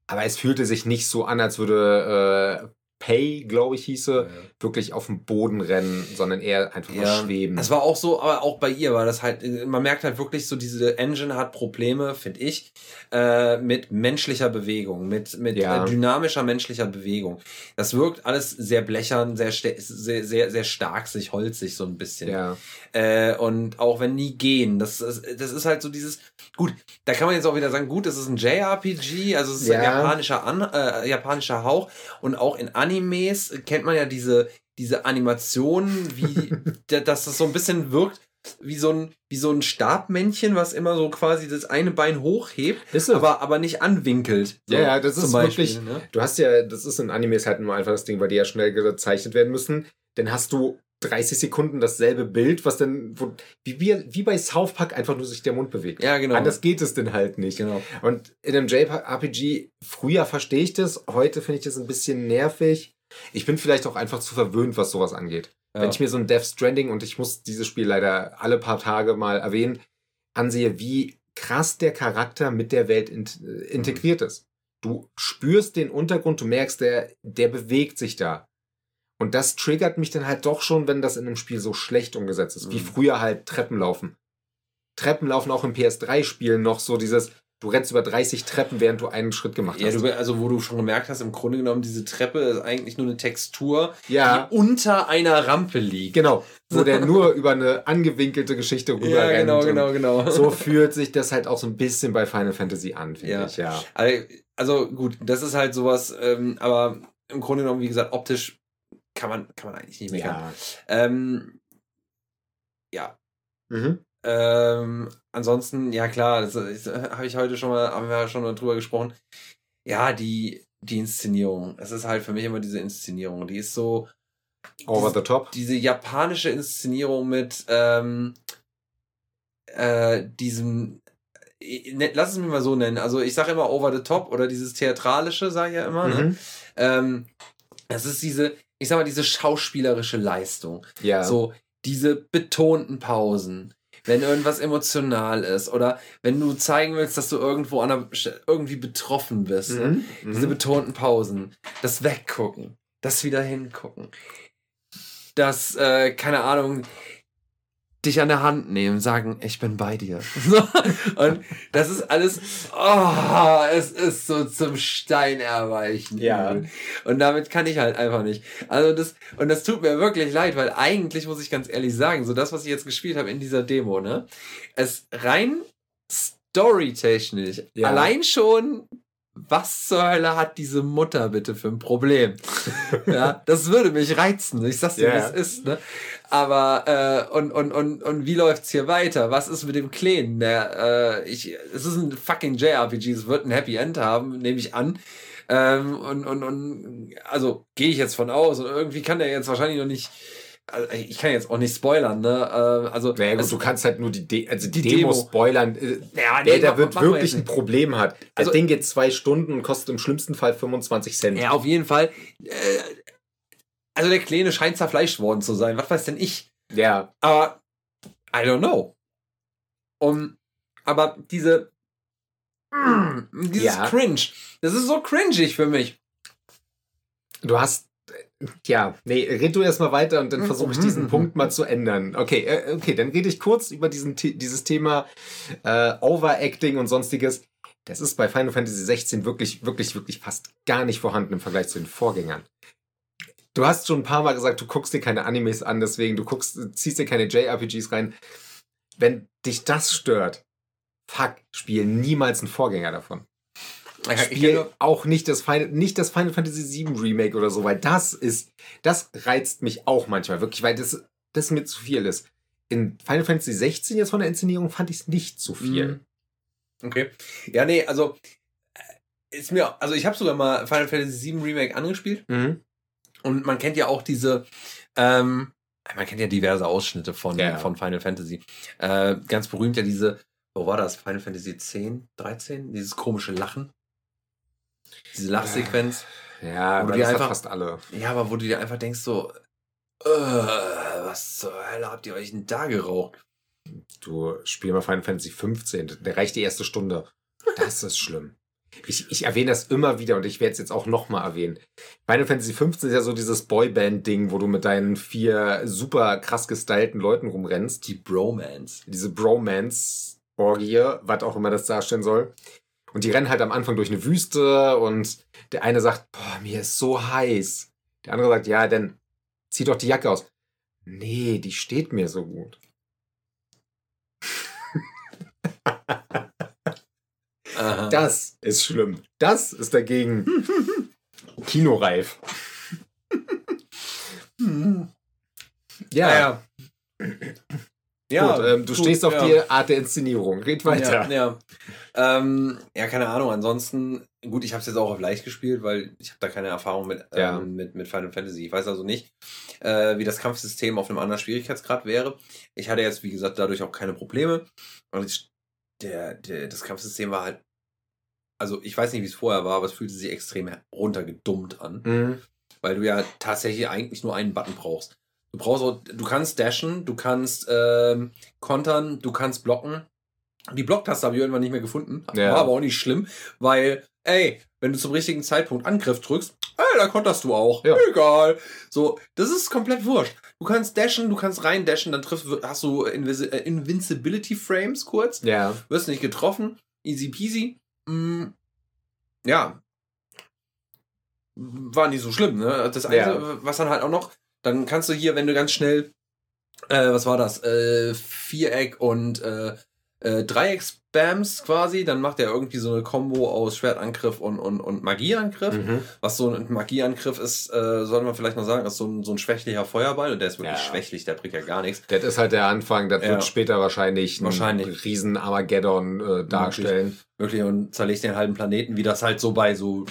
aber es fühlte sich nicht so an, als würde äh, Pay, glaube ich, hieße, wirklich auf dem Boden rennen, sondern eher einfach nur Ja, schweben. Es war auch so, aber auch bei ihr war das halt, man merkt halt wirklich so, diese Engine hat Probleme, finde ich, äh, mit menschlicher Bewegung, mit, mit Ja. äh, dynamischer menschlicher Bewegung. Das wirkt alles sehr blechern, sehr, sehr, sehr, sehr stark, sich holzig so ein bisschen. ja. Äh, und auch wenn die gehen, das, ist- das ist halt so dieses, gut, da kann man jetzt auch wieder sagen, gut, das ist ein JRPG, also es ist ein Ja. japanischer, An, äh, japanischer Hauch und auch in Animes kennt man ja diese, diese Animationen, wie, da- dass das so ein bisschen wirkt wie so ein, wie so ein Stabmännchen, was immer so quasi das eine Bein hochhebt, Ist so. aber, aber nicht anwinkelt. So, Ja, ja, das ist Beispiel, wirklich- Ne? Du hast ja, das ist in Animes halt nur einfach das Ding, weil die ja schnell gezeichnet werden müssen. Dann hast du 30 Sekunden dasselbe Bild, was dann, wo, wie, wie, wie bei South Park einfach nur sich der Mund bewegt. Ja, genau. Anders geht es denn halt nicht. genau. Und in einem JRPG, früher verstehe ich das, heute finde ich das ein bisschen nervig. Ich bin vielleicht auch einfach zu verwöhnt, was sowas angeht. Ja. Wenn ich mir so ein Death Stranding, und ich muss dieses Spiel leider alle paar Tage mal erwähnen, ansehe, wie krass der Charakter mit der Welt int äh, integriert ist. Du spürst den Untergrund, du merkst, der, der bewegt sich da. Und das triggert mich dann halt doch schon, wenn das in einem Spiel so schlecht umgesetzt ist, wie Mhm. früher halt Treppenlaufen. Treppenlaufen auch im PS3-Spielen noch so dieses, du rennst über 30 Treppen, während du einen Schritt gemacht Ja, hast. du, also wo du schon gemerkt hast, im Grunde genommen, diese Treppe ist eigentlich nur eine Textur, ja, die unter einer Rampe liegt. genau. Wo der nur über eine angewinkelte Geschichte rüber Ja, rennt. genau, genau, genau. So fühlt sich das halt auch so ein bisschen bei Final Fantasy an, finde Ja. ich, ja. Also, also gut, das ist halt sowas, ähm, aber im Grunde genommen, wie gesagt, optisch kann man, kann man eigentlich nicht meckern. Ja. Ähm, ja. Mhm. Ähm, ansonsten, ja klar, das, habe ich heute schon mal, haben wir schon mal drüber gesprochen. Ja, die, die Inszenierung. Es ist halt für mich immer diese Inszenierung. Die ist so, Over the top. diese japanische Inszenierung mit ähm, äh, diesem äh, ne- lass es mich mal so nennen. Also ich sage immer over the top oder dieses theatralische, sage ich ja immer. Ne? Mhm. Ähm, das ist diese, ich sag mal, diese schauspielerische Leistung. Ja. So diese betonten Pausen. Wenn irgendwas emotional ist oder wenn du zeigen willst, dass du irgendwo an der, irgendwie betroffen bist. Ne? Mhm. Diese Mhm. betonten Pausen, das Weggucken, das wieder hingucken, das, äh, keine Ahnung, dich an der Hand nehmen, sagen, ich bin bei dir. Und das ist alles, oh, es ist so zum Stein erweichen. Ja. Und damit kann ich halt einfach nicht. Also das, und das tut mir wirklich leid, weil eigentlich muss ich ganz ehrlich sagen, so das, was ich jetzt gespielt habe in dieser Demo, ne, es rein storytechnisch, Ja. allein schon, was zur Hölle hat diese Mutter bitte für ein Problem? ja, das würde mich reizen. Ich sag's dir, wie Ja. es ist, ne? Aber, äh, und, und, und, und wie läuft's hier weiter? Was ist mit dem Kleinen? Der, äh, ich, es ist ein fucking JRPG, es wird ein Happy End haben, nehme ich an. Ähm, und, und, und, also gehe ich jetzt von aus. Und irgendwie kann der jetzt wahrscheinlich noch nicht. Also ich kann jetzt auch nicht spoilern, ne? Äh, also, Naja, gut, du kannst halt nur die, De also die, Die Demo, Demo. spoilern. Äh, Ja, nee, da ma- wird wir wirklich jetzt ein. Problem hat. Das Also- Ding geht zwei Stunden und kostet im schlimmsten Fall 25 Cent. Ja, auf jeden Fall. Äh, also der Kleine scheint zerfleischt worden zu sein. Was weiß denn ich? Ja. Aber I don't know. Um, aber diese mm, dieses Ja. Cringe, das ist so cringig für mich. Du hast. Äh, Ja, nee, red du erstmal weiter und dann Mhm, versuche ich mhm, diesen mhm. Punkt mal zu ändern. Okay, äh, okay, dann rede ich kurz über diesen, dieses Thema äh, Overacting und sonstiges. Das ist bei Final Fantasy 16 wirklich, wirklich, wirklich fast gar nicht vorhanden im Vergleich zu den Vorgängern. Du hast schon ein paar Mal gesagt, du guckst dir keine Animes an, deswegen du guckst, ziehst dir keine JRPGs rein. Wenn dich das stört, fuck, spiel niemals einen Vorgänger davon. Ich, Spiel auch nicht das, Final, nicht das Final Fantasy VII Remake oder so, weil das ist, das reizt mich auch manchmal wirklich, weil das, das mir zu viel ist. In Final Fantasy 16 jetzt von der Inszenierung fand ich es nicht zu viel. Mhm. Okay. Ja, nee, also äh, ist mir, also ich habe sogar mal Final Fantasy VII Remake angespielt Mhm. und man kennt ja auch diese, ähm, man kennt ja diverse Ausschnitte von, Ja. von Final Fantasy. Äh, ganz berühmt ja diese, wo war das? Final Fantasy 10, 13? Dieses komische Lachen. Diese Lachsequenz. Ja, Wo aber die einfach- fast alle. Ja, aber wo du dir einfach denkst so, äh, was zur Hölle habt ihr euch denn da geraucht? Du spiel mal Final Fantasy 15, der reicht die erste Stunde. Das ist schlimm. Ich, ich erwähne das immer wieder und ich werde es jetzt auch nochmal erwähnen. Final Fantasy 15 ist ja so dieses Boyband-Ding, wo du mit deinen vier super krass gestylten Leuten rumrennst. Die Bromance. Diese Bromance-Orgie, was auch immer das darstellen soll. Und die rennen halt am Anfang durch eine Wüste und der eine sagt, boah, mir ist so heiß. Der andere sagt, ja, dann zieh doch die Jacke aus. Nee, die steht mir so gut. Das ist schlimm. Das ist dagegen kinoreif. ja, ja. Ja, Gut, ähm, du gut, stehst auf ja. die Art der Inszenierung. Red weiter. Ja, ja. Ähm, ja, keine Ahnung. Ansonsten, gut, ich habe es jetzt auch auf leicht gespielt, weil ich habe da keine Erfahrung mit, Ja. ähm, mit, mit Final Fantasy. Ich weiß also nicht, äh, wie das Kampfsystem auf einem anderen Schwierigkeitsgrad wäre. Ich hatte jetzt, wie gesagt, dadurch auch keine Probleme. Und ich, der, der, das Kampfsystem war halt, also ich weiß nicht, wie es vorher war, aber es fühlte sich extrem runtergedummt an Mhm. weil du ja tatsächlich eigentlich nur einen Button brauchst. Du brauchst auch, du kannst dashen, du kannst ähm, kontern, du kannst blocken. Die Blocktaste habe ich irgendwann nicht mehr gefunden. Ja. War aber auch nicht schlimm, weil, ey, wenn du zum richtigen Zeitpunkt Angriff drückst, ey, da konterst du auch. Ja. Egal. So, das ist komplett wurscht. Du kannst dashen, du kannst rein dashen, dann triffst, hast du Invisi äh, Invincibility Frames kurz Ja. wirst nicht getroffen, easy peasy. Mm, ja. War nicht so schlimm, ne? Das Einzige, Ja. was dann halt auch noch, dann kannst du hier, wenn du ganz schnell, äh, was war das, äh, Viereck und äh, äh, Dreieck spams quasi, dann macht er irgendwie so eine Combo aus Schwertangriff und, und, und Magieangriff. Mhm. Was so ein Magieangriff ist, äh, soll man vielleicht noch sagen, ist so ein, so ein schwächlicher Feuerball und der ist wirklich Ja. schwächlich, der bringt ja gar nichts. Das ist halt der Anfang. Das Ja. wird später wahrscheinlich, Wahrscheinlich. einen riesen Armageddon äh, darstellen. Wirklich und zerlegt den halben Planeten, wie das halt so bei so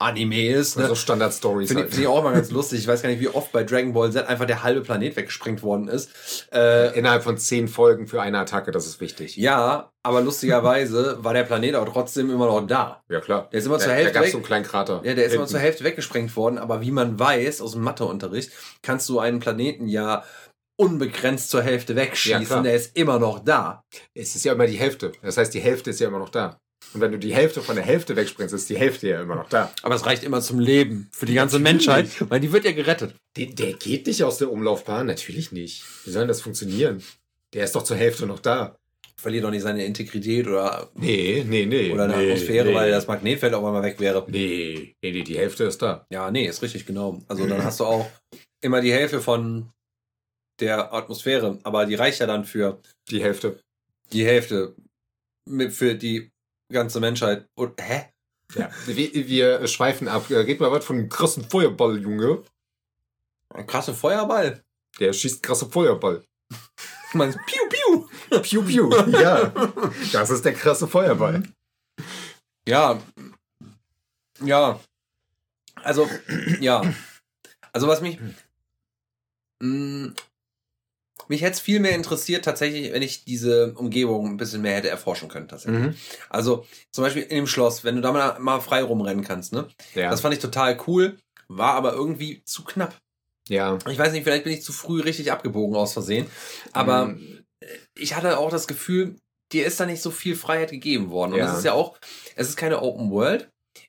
Anime ist. Ne? So Standard-Stories. Finde ich, Halt. find ich auch mal ganz lustig. Ich weiß gar nicht, wie oft bei Dragon Ball Z einfach der halbe Planet weggesprengt worden ist. Äh, Innerhalb von zehn Folgen für eine Attacke, das ist wichtig. ja, aber lustigerweise war der Planet aber trotzdem immer noch da. Ja, klar. Der ist immer zur Da, da Hälfte gab es so einen kleinen Krater. Ja, der ist immer Hinten. zur Hälfte weggesprengt worden, aber wie man weiß aus dem Matheunterricht, kannst du einen Planeten ja unbegrenzt zur Hälfte Ja, wegschießen. klar. der ist immer noch da. Es ist ja immer die Hälfte. Das heißt, die Hälfte ist ja immer noch da. Und wenn du die Hälfte von der Hälfte wegspringst, ist die Hälfte ja immer noch da. Aber es reicht immer zum Leben. Für die ganze Natürlich. Menschheit. Weil die wird ja gerettet. Der, der geht nicht aus der Umlaufbahn, natürlich nicht. Wie soll denn das funktionieren? Der ist doch zur Hälfte noch da. Verliert doch nicht seine Integrität oder, Nee, nee, nee. oder eine nee, Atmosphäre, nee. weil das Magnetfeld auch einmal weg wäre. Nee, nee, nee, die Hälfte ist da. Ja, nee, ist richtig, genau. Also dann hast du auch immer die Hälfte von der Atmosphäre, aber die reicht ja dann für Die Hälfte. die Hälfte mit für die ganze Menschheit. Und, hä? Ja. Wir, wir schweifen ab. Red mal was von dem krassen Feuerball, Junge. Ein krasser Feuerball. Der schießt krasse Feuerball. Man, piu, piu. Piu, piu. Ja, das ist der krasse Feuerball. Ja. Ja. Also, ja. Also was mich. Mich hätte es viel mehr interessiert, tatsächlich, wenn ich diese Umgebung ein bisschen mehr hätte erforschen können, tatsächlich. Mhm. Also, zum Beispiel in dem Schloss, wenn du da mal, mal frei rumrennen kannst, ne? Ja. Das fand ich total cool, war aber irgendwie zu knapp. ja. Ich weiß nicht, vielleicht bin ich zu früh richtig abgebogen aus Versehen, aber Mhm. ich hatte auch das Gefühl, dir ist da nicht so viel Freiheit gegeben worden. Und Ja. es ist ja auch, es ist keine Open World,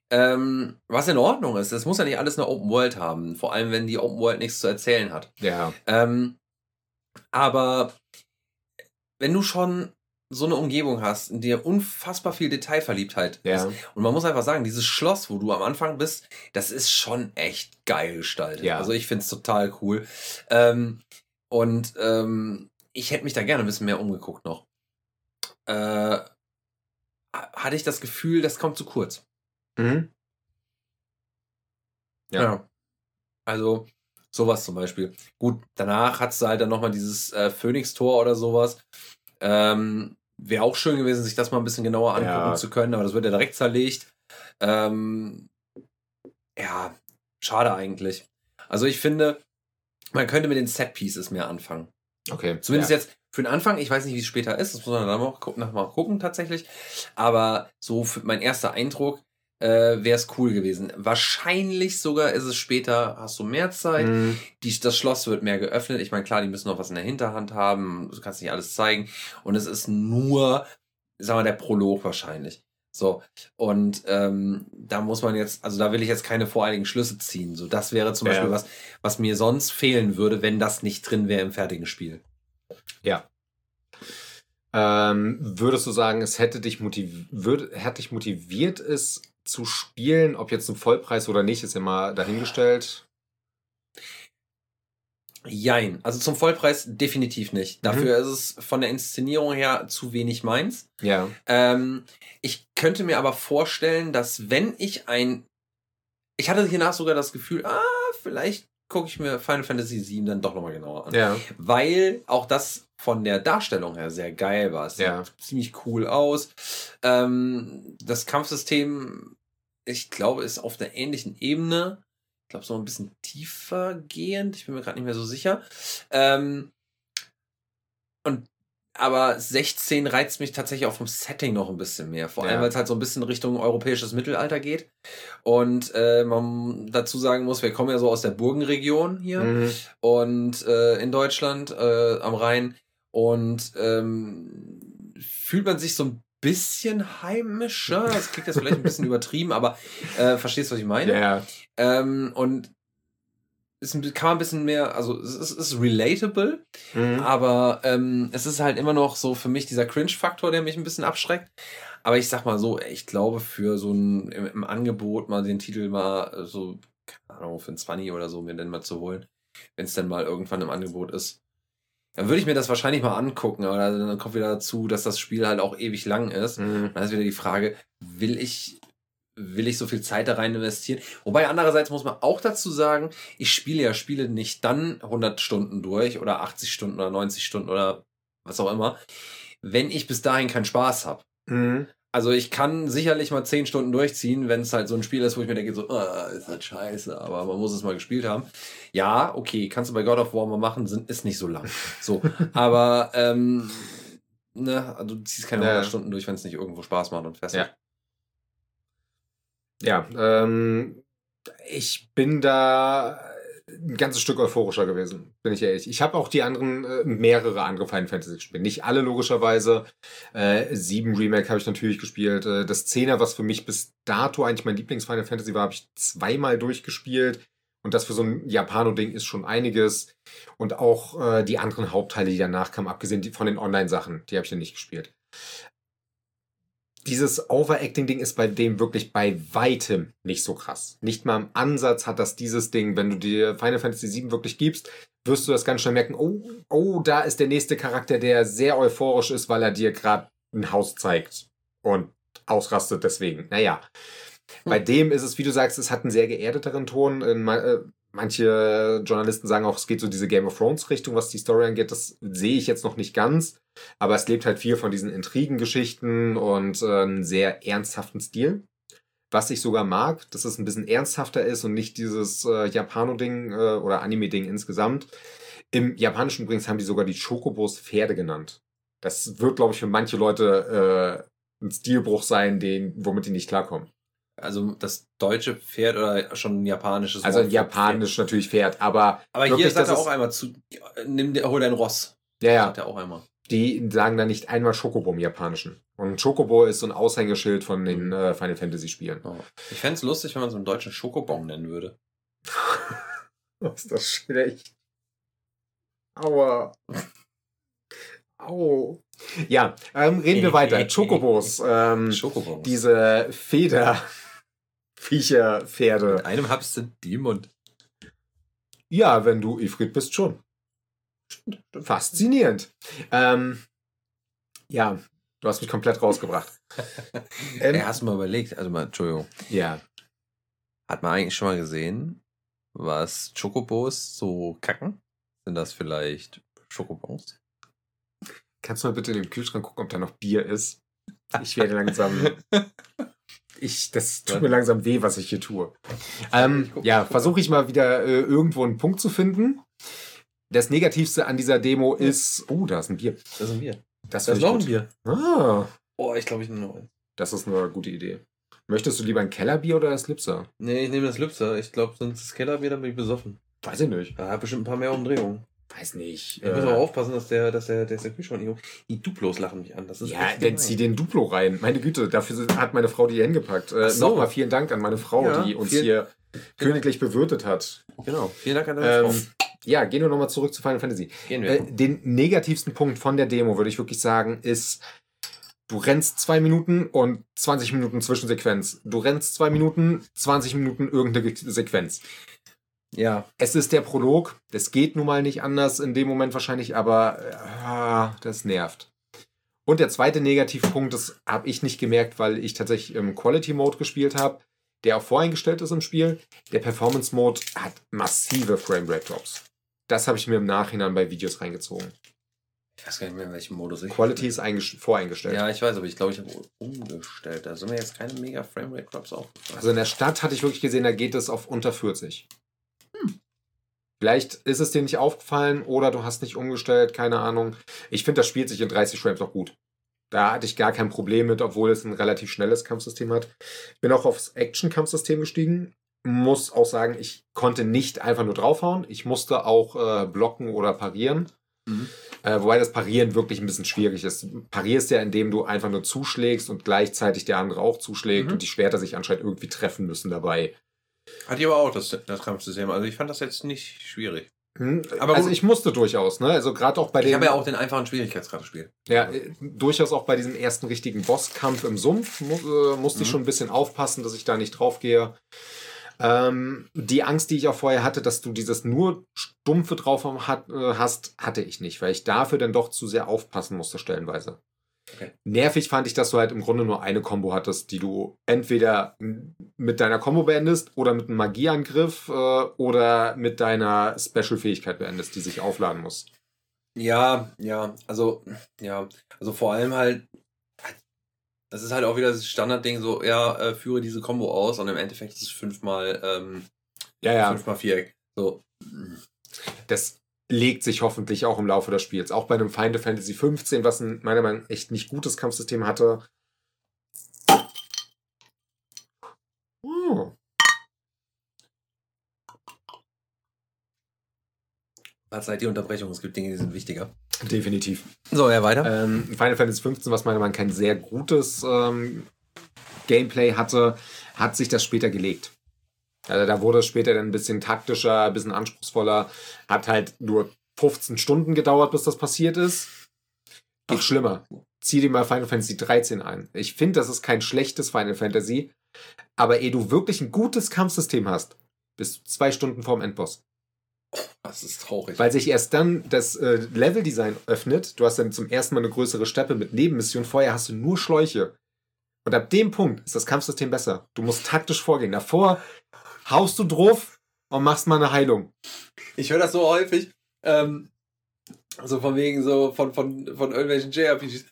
ähm, was in Ordnung ist. Es muss ja nicht alles eine Open World haben, vor allem wenn die Open World nichts zu erzählen hat. Ja. Ähm, aber wenn du schon so eine Umgebung hast, in der unfassbar viel Detailverliebtheit Ja. ist. Und man muss einfach sagen, dieses Schloss, wo du am Anfang bist, das ist schon echt geil gestaltet. Ja. Also ich find's total cool. Ähm, und ähm, ich hätte mich da gerne ein bisschen mehr umgeguckt noch. Äh, hatte ich das Gefühl, das kommt zu kurz. Mhm. Ja. Also sowas zum Beispiel. Gut, danach hat's halt dann nochmal dieses äh, Phoenix-Tor oder sowas. Ähm, Wäre auch schön gewesen, sich das mal ein bisschen genauer angucken Ja. zu können, aber das wird ja direkt zerlegt. Ähm, ja, schade eigentlich. Also ich finde, man könnte mit den Set-Pieces mehr anfangen. Okay. Zumindest ja. jetzt für den Anfang. Ich weiß nicht, wie es später ist. Das muss man dann noch, gu- noch mal gucken tatsächlich. Aber so mein erster Eindruck, äh, wäre es cool gewesen. Wahrscheinlich sogar ist es später, hast du mehr Zeit, Mhm. die, das Schloss wird mehr geöffnet. Ich meine, klar, die müssen noch was in der Hinterhand haben, du kannst nicht alles zeigen. Und es ist nur, sagen wir, der Prolog wahrscheinlich. So, und ähm, da muss man jetzt, also da will ich jetzt keine voreiligen Schlüsse ziehen. So, das wäre zum Ja. Beispiel was, was mir sonst fehlen würde, wenn das nicht drin wäre im fertigen Spiel. Ähm, würdest du sagen, es hätte dich, motiv würd, hätte dich motiviert, es zu spielen, ob jetzt zum Vollpreis oder nicht, ist mal dahingestellt. Jein. Also zum Vollpreis definitiv nicht. Mhm. Dafür ist es von der Inszenierung her zu wenig meins. Ja. Ähm, ich könnte mir aber vorstellen, dass wenn ich ein. Ich hatte hiernach sogar das Gefühl, ah, vielleicht gucke ich mir Final Fantasy VII dann doch nochmal genauer an. Ja. Weil auch das von der Darstellung her sehr geil war. Es sieht Ja. ziemlich cool aus. Ähm, das Kampfsystem, ich glaube, ist auf einer ähnlichen Ebene. Ich glaube, so ein bisschen tiefer gehend. Ich bin mir gerade nicht mehr so sicher. Ähm, und aber 16 reizt mich tatsächlich auch vom Setting noch ein bisschen mehr. Vor allem, Ja. weil es halt so ein bisschen Richtung europäisches Mittelalter geht. Und äh, man dazu sagen muss, wir kommen ja so aus der Burgenregion hier Mhm. und äh, in Deutschland äh, am Rhein und ähm, fühlt man sich so ein bisschen heimischer. Das klingt jetzt vielleicht ein bisschen übertrieben, aber äh, verstehst du, was ich meine? Ja. Ähm, und es ein- kann man ein bisschen mehr, also es ist, es ist relatable, Mhm. aber ähm, es ist halt immer noch so für mich dieser Cringe-Faktor, der mich ein bisschen abschreckt. Aber ich sag mal so, ich glaube, für so ein im, im Angebot mal den Titel mal äh, so, keine Ahnung, für ein 20 oder so mir dann mal zu holen, wenn es dann mal irgendwann im Angebot ist. Dann würde ich mir das wahrscheinlich mal angucken, aber dann kommt wieder dazu, dass das Spiel halt auch ewig lang ist. Mhm. Dann ist wieder die Frage, will ich, will ich so viel Zeit da rein investieren? Wobei andererseits muss man auch dazu sagen, ich spiele ja Spiele nicht dann 100 Stunden durch oder 80 Stunden oder 90 Stunden oder was auch immer, wenn ich bis dahin keinen Spaß habe. Mhm. Also ich kann sicherlich mal 10 Stunden durchziehen, wenn es halt so ein Spiel ist, wo ich mir denke, so, ah, ist halt scheiße, aber man muss es mal gespielt haben. Ja, okay, kannst du bei God of War mal machen, sind, ist nicht so lang. So, aber ähm, ne, also du ziehst keine Ja. 100 Stunden durch, wenn es nicht irgendwo Spaß macht und fest. Ja. Ja, ähm, ich bin da ein ganzes Stück euphorischer gewesen, bin ich ehrlich. Ich habe auch die anderen, äh, mehrere andere Final Fantasy gespielt. Nicht alle logischerweise. Äh, 7 Remake habe ich natürlich gespielt. Äh, das 10er, was für mich bis dato eigentlich mein Lieblings-Final Fantasy war, habe ich zweimal durchgespielt. Und das für so ein Japano-Ding ist schon einiges. Und auch äh, die anderen Hauptteile, die danach kamen, abgesehen von den Online-Sachen, die habe ich dann nicht gespielt dieses Overacting-Ding ist bei dem wirklich bei weitem nicht so krass. Nicht mal im Ansatz hat das dieses Ding. Wenn du dir Final Fantasy VII wirklich gibst, wirst du das ganz schnell merken, oh, oh, da ist der nächste Charakter, der sehr euphorisch ist, weil er dir gerade ein Haus zeigt und ausrastet deswegen. Naja. Bei dem ist es, wie du sagst, es hat einen sehr geerdeteren Ton. In ma- äh, Manche Journalisten sagen auch, es geht so diese Game of Thrones Richtung, was die Story angeht. Das sehe ich jetzt noch nicht ganz. Aber es lebt halt viel von diesen Intrigengeschichten und äh, einen sehr ernsthaften Stil. Was ich sogar mag, dass es ein bisschen ernsthafter ist und nicht dieses äh, Japano-Ding äh, oder Anime-Ding insgesamt. Im Japanischen übrigens haben die sogar die Chocobos Pferde genannt. Das wird, glaube ich, für manche Leute äh, ein Stilbruch sein, den, womit die nicht klarkommen. Also das deutsche Pferd oder schon ein japanisches Also ein japanisch natürlich Pferd, aber Pferd. Aber hier wirklich, sagt das er auch einmal zu, nimm dir, hol dein Ross. ja, ja, Sagt er auch einmal. die sagen da nicht einmal Chocobo im Japanischen. Und Chocobo ist so ein Aushängeschild von den äh, Final Fantasy Spielen. Ja. Ich fände es lustig, wenn man so einen deutschen Schokobon nennen würde. ist das schlecht. Aua. Au. Ja, ähm, reden wir weiter. Chocobos, ähm, Schokobons. diese Feder. Viecher, Mit Pferde. einem habst du die im Mund. Ja, wenn du Ifrit bist, schon. Faszinierend. Ähm, ja, du hast mich komplett rausgebracht. Ähm, Ey, hast du mal überlegt, also mal, Entschuldigung, ja. hat man eigentlich schon mal gesehen, was Chocobos so kacken? Sind das vielleicht Schokobons? Kannst du mal bitte in den Kühlschrank gucken, ob da noch Bier ist? Ich werde langsam. Ich, das tut mir langsam weh, was ich hier tue. Ähm, ja, versuche ich mal wieder äh, irgendwo einen Punkt zu finden. Das Negativste an dieser Demo ist. Oh, da ist ein Bier. Das ist ein Bier. Das, Das ist noch ein Bier. Ah, Oh, ich glaube, ich nehme noch eins. das ist eine gute Idee. Möchtest du lieber ein Kellerbier oder das Lipser? Nee, ich nehme das Lipser. Ich glaube, sonst das Kellerbier, dann bin ich besoffen. Weiß ich nicht. Da hat bestimmt ein paar mehr Umdrehungen. Weiß nicht. Ich muss aber aufpassen, dass der, dass der, der, der Kühlschrank nicht hoch. Die Duplos lachen mich an. Das ist Ja, dann zieh den Duplo rein. Meine Güte, dafür hat meine Frau die hier hingepackt. Äh, so. Nochmal vielen Dank an meine Frau, Ja, die uns hier königlich bewirtet hat. Genau. Vielen Dank an deine Frau. Ähm, ja, gehen wir nochmal zurück zu Final Fantasy. Gehen wir. Äh, den negativsten Punkt von der Demo, würde ich wirklich sagen, ist, du rennst zwei Minuten und 20 Minuten Zwischensequenz. Du rennst zwei Minuten, 20 Minuten irgendeine Ge- Sequenz. Ja. Es ist der Prolog. Das geht nun mal nicht anders in dem Moment wahrscheinlich, aber äh, das nervt. Und der zweite Negativpunkt, das habe ich nicht gemerkt, weil ich tatsächlich im Quality Mode gespielt habe, der auch voreingestellt ist im Spiel. Der Performance Mode hat massive Framerate Drops. Das habe ich mir im Nachhinein bei Videos reingezogen. Ich weiß gar nicht mehr, in welchem Modus ich Quality ist eingest- voreingestellt. Ja, ich weiß, aber ich glaube, ich habe umgestellt. Da sind mir jetzt keine mega Framerate Drops aufgefallen. Also in der Stadt hatte ich wirklich gesehen, da geht es auf unter 40. Vielleicht ist es dir nicht aufgefallen oder du hast nicht umgestellt, keine Ahnung. Ich finde, das spielt sich in 30 Frames auch gut. Da hatte ich gar kein Problem mit, obwohl es ein relativ schnelles Kampfsystem hat. Bin auch aufs Action-Kampfsystem gestiegen. Muss auch sagen, ich konnte nicht einfach nur draufhauen. Ich musste auch äh, blocken oder parieren. Mhm. Äh, wobei das Parieren wirklich ein bisschen schwierig ist. Du parierst ja, indem du einfach nur zuschlägst und gleichzeitig der andere auch zuschlägt Mhm. und die Schwerter sich anscheinend irgendwie treffen müssen dabei. Hat die aber auch das, das Kampfsystem. Also ich fand das jetzt nicht schwierig. Hm, Aber also gut. ich musste durchaus, ne? Also gerade auch bei Ich dem, habe ja auch den einfachen Schwierigkeitsgrad gespielt. ja, äh, durchaus auch bei diesem ersten richtigen Bosskampf im Sumpf mu äh, musste ich Mhm. schon ein bisschen aufpassen, dass ich da nicht draufgehe. Ähm, die Angst, die ich auch vorher hatte, dass du dieses nur stumpfe drauf hat, äh, hast, hatte ich nicht, weil ich dafür dann doch zu sehr aufpassen musste stellenweise. Okay. Nervig fand ich, dass du halt im Grunde nur eine Combo hattest, die du entweder mit deiner Combo beendest oder mit einem Magieangriff äh, oder mit deiner Special-Fähigkeit beendest, die sich aufladen muss. Ja, ja, also, ja, also vor allem halt, das ist halt auch wieder das Standardding, so, ja, äh, führe diese Combo aus und im Endeffekt ist es fünfmal, ähm, Ja, ja. fünfmal Viereck. So, das legt sich hoffentlich auch im Laufe des Spiels. Auch bei einem Final Fantasy 15, was ein meiner Meinung nach echt nicht gutes Kampfsystem hatte. Oh. verzeiht die Unterbrechung, es gibt Dinge, die sind wichtiger. Definitiv. So, ja, weiter. Ähm, Final Fantasy 15, was meiner Meinung nach kein sehr gutes ähm, Gameplay hatte, hat sich das später gelegt. Also da wurde es später dann ein bisschen taktischer, ein bisschen anspruchsvoller. Hat halt nur 15 Stunden gedauert, bis das passiert ist. Geht Ach. schlimmer. Zieh dir mal Final Fantasy 13 ein. Ich finde, das ist kein schlechtes Final Fantasy. Aber ehe du wirklich ein gutes Kampfsystem hast, bist du zwei Stunden vorm Endboss. Das ist traurig. Weil sich erst dann das äh, Leveldesign öffnet. Du hast dann zum ersten Mal eine größere Steppe mit Nebenmission. Vorher hast du nur Schläuche. Und ab dem Punkt ist das Kampfsystem besser. Du musst taktisch vorgehen. Davor haust du drauf und machst mal eine Heilung. Ich höre das so häufig, ähm, so von wegen so von, von, von irgendwelchen JRPGs.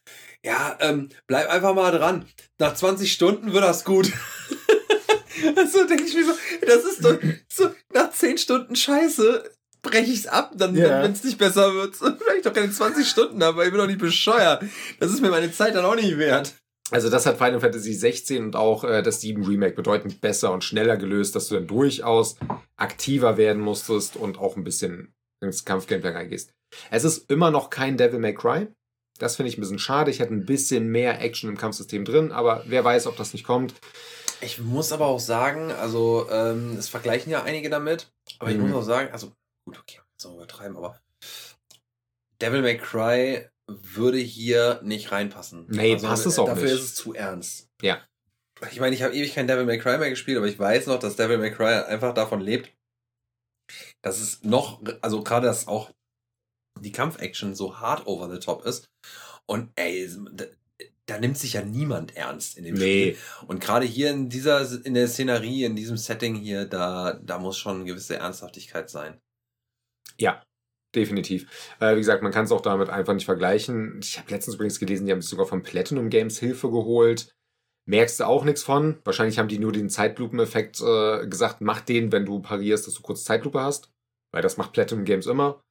Ja, ähm, bleib einfach mal dran. Nach 20 Stunden wird das gut. so denke ich mir so, das ist doch so, nach 10 Stunden Scheiße breche ich's ab, dann, dann wenn es nicht besser wird. Vielleicht doch keine 20 Stunden, aber ich bin doch nicht bescheuert. Das ist mir meine Zeit dann auch nicht wert. Also das hat Final Fantasy 16 und auch äh, das 7 Remake bedeutend besser und schneller gelöst, dass du dann durchaus aktiver werden musstest und auch ein bisschen ins Kampfgameplay reingehst. Es ist immer noch kein Devil May Cry. Das finde ich ein bisschen schade. Ich hätte ein bisschen mehr Action im Kampfsystem drin, aber wer weiß, ob das nicht kommt. Ich muss aber auch sagen, also ähm, es vergleichen ja einige damit, aber ich Mhm. muss auch sagen, also gut, okay, es auch übertreiben, aber Devil May Cry würde hier nicht reinpassen. Nee, also, passt es auch dafür nicht. ist es zu ernst. Ja. Ich meine, ich habe ewig kein Devil May Cry mehr gespielt, aber ich weiß noch, dass Devil May Cry einfach davon lebt, dass es noch, also gerade dass auch die Kampfaction so hart over the top ist. Und ey, da, da nimmt sich ja niemand ernst in dem Spiel. Nee. Und gerade hier in dieser, in der Szenerie, in diesem Setting hier, da, da muss schon eine gewisse Ernsthaftigkeit sein. Ja, definitiv. Äh, wie gesagt, man kann es auch damit einfach nicht vergleichen. Ich habe letztens übrigens gelesen, die haben sich sogar von Platinum Games Hilfe geholt. Merkst du auch nichts von. Wahrscheinlich haben die nur den Zeitlupeneffekt äh, gesagt, mach den, wenn du parierst, dass du kurz Zeitlupe hast. Weil das macht Platinum Games immer.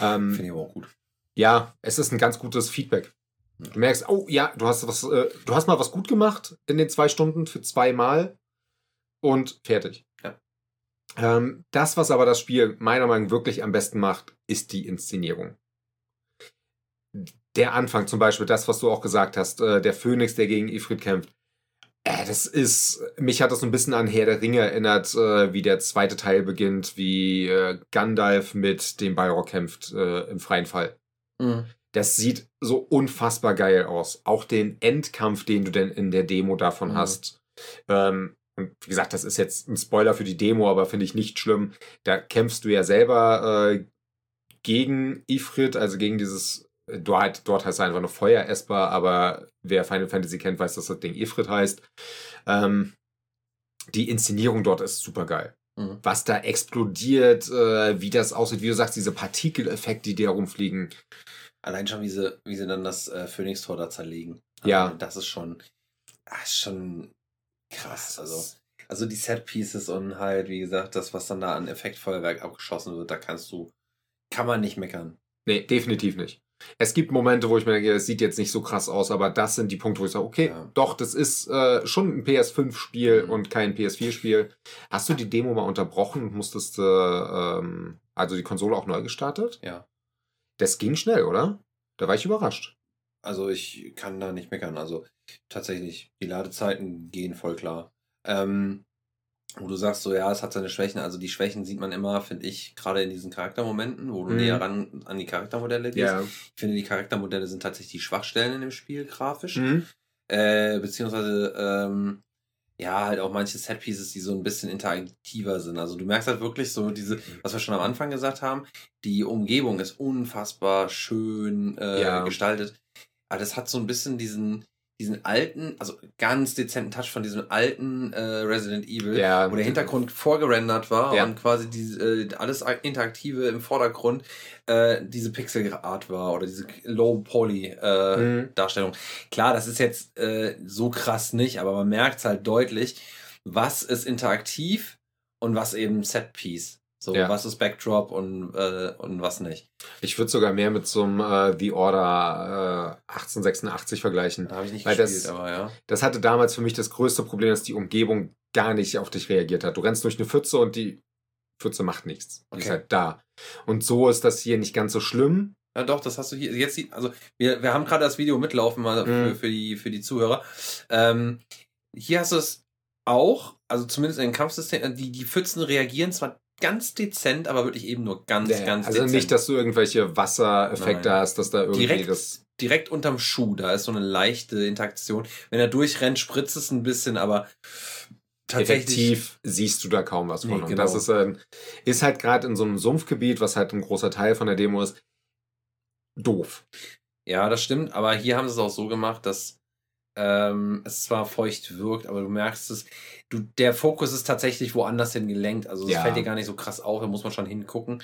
Ähm, Finde ich aber auch gut. ja, es ist ein ganz gutes Feedback. Du merkst, oh ja, du hast was, äh, du hast mal was gut gemacht in den zwei Stunden für zweimal und fertig. Ja. Ähm, das, was aber das Spiel meiner Meinung nach wirklich am besten macht, ist die Inszenierung. Der Anfang zum Beispiel, das, was du auch gesagt hast, äh, der Phönix, der gegen Ifrit kämpft. Äh, das ist, mich hat das so ein bisschen an Herr der Ringe erinnert, äh, wie der zweite Teil beginnt, wie äh, Gandalf mit dem Balrog kämpft äh, im freien Fall. Mhm. Das sieht so unfassbar geil aus. Auch den Endkampf, den du denn in der Demo davon Mhm. hast. Ähm, und wie gesagt, das ist jetzt ein Spoiler für die Demo, aber finde ich nicht schlimm. Da kämpfst du ja selber äh, gegen Ifrit, also gegen dieses. äh, Dort, dort heißt er einfach nur Feuer-Esper, aber wer Final Fantasy kennt, weiß, dass das Ding Ifrit heißt. Ähm, die Inszenierung dort ist super geil Mhm. was da explodiert, äh, wie das aussieht, wie du sagst, diese Partikeleffekte, die da rumfliegen. Allein schon, wie sie, wie sie dann das äh, Phönix-Tor da zerlegen. Ja. Also, das ist schon, ah, ist schon krass. Also, also die Set-Pieces und halt, wie gesagt, das, was dann da an Effektfeuerwerk abgeschossen wird, da kannst du, kann man nicht meckern. Nee, definitiv nicht. Es gibt Momente, wo ich mir denke, es sieht jetzt nicht so krass aus, aber das sind die Punkte, wo ich sage, okay, Ja. doch, das ist äh, schon ein PS5-Spiel Mhm. und kein PS4-Spiel. Hast du die Demo mal unterbrochen und musstest, äh, ähm, also die Konsole auch neu gestartet? Ja. Das ging schnell, oder? Da war ich überrascht. Also ich kann da nicht meckern. Also tatsächlich, die Ladezeiten gehen voll klar. Ähm, wo du sagst, so ja, es hat seine Schwächen. Also die Schwächen sieht man immer, finde ich, gerade in diesen Charaktermomenten, wo du Mhm. näher ran an die Charaktermodelle gehst. Ich finde, die Charaktermodelle sind tatsächlich die Schwachstellen in dem Spiel grafisch. Mhm. Äh, beziehungsweise, ähm, ja, halt auch manche Setpieces, die so ein bisschen interaktiver sind. Also du merkst halt wirklich so diese, was wir schon am Anfang gesagt haben, die Umgebung ist unfassbar schön äh, Ja. gestaltet. Aber das hat so ein bisschen diesen, diesen alten, also ganz dezenten Touch von diesem alten äh, Resident Evil, Ja. wo der Hintergrund vorgerendert war Ja. und quasi diese, äh, alles Interaktive im Vordergrund äh, diese Pixelart war oder diese Low-Poly äh, Mhm. Darstellung. Klar, das ist jetzt äh, so krass nicht, aber man merkt halt deutlich, was ist interaktiv und was eben Set-Piece. So, Ja. was ist Backdrop und, äh, und was nicht. Ich würde sogar mehr mit so einem äh, The Order äh, 1886 vergleichen. Da habe ich nicht Weil gespielt, das- aber ja. Das hatte damals für mich das größte Problem, dass die Umgebung gar nicht auf dich reagiert hat. Du rennst durch eine Pfütze und die Pfütze macht nichts. Die ist halt da. Und so ist das hier nicht ganz so schlimm. Ja, doch, das hast du hier. Jetzt, also, wir, wir haben gerade das Video mitlaufen, mal für, Mhm. für, die, für die Zuhörer. Ähm, hier hast du es auch, also zumindest in den Kampfsystemen, die, die Pfützen reagieren zwar ganz dezent, aber wirklich eben nur ganz, Ja, ganz also dezent. nicht, dass du irgendwelche Wassereffekte Nein. hast, dass da irgendwie Direkt- das. direkt unterm Schuh, da ist so eine leichte Interaktion. Wenn er durchrennt, spritzt es ein bisschen, aber tatsächlich. Effektiv siehst du da kaum was von. Nee, Und genau. das ist, ähm, ist halt gerade in so einem Sumpfgebiet, was halt ein großer Teil von der Demo ist, doof. Ja, das stimmt, aber hier haben sie es auch so gemacht, dass ähm, es zwar feucht wirkt, aber du merkst es, du, der Fokus ist tatsächlich woanders hin gelenkt. Also es Ja. fällt dir gar nicht so krass auf, da muss man schon hingucken.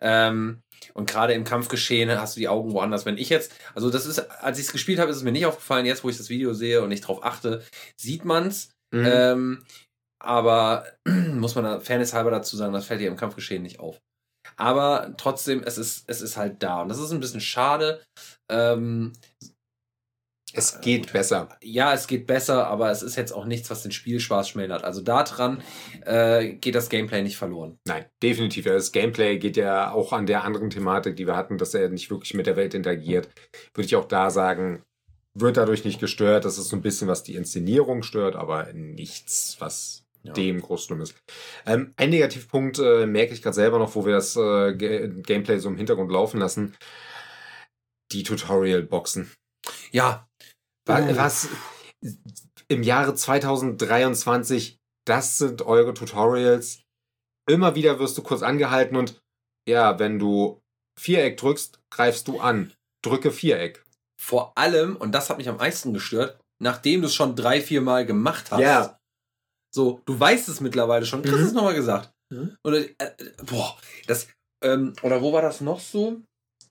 Ähm, und gerade im Kampfgeschehen hast du die Augen woanders. Wenn ich jetzt, also das ist, als ich es gespielt habe, ist es mir nicht aufgefallen. Jetzt, wo ich das Video sehe und ich drauf achte, sieht man's. Mhm. Ähm, aber muss man da Fairness halber dazu sagen, das fällt dir im Kampfgeschehen nicht auf. Aber trotzdem, es ist, es ist halt da. Und das ist ein bisschen schade. Ähm, es geht besser. ja, es geht besser, aber es ist jetzt auch nichts, was den Spielspaß schmälert. Also daran äh, geht das Gameplay nicht verloren. Nein, definitiv. Das Gameplay geht ja auch an der anderen Thematik, die wir hatten, dass er nicht wirklich mit der Welt interagiert. Würde ich auch da sagen, wird dadurch nicht gestört. Das ist so ein bisschen, was die Inszenierung stört, aber nichts, was Ja. dem groß schlimm ist. Ähm, ein Negativpunkt äh, merke ich gerade selber noch, wo wir das äh, Ga- Gameplay so im Hintergrund laufen lassen. Die Tutorial-Boxen. Ja. Wa-. Was im Jahre 2023, das sind eure Tutorials. Immer wieder wirst du kurz angehalten und ja, wenn du Viereck drückst, greifst du an. Drücke Viereck. Vor allem, und das hat mich am meisten gestört, nachdem du es schon drei, vier Mal gemacht hast. Ja. So, du weißt es mittlerweile schon. Chris Mhm. es nochmal gesagt. Mhm. Oder, äh, äh, boah, das, ähm, oder wo war das noch so?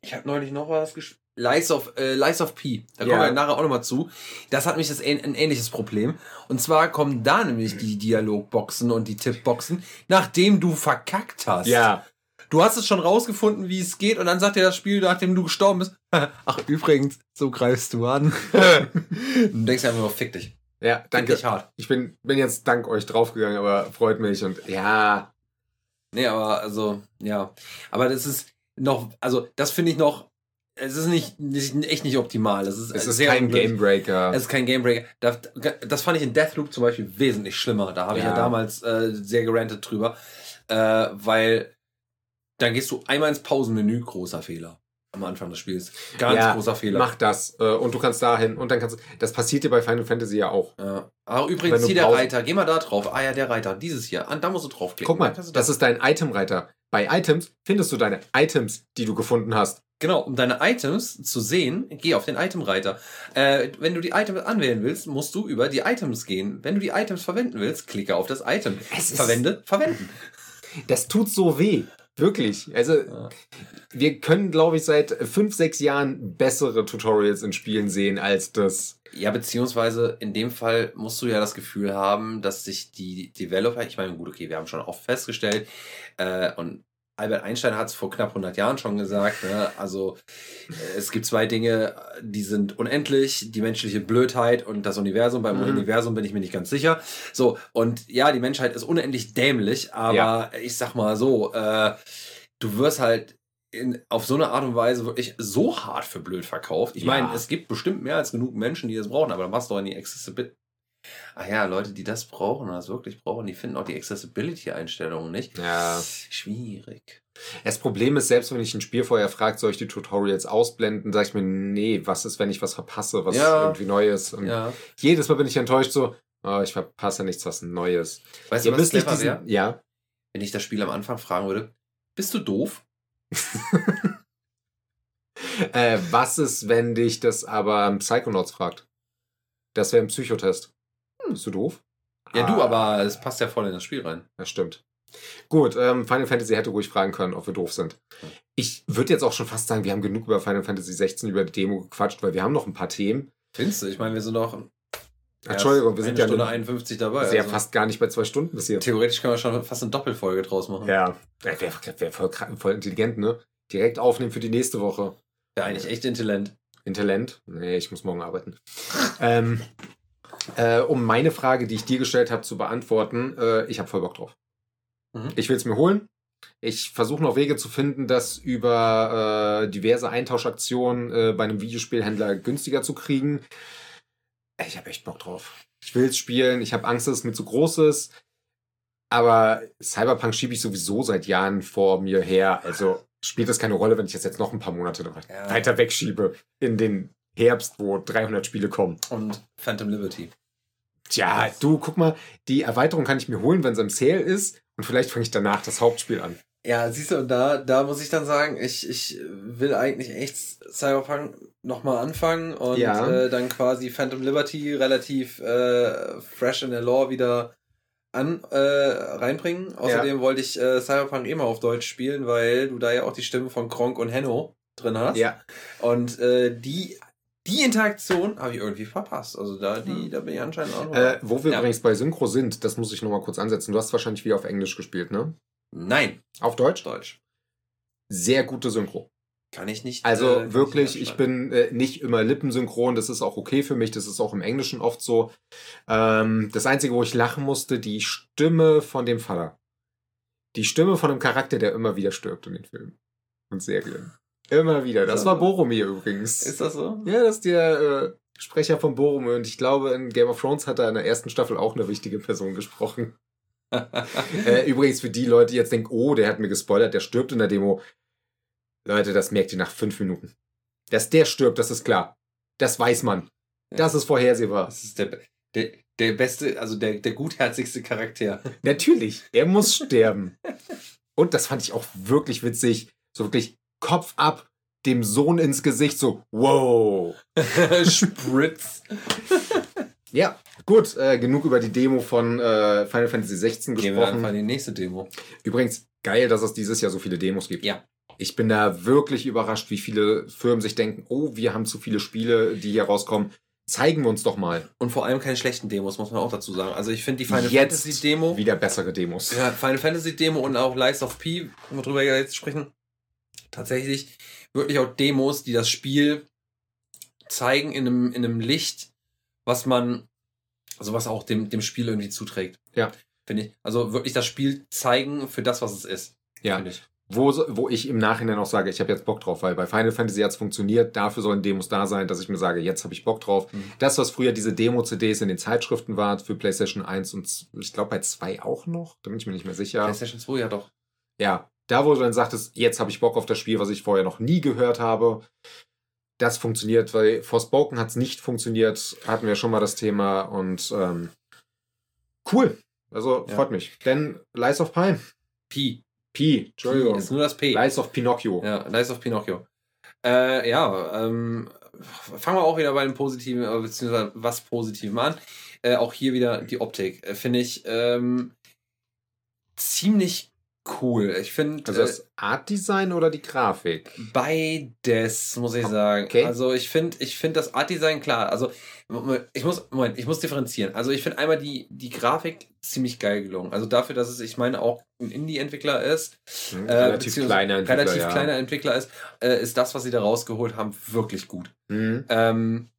Ich habe neulich noch was gespielt. Lies of, äh, Lies of P. Da kommen Ja. wir nachher auch nochmal zu. Das hat mich das ähn ein ähnliches Problem. Und zwar kommen da nämlich die Dialogboxen und die Tippboxen, nachdem du verkackt hast. Ja. du hast es schon rausgefunden, wie es geht, und dann sagt dir das Spiel, nachdem du gestorben bist, ach, übrigens, so greifst du an. du denkst einfach nur, fick dich. Ja, danke. Fick dich hart. Ich bin, bin jetzt dank euch draufgegangen, aber freut mich und ja. Nee, aber also, ja. Aber das ist noch, also, das finde ich noch es ist nicht, nicht, echt nicht optimal. Es ist, es ist kein Gamebreaker. Es ist kein Gamebreaker. Das, das fand ich in Deathloop zum Beispiel wesentlich schlimmer. Da habe ja. ich ja damals äh, sehr gerantet drüber. Äh, weil dann gehst du einmal ins Pausenmenü, großer Fehler. Am Anfang des Spiels. Ganz ja, großer Fehler. Mach das. Äh, und du kannst dahin und dann kannst du. Das passiert dir bei Final Fantasy ja auch. Ja. Aber übrigens hier der Reiter. Geh mal da drauf. Ah ja, der Reiter. Dieses hier. Da musst du draufklicken. Guck mal, das ist dein Itemreiter. Bei Items findest du deine Items, die du gefunden hast. Genau, um deine Items zu sehen, geh auf den Itemreiter. Äh, wenn du die Items anwählen willst, musst du über die Items gehen. Wenn du die Items verwenden willst, klicke auf das Item. Es Verwende, verwenden. Das tut so weh. Wirklich. Also, ja. wir können, glaube ich, seit fünf, sechs Jahren bessere Tutorials in Spielen sehen als das. Ja, beziehungsweise in dem Fall musst du ja das Gefühl haben, dass sich die Developer, ich meine, gut, okay, wir haben schon oft festgestellt, äh, und Albert Einstein hat es vor knapp 100 Jahren schon gesagt. Ne? Also äh, es gibt zwei Dinge, die sind unendlich: die menschliche Blödheit und das Universum. Beim mhm. Universum bin ich mir nicht ganz sicher. So und ja, die Menschheit ist unendlich dämlich, aber ja. ich sag mal so: äh, Du wirst halt in, auf so eine Art und Weise wirklich so hart für blöd verkauft. Ich ja. meine, es gibt bestimmt mehr als genug Menschen, die das brauchen, aber dann machst du doch in die Accessibility Ach ja, Leute, die das brauchen oder das wirklich brauchen, die finden auch die Accessibility-Einstellungen nicht. Ja. Schwierig. Das Problem ist, selbst wenn ich ein Spiel vorher fragt, soll ich die Tutorials ausblenden, sage ich mir, nee, was ist, wenn ich was verpasse, was ja. irgendwie neu ist. Und ja. jedes Mal bin ich enttäuscht so, oh, ich verpasse nichts, was neu ist. Weißt Ihr du, was nicht diesen, Ja. Wenn ich das Spiel am Anfang fragen würde, bist du doof? äh, was ist, wenn dich das aber Psychonauts fragt? Das wäre ein Psychotest. Hm. Bist du doof? Ja, ah. du, aber es passt ja voll in das Spiel rein. Das stimmt. Gut, ähm, Final Fantasy hätte ruhig fragen können, ob wir doof sind. Ich würde jetzt auch schon fast sagen, wir haben genug über Final Fantasy 16 über die Demo gequatscht, weil wir haben noch ein paar Themen. Findest du? Ich meine, wir sind noch. Entschuldigung, wir sind ja Stunde 51 dabei. Ja also. fast gar nicht bei zwei Stunden bis jetzt. Theoretisch können wir schon fast eine Doppelfolge draus machen. Ja, wäre wär voll, voll intelligent, ne? Direkt aufnehmen für die nächste Woche. Wäre eigentlich echt intelligent. Intelligent? Nee, ich muss morgen arbeiten. ähm, äh, um meine Frage, die ich dir gestellt habe, zu beantworten, äh, ich habe voll Bock drauf. Mhm. Ich will es mir holen. Ich versuche noch Wege zu finden, das über äh, diverse Eintauschaktionen äh, bei einem Videospielhändler günstiger zu kriegen. Ich habe echt Bock drauf. Ich will es spielen. Ich habe Angst, dass es mir zu groß ist. Aber Cyberpunk schiebe ich sowieso seit Jahren vor mir her. Also spielt das keine Rolle, wenn ich das jetzt noch ein paar Monate ja. weiter wegschiebe in den Herbst, wo 300 Spiele kommen. Und Phantom Liberty. Tja, du, guck mal, die Erweiterung kann ich mir holen, wenn es im Sale ist. Und vielleicht fange ich danach das Hauptspiel an. Ja, siehst du, und da, da muss ich dann sagen, ich, ich will eigentlich echt Cyberpunk nochmal anfangen und ja. äh, dann quasi Phantom Liberty relativ äh, fresh in der Lore wieder an äh, reinbringen. Außerdem ja. wollte ich äh, Cyberpunk immer auf Deutsch spielen, weil du da ja auch die Stimmen von Kronk und Henno drin hast. Ja. Und äh, die die Interaktion habe ich irgendwie verpasst. Also da, die, hm. da bin ich anscheinend auch noch. Äh, wo wir ja. übrigens bei Synchro sind, das muss ich nochmal kurz ansetzen. Du hast wahrscheinlich wieder auf Englisch gespielt, ne? Nein. Auf Deutsch? Deutsch. Sehr gute Synchro. Kann ich nicht. Also äh, wirklich, ich, ich bin äh, nicht immer lippensynchron, das ist auch okay für mich, das ist auch im Englischen oft so. Ähm, das Einzige, wo ich lachen musste, die Stimme von dem Vater. Die Stimme von einem Charakter, der immer wieder stirbt in den Filmen und Serien. Immer wieder. Das war Boromir übrigens. Ist das so? Ja, das ist der äh, Sprecher von Boromir und ich glaube, in Game of Thrones hat er in der ersten Staffel auch eine wichtige Person gesprochen. äh, übrigens für die Leute, die jetzt denken, oh, der hat mir gespoilert, der stirbt in der Demo. Leute, das merkt ihr nach fünf Minuten. Dass der stirbt, das ist klar. Das weiß man. Das ist vorhersehbar. Das ist der, der, der beste, also der, der gutherzigste Charakter. Natürlich, er muss sterben. Und das fand ich auch wirklich witzig. So wirklich Kopf ab, dem Sohn ins Gesicht, so, wow. Spritz. ja, gut, äh, genug über die Demo von äh, Final Fantasy 16 gesprochen. Gehen wir einfach in die nächste Demo. Übrigens, geil, dass es dieses Jahr so viele Demos gibt. Ja. Ich bin da wirklich überrascht, wie viele Firmen sich denken, oh, wir haben zu viele Spiele, die hier rauskommen. zeigen wir uns doch mal. Und vor allem keine schlechten Demos, muss man auch dazu sagen. Also ich finde die Final Jetzt Fantasy Demo. Wieder bessere Demos. Ja, Final Fantasy Demo und auch Lies of P, worüber wir jetzt sprechen. Tatsächlich wirklich auch Demos, die das Spiel zeigen in einem, in einem Licht, was man, also was auch dem, dem Spiel irgendwie zuträgt. Ja. Finde ich. Also wirklich das Spiel zeigen für das, was es ist. Ja. Ich. Wo, wo ich im Nachhinein auch sage, ich habe jetzt Bock drauf, weil bei Final Fantasy hat es funktioniert, dafür sollen Demos da sein, dass ich mir sage, jetzt habe ich Bock drauf. Mhm. Das, was früher diese Demo-CDs in den Zeitschriften war, für PlayStation 1 und ich glaube bei 2 auch noch, da bin ich mir nicht mehr sicher. PlayStation 2 ja doch. Ja, da wo du dann sagtest, jetzt habe ich Bock auf das Spiel, was ich vorher noch nie gehört habe. Das funktioniert, weil Forspoken hat es nicht funktioniert, hatten wir schon mal das Thema und ähm, cool. Also Ja. freut mich. Denn Lies of Pine, P. P, P Entschuldigung, ist nur das P. Lies of Pinocchio. Ja, Lies of Pinocchio. Äh, ja, ähm, fangen wir auch wieder bei dem Positiven, äh, beziehungsweise was Positivem an. Äh, auch hier wieder die Optik. Äh, Finde ich ähm, ziemlich cool. Ich finde Also äh, das Art Design oder die Grafik? beides, muss ich sagen. Okay. Also ich finde ich find das Art Design klar. Also ich muss, Moment, ich muss differenzieren. Also ich finde einmal die, die Grafik ziemlich geil gelungen. Also dafür, dass es, ich meine, auch ein Indie-Entwickler ist, Hm, äh, relativ kleiner Entwickler, relativ ja. kleiner Entwickler ist, äh, ist das, was sie da rausgeholt haben, wirklich gut. Mhm. Ähm,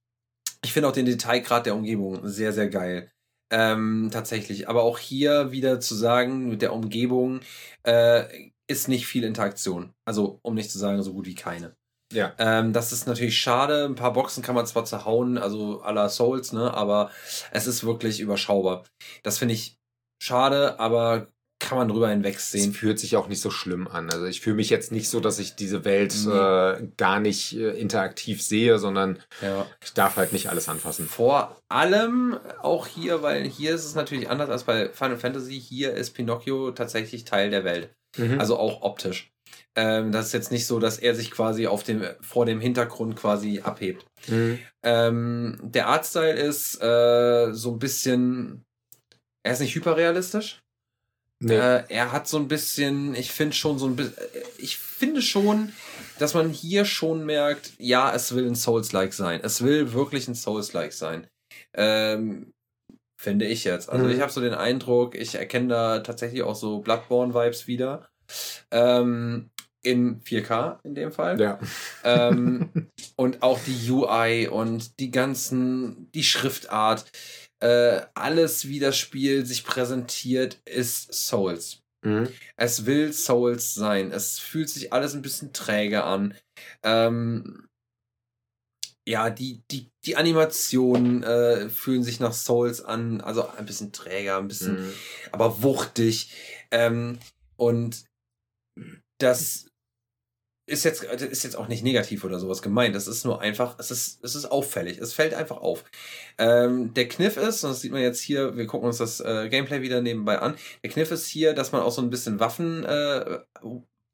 ich finde auch den Detailgrad der Umgebung sehr, sehr geil. Ähm, tatsächlich. Aber auch hier wieder zu sagen, mit der Umgebung äh, ist nicht viel Interaktion. Also, um nicht zu sagen, so gut wie keine. Ja. Ähm, das ist natürlich schade. Ein paar Boxen kann man zwar zerhauen, also à la Souls, ne, aber es ist wirklich überschaubar. Das finde ich schade, aber kann man drüber Es hinwegsehen. fühlt sich auch nicht so schlimm an. Also ich fühle mich jetzt nicht so, dass ich diese Welt Nee. äh, gar nicht äh, interaktiv sehe, sondern Ja. ich darf halt nicht alles anfassen. Vor allem auch hier, weil hier ist es natürlich anders als bei Final Fantasy. Hier ist Pinocchio tatsächlich Teil der Welt. Mhm. Also auch optisch. Ähm, das ist jetzt nicht so, dass er sich quasi auf dem, vor dem Hintergrund quasi abhebt. Mhm. Ähm, der Artstyle ist äh, so ein bisschen. Er ist nicht hyperrealistisch. Nee. Äh, er hat so ein bisschen, ich finde schon so ein bisschen, ich finde schon, dass man hier schon merkt, ja, es will ein Souls-like sein. Es will wirklich ein Souls-like sein. Ähm, finde ich jetzt. Also Mhm. ich habe so den Eindruck, ich erkenne da tatsächlich auch so Bloodborne-Vibes wieder. Ähm, in 4K in dem Fall. ja. Ähm, und auch die UI und die ganzen, die Schriftart, äh, alles, wie das Spiel sich präsentiert, ist Souls. Mhm. Es will Souls sein. Es fühlt sich alles ein bisschen träge an. Ähm, ja, die, die, die Animationen äh, fühlen sich nach Souls an, also ein bisschen träger, ein bisschen Mhm. aber wuchtig. Ähm, und das ist jetzt, das ist jetzt auch nicht negativ oder sowas gemeint. Das ist nur einfach, es ist, es ist auffällig. Es fällt einfach auf. Ähm, der Kniff ist, und das sieht man jetzt hier, wir gucken uns das äh, Gameplay wieder nebenbei an. Der Kniff ist hier, dass man auch so ein bisschen Waffen äh,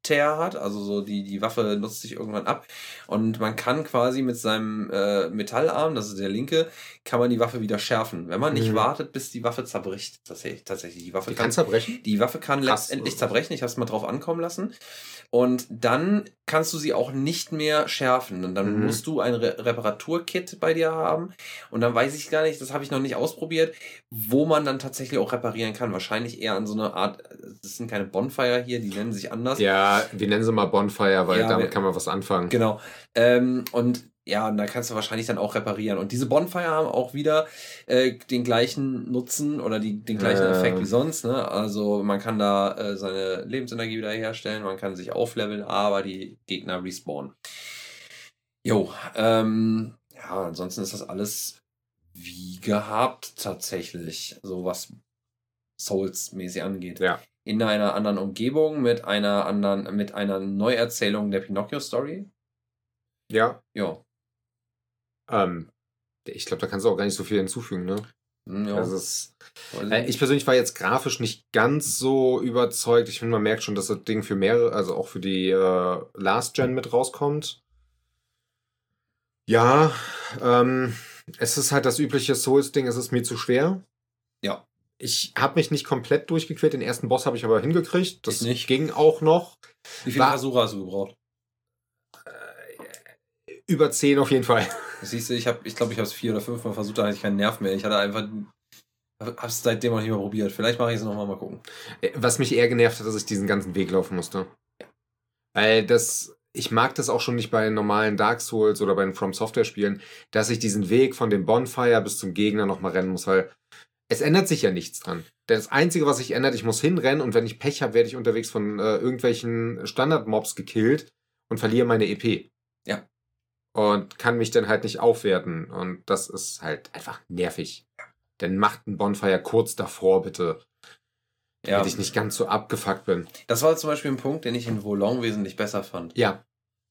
hat, also so die, die Waffe nutzt sich irgendwann ab und man kann quasi mit seinem äh, Metallarm, das ist der linke, kann man die Waffe wieder schärfen, wenn man nicht Mhm. wartet, bis die Waffe zerbricht. Tatsächlich, tatsächlich die Waffe Die kann zerbrechen? die Waffe kann Krass. letztendlich zerbrechen. Ich habe es mal drauf ankommen lassen. Und dann kannst du sie auch nicht mehr schärfen. Und dann Mhm. musst du ein Re Reparaturkit bei dir haben. Und dann weiß ich gar nicht, das habe ich noch nicht ausprobiert, wo man dann tatsächlich auch reparieren kann. Wahrscheinlich eher an so eine Art, das sind keine Bonfire hier, die nennen sich anders. Ja, wir nennen sie mal Bonfire, weil Ja, damit wir- kann man was anfangen. Genau. Ähm, und ja, und da kannst du wahrscheinlich dann auch reparieren. Und diese Bonfire haben auch wieder äh, den gleichen Nutzen oder die, den gleichen Ja. Effekt wie sonst. Ne? Also man kann da äh, seine Lebensenergie wieder herstellen, man kann sich aufleveln, aber die Gegner respawnen. Jo, ähm, ja, ansonsten ist das alles wie gehabt tatsächlich, so was Souls-mäßig angeht Ja. In einer anderen Umgebung mit einer anderen, mit einer Neuerzählung der Pinocchio-Story. Ja. Ja. Ähm, ich glaube, da kannst du auch gar nicht so viel hinzufügen, ne? Hm, ja. Ist, Weiß äh, ich persönlich war jetzt grafisch nicht ganz so überzeugt. Ich finde, man merkt schon, dass das Ding für mehrere, also auch für die äh, Last Gen mit rauskommt. Ja, ähm, es ist halt das übliche Souls-Ding, es ist mir zu schwer. Ja. Ich habe mich nicht komplett durchgequält. Den ersten Boss habe ich aber hingekriegt. Das Ich nicht. ging auch noch. Wie viele war- Asura hast du gebraucht? Über 10 auf jeden Fall. Siehst du, ich habe, ich glaube, ich habe es vier oder fünf Mal versucht, da hatte ich keinen Nerv mehr. Ich hatte einfach, hab's seitdem auch nicht mehr probiert. Vielleicht mache ich es nochmal mal gucken. Äh, was mich eher genervt hat, dass ich diesen ganzen Weg laufen musste. Weil das, ich mag das auch schon nicht bei normalen Dark Souls oder bei den From Software Spielen, dass ich diesen Weg von dem Bonfire bis zum Gegner nochmal rennen muss, weil es ändert sich ja nichts dran. Das Einzige, was sich ändert, ich muss hinrennen und wenn ich Pech habe, werde ich unterwegs von äh, irgendwelchen Standard-Mobs gekillt und verliere meine EP. Ja. Und kann mich dann halt nicht aufwerten. Und das ist halt einfach nervig. Denn macht ein Bonfire kurz davor, bitte. Ja. Damit ich nicht ganz so abgefuckt bin. Das war zum Beispiel ein Punkt, den ich in Volong wesentlich besser fand. Ja.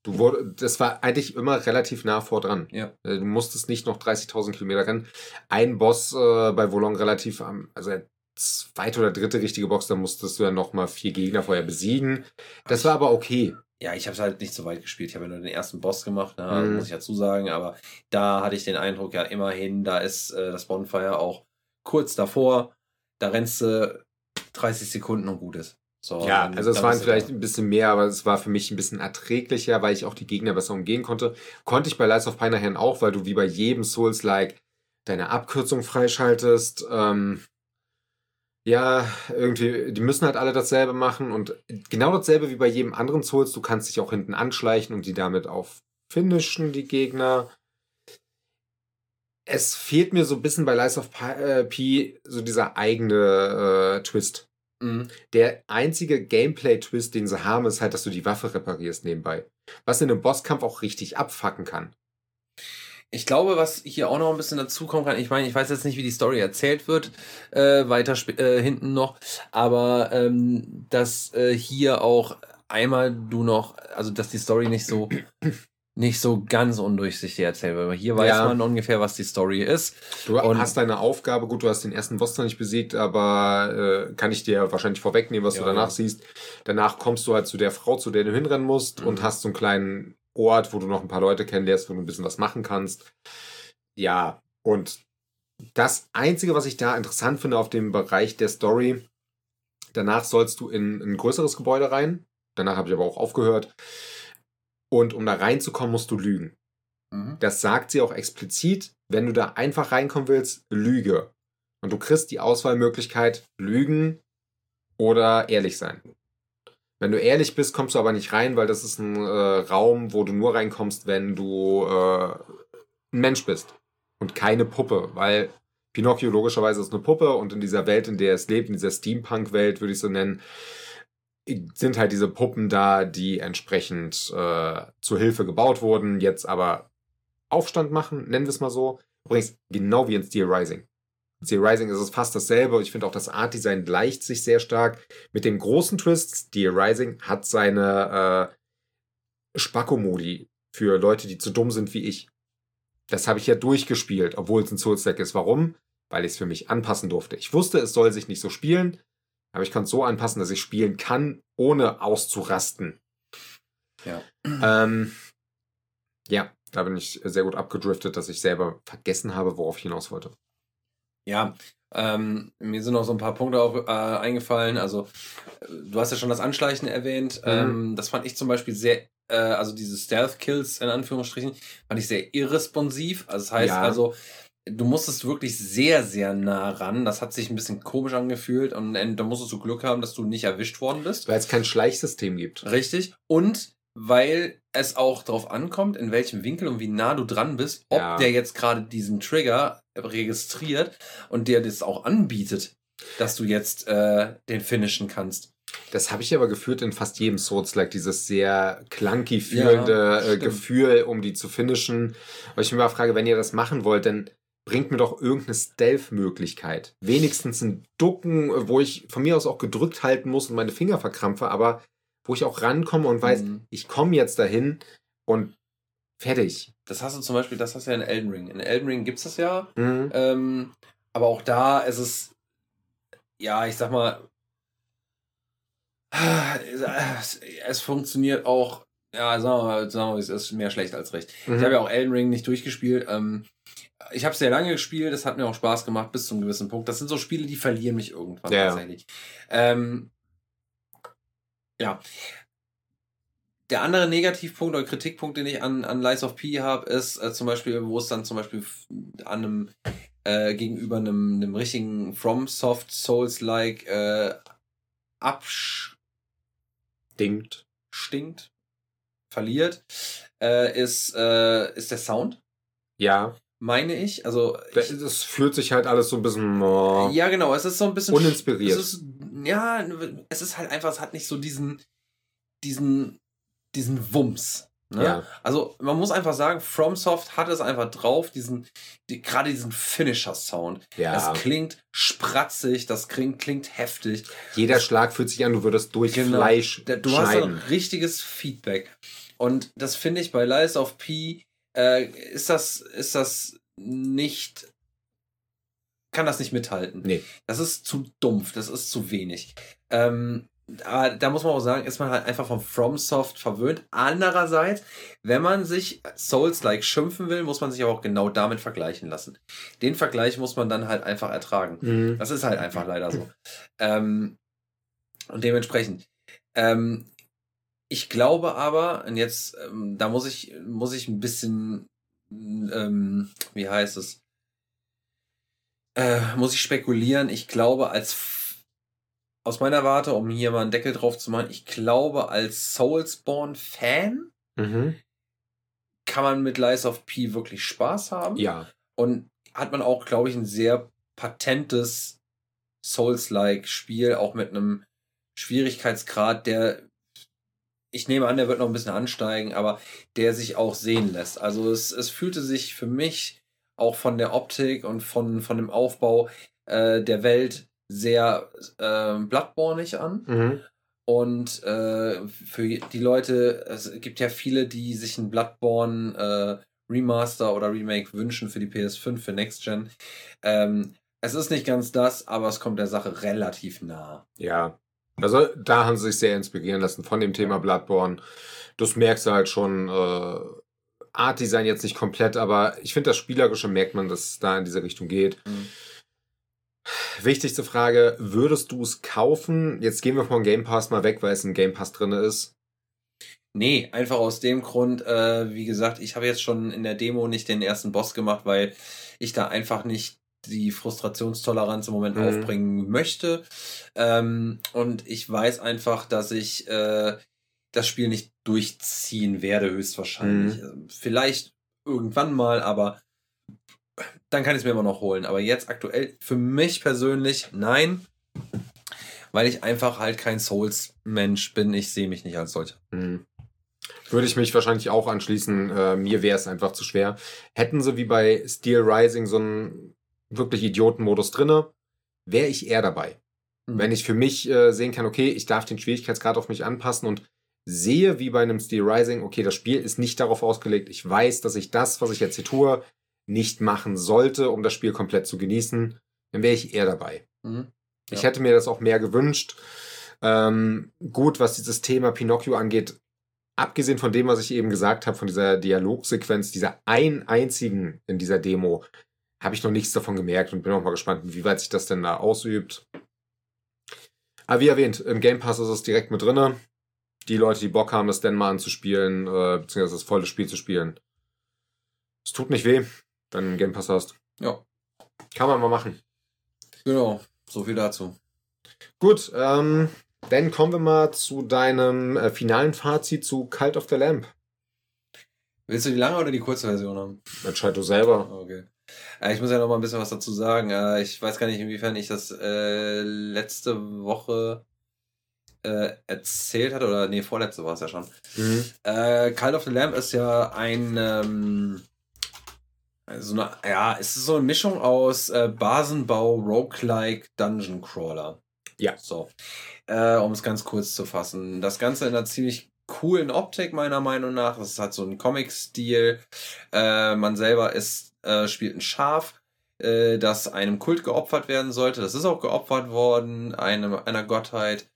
Du wurde, das war eigentlich immer relativ nah vor dran. Ja. Äh, du musstest nicht noch 30.000 Kilometer rennen. Ein Boss äh, bei Volong relativ am, also der zweite oder dritte richtige Box, da musstest du ja noch mal vier Gegner vorher besiegen. Das war aber okay. Ja, ich habe es halt nicht so weit gespielt. Ich habe ja nur den ersten Boss gemacht, ne, mhm. muss ich dazu sagen. Aber da hatte ich den Eindruck, ja, immerhin, da ist äh, das Bonfire auch kurz davor. Da rennst du 30 Sekunden und gut ist. So, ja, also es waren vielleicht ein bisschen mehr, aber es war für mich ein bisschen erträglicher, weil ich auch die Gegner besser umgehen konnte. Konnte ich bei Lies of Pine nachher auch, weil du wie bei jedem Souls-like deine Abkürzung freischaltest. Ähm, ja, irgendwie, die müssen halt alle dasselbe machen und genau dasselbe wie bei jedem anderen Souls. Du kannst dich auch hinten anschleichen und die damit auf finishen, die Gegner. Es fehlt mir so ein bisschen bei Lies of P, äh, P so dieser eigene äh, Twist. Mhm. Der einzige Gameplay-Twist, den sie haben, ist halt, dass du die Waffe reparierst nebenbei. Was in einem Bosskampf auch richtig abfacken kann. Ich glaube, was hier auch noch ein bisschen dazukommen kann, ich meine, ich weiß jetzt nicht, wie die Story erzählt wird, äh, weiter äh, hinten noch, aber ähm, dass äh, hier auch einmal du noch, also dass die Story nicht so nicht so ganz undurchsichtig erzählt wird. Hier weiß ja. man ungefähr, was die Story ist. Du und hast deine Aufgabe, gut, du hast den ersten Boss noch nicht besiegt, aber äh, kann ich dir wahrscheinlich vorwegnehmen, was ja, du danach ja. siehst. Danach kommst du halt zu der Frau, zu der du hinrennen musst mhm. und hast so einen kleinen Ort, wo du noch ein paar Leute kennenlernst, wo du ein bisschen was machen kannst. Ja, und das Einzige, was ich da interessant finde auf dem Bereich der Story, danach sollst du in ein größeres Gebäude rein. Danach habe ich aber auch aufgehört. Und um da reinzukommen, musst du lügen. Mhm. Das sagt sie auch explizit. Wenn du da einfach reinkommen willst, lüge. Und du kriegst die Auswahlmöglichkeit lügen oder ehrlich sein. Wenn du ehrlich bist, kommst du aber nicht rein, weil das ist ein äh, Raum, wo du nur reinkommst, wenn du äh, ein Mensch bist und keine Puppe, weil Pinocchio logischerweise ist eine Puppe und in dieser Welt, in der es lebt, in dieser Steampunk-Welt, würde ich so nennen, sind halt diese Puppen da, die entsprechend äh, zur Hilfe gebaut wurden, jetzt aber Aufstand machen, nennen wir es mal so. Übrigens, genau wie in Steel Rising. In Steel Rising ist es fast dasselbe. Ich finde auch das Art-Design gleicht sich sehr stark. Mit dem großen Twist, Steel Rising hat seine äh, Spacko-Modi für Leute, die zu dumm sind wie ich. Das habe ich ja durchgespielt, obwohl es ein Souls-Deck ist. Warum? Weil ich es für mich anpassen durfte. Ich wusste, es soll sich nicht so spielen. Aber ich kann es so anpassen, dass ich spielen kann, ohne auszurasten. Ja. Ähm, ja, da bin ich sehr gut abgedriftet, dass ich selber vergessen habe, worauf ich hinaus wollte. Ja, ähm, mir sind noch so ein paar Punkte auch, äh, eingefallen. Also, äh, du hast ja schon das Anschleichen erwähnt. Mhm. Ähm, das fand ich zum Beispiel sehr, äh, also diese Stealth-Kills in Anführungsstrichen, fand ich sehr irresponsiv. Also, das heißt ja. also, du musstest wirklich sehr, sehr nah ran. Das hat sich ein bisschen komisch angefühlt und da musstest du Glück haben, dass du nicht erwischt worden bist. Weil es kein Schleichsystem gibt. Richtig. Und weil es auch darauf ankommt, in welchem Winkel und wie nah du dran bist, ob ja. der jetzt gerade diesen Trigger registriert und der das auch anbietet, dass du jetzt äh, den finishen kannst. Das habe ich aber geführt in fast jedem Souls-like, dieses sehr clunky fühlende ja, äh, Gefühl, um die zu finishen. Weil ich mir mal frage, wenn ihr das machen wollt, dann bringt mir doch irgendeine Stealth-Möglichkeit. Wenigstens ein Ducken, wo ich von mir aus auch gedrückt halten muss und meine Finger verkrampfe, aber wo ich auch rankomme und weiß, mhm. ich komme jetzt dahin und fertig. Das hast du zum Beispiel, das hast du ja in Elden Ring. In Elden Ring gibt es das ja. Mhm. Ähm, aber auch da ist es, ja, ich sag mal, es funktioniert auch, ja, sagen wir mal, sagen wir, es ist mehr schlecht als recht. Mhm. Ich habe ja auch Elden Ring nicht durchgespielt. Ähm, ich habe sehr lange gespielt, das hat mir auch Spaß gemacht bis zu einem gewissen Punkt. Das sind so Spiele, die verlieren mich irgendwann ja. tatsächlich. Ähm, ja. der andere Negativpunkt oder Kritikpunkt, den ich an, an Lies of P habe, ist äh, zum Beispiel, wo es dann zum Beispiel an einem äh, gegenüber einem, einem richtigen From Soft Souls-like äh, abstinkt, stinkt, verliert, äh, ist, äh, ist der Sound. Ja. Meine ich. Also. Das, das fühlt sich halt alles so ein bisschen. Oh, ja, genau. Es ist so ein bisschen. Uninspiriert. Es ist, ja, es ist halt einfach, es hat nicht so diesen, diesen diesen Wumms. Ne? Ja. Also man muss einfach sagen, FromSoft hat es einfach drauf, diesen, die, gerade diesen Finisher-Sound. Ja. Das klingt spratzig, das klingt, klingt heftig. Jeder Schlag fühlt sich an, du würdest durch genau, Fleisch Du schneiden. hast ein richtiges Feedback. Und das finde ich bei Lies of P äh, ist das, ist das nicht kann das nicht mithalten. Nee. Das ist zu dumpf, das ist zu wenig. Ähm, aber da muss man auch sagen, ist man halt einfach von FromSoft verwöhnt. Andererseits, wenn man sich Souls-like schimpfen will, muss man sich auch genau damit vergleichen lassen. Den Vergleich muss man dann halt einfach ertragen. Mhm. Das ist halt einfach leider so. Ähm, und dementsprechend. Ähm, ich glaube aber, und jetzt, ähm, da muss ich, muss ich ein bisschen, ähm, wie heißt es, äh, muss ich spekulieren. Ich glaube, als aus meiner Warte, um hier mal einen Deckel drauf zu machen, ich glaube, als Soulsborne-Fan mhm. kann man mit Lies of P wirklich Spaß haben. Ja. Und hat man auch, glaube ich, ein sehr patentes Souls-like Spiel, auch mit einem Schwierigkeitsgrad, der ich nehme an, der wird noch ein bisschen ansteigen, aber der sich auch sehen lässt. Also es, es fühlte sich für mich auch von der Optik und von, von dem Aufbau äh, der Welt sehr äh, Bloodborne an. Mhm. Und äh, für die Leute, es gibt ja viele, die sich ein Bloodborne äh, Remaster oder Remake wünschen für die PS5, für Next Gen. Ähm, es ist nicht ganz das, aber es kommt der Sache relativ nah. Ja. Also da haben sie sich sehr inspirieren lassen von dem Thema Bloodborne. Das merkst du halt schon. Äh, Art Design jetzt nicht komplett, aber ich finde das Spielerische merkt man, dass es da in diese Richtung geht. Mhm. Wichtigste Frage, würdest du es kaufen? Jetzt gehen wir vom Game Pass mal weg, weil es ein Game Pass drin ist. Nee, einfach aus dem Grund, äh, wie gesagt, ich habe jetzt schon in der Demo nicht den ersten Boss gemacht, weil ich da einfach nicht die Frustrationstoleranz im Moment mhm. aufbringen möchte. Ähm, und ich weiß einfach, dass ich äh, das Spiel nicht durchziehen werde, höchstwahrscheinlich. Mhm. Vielleicht irgendwann mal, aber dann kann ich es mir immer noch holen. Aber jetzt aktuell für mich persönlich nein, weil ich einfach halt kein Souls-Mensch bin. Ich sehe mich nicht als solcher. Mhm. Würde ich mich wahrscheinlich auch anschließen. Äh, mir wäre es einfach zu schwer. Hätten sie wie bei Steel Rising so einen wirklich Idiotenmodus drinne, wäre ich eher dabei. Mhm. Wenn ich für mich äh, sehen kann, okay, ich darf den Schwierigkeitsgrad auf mich anpassen und sehe wie bei einem Steel Rising, okay, das Spiel ist nicht darauf ausgelegt. Ich weiß, dass ich das, was ich jetzt hier tue, nicht machen sollte, um das Spiel komplett zu genießen, dann wäre ich eher dabei. Mhm. Ja. Ich hätte mir das auch mehr gewünscht. Ähm, gut, was dieses Thema Pinocchio angeht, abgesehen von dem, was ich eben gesagt habe, von dieser Dialogsequenz, dieser ein einzigen in dieser Demo, habe ich noch nichts davon gemerkt und bin auch mal gespannt, wie weit sich das denn da ausübt. Aber wie erwähnt, im Game Pass ist es direkt mit drinne. Die Leute, die Bock haben, das denn mal anzuspielen, äh, beziehungsweise das volle Spiel zu spielen. Es tut nicht weh wenn du einen Game Pass hast. Ja. Kann man mal machen. Genau, so viel dazu. Gut, ähm, dann kommen wir mal zu deinem äh, finalen Fazit zu Cult of the Lamp. Willst du die lange oder die kurze Version haben? Entscheid du selber. Okay. Äh, ich muss ja noch mal ein bisschen was dazu sagen. Äh, ich weiß gar nicht, inwiefern ich das äh, letzte Woche äh, erzählt hatte, oder nee, vorletzte war es ja schon. Mhm. Äh, Cult of the Lamp ist ja ein ähm, so eine, ja, es ist so eine Mischung aus äh, Basenbau, Roguelike, Dungeon Crawler. Ja. So. Um es ganz kurz zu fassen. Das Ganze in einer ziemlich coolen Optik, meiner Meinung nach. Es hat so einen Comic-Stil. Man selber ist, äh, spielt ein Schaf, äh, das einem Kult geopfert werden sollte. Das ist auch geopfert worden, einem, einer Gottheit.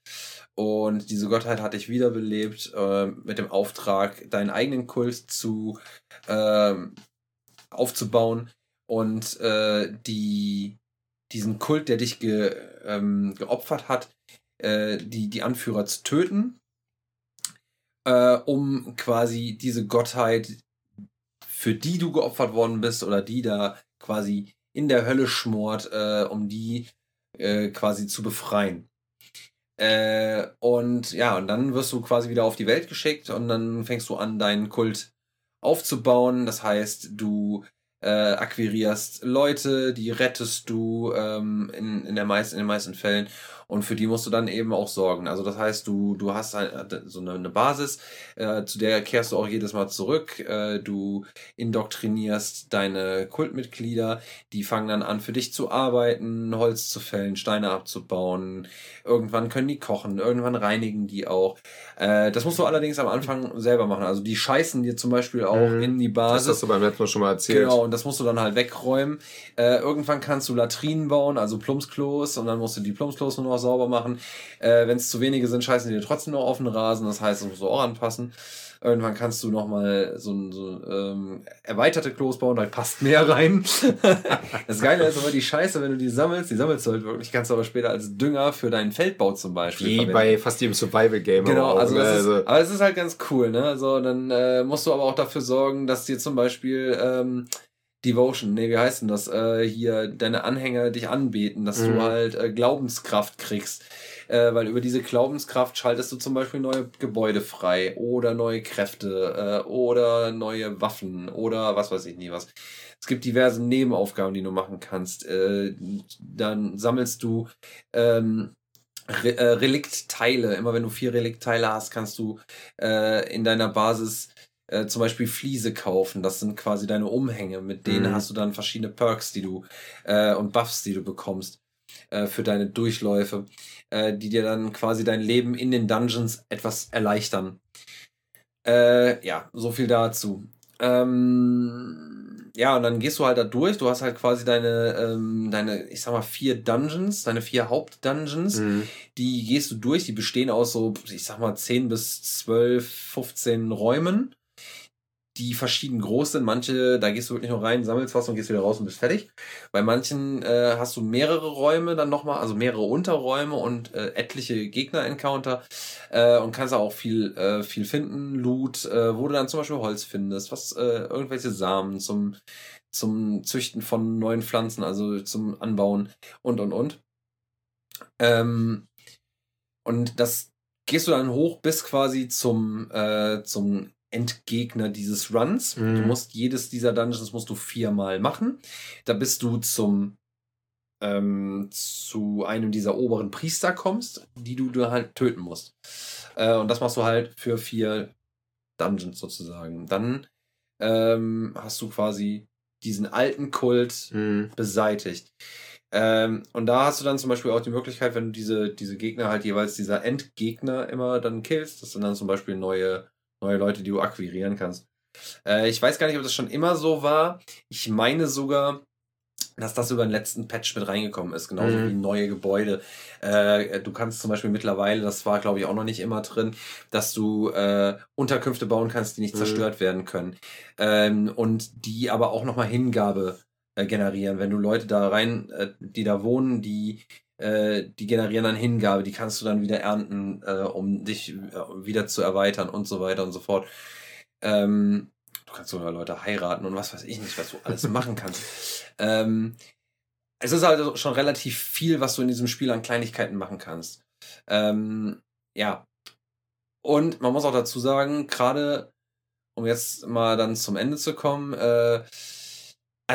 Und diese Gottheit hat dich wiederbelebt äh, mit dem Auftrag, deinen eigenen Kult zu äh, aufzubauen und äh, die, diesen Kult, der dich ge, ähm, geopfert hat, äh, die, die Anführer zu töten. äh, um quasi diese Gottheit, für die du geopfert worden bist oder die da quasi in der Hölle schmort, äh, um die äh, quasi zu befreien. Äh, und ja, und dann wirst du quasi wieder auf die Welt geschickt und dann fängst du an, deinen Kult aufzubauen. Das heißt, du äh, akquirierst Leute, die rettest du ähm, in, in, der meisten, in den meisten Fällen und für die musst du dann eben auch sorgen. Also das heißt, du, du hast halt so eine, eine Basis, äh, zu der kehrst du auch jedes Mal zurück. Äh, du indoktrinierst deine Kultmitglieder, die fangen dann an für dich zu arbeiten, Holz zu fällen, Steine abzubauen. Irgendwann können die kochen, irgendwann reinigen die auch. Äh, das musst du allerdings am Anfang selber machen. Also die scheißen dir zum Beispiel auch mhm. in die Basis. Das hast du beim letzten Mal schon mal erzählt. Genau, und das musst du dann halt wegräumen. Äh, irgendwann kannst du Latrinen bauen, also Plumpsklos, und dann musst du die Plumpsklos nur noch sauber machen. Äh, Wenn es zu wenige sind, scheißen die dir trotzdem noch auf den Rasen. Das heißt, das musst du auch anpassen. Irgendwann kannst du nochmal so, so ähm, erweiterte Klos bauen, da passt mehr rein. das Geile ist aber die Scheiße, wenn du die sammelst, die sammelst du halt wirklich, kannst du aber später als Dünger für deinen Feldbau zum Beispiel. Wie verwenden. bei fast jedem Survival-Game. Genau, also, ne? also. Ist, aber es ist halt ganz cool, ne? Also dann äh, musst du aber auch dafür sorgen, dass dir zum Beispiel ähm, Devotion, nee, wie heißt denn das? Äh, hier deine Anhänger dich anbeten, dass mhm. du halt äh, Glaubenskraft kriegst. Äh, weil über diese Glaubenskraft schaltest du zum Beispiel neue Gebäude frei oder neue Kräfte äh, oder neue Waffen oder was weiß ich nie was. Es gibt diverse Nebenaufgaben, die du machen kannst. Äh, dann sammelst du ähm, Re äh, Reliktteile. Immer wenn du vier Reliktteile hast, kannst du äh, in deiner Basis äh, zum Beispiel Fliese kaufen. Das sind quasi deine Umhänge. Mit denen mhm. hast du dann verschiedene Perks, die du äh, und Buffs, die du bekommst äh, für deine Durchläufe, äh, die dir dann quasi dein Leben in den Dungeons etwas erleichtern. Äh, ja, so viel dazu. Ähm, ja, und dann gehst du halt da durch. Du hast halt quasi deine, ähm, deine, ich sag mal, vier Dungeons, deine vier Hauptdungeons. Mhm. Die gehst du durch. Die bestehen aus so, ich sag mal, 10 bis 12, 15 Räumen die verschieden groß sind. Manche, da gehst du wirklich nur rein, sammelst was und gehst wieder raus und bist fertig. Bei manchen äh, hast du mehrere Räume dann nochmal, also mehrere Unterräume und äh, etliche Gegner-Encounter äh, und kannst auch viel, äh, viel finden, Loot, äh, wo du dann zum Beispiel Holz findest, was äh, irgendwelche Samen zum, zum Züchten von neuen Pflanzen, also zum Anbauen und und und. Ähm, und das gehst du dann hoch bis quasi zum, äh, zum Endgegner dieses Runs. Mhm. Du musst jedes dieser Dungeons musst du viermal machen. Da bist du zum ähm, zu einem dieser oberen Priester kommst, die du da halt töten musst. Äh, und das machst du halt für vier Dungeons sozusagen. Dann ähm, hast du quasi diesen alten Kult mhm. beseitigt. Ähm, und da hast du dann zum Beispiel auch die Möglichkeit, wenn du diese, diese Gegner halt jeweils dieser Endgegner immer dann killst, dass du dann zum Beispiel neue neue Leute, die du akquirieren kannst. Äh, ich weiß gar nicht, ob das schon immer so war. Ich meine sogar, dass das über den letzten Patch mit reingekommen ist, genauso mhm. wie neue Gebäude. Äh, du kannst zum Beispiel mittlerweile, das war glaube ich auch noch nicht immer drin, dass du äh, Unterkünfte bauen kannst, die nicht mhm. zerstört werden können. Ähm, und die aber auch nochmal Hingabe äh, generieren. Wenn du Leute da rein, äh, die da wohnen, die äh, die generieren dann Hingabe, die kannst du dann wieder ernten, äh, um dich äh, wieder zu erweitern und so weiter und so fort. Ähm, du kannst sogar Leute heiraten und was weiß ich nicht, was du alles machen kannst. Ähm, es ist also schon relativ viel, was du in diesem Spiel an Kleinigkeiten machen kannst. Ähm, ja. Und man muss auch dazu sagen, gerade um jetzt mal dann zum Ende zu kommen, äh,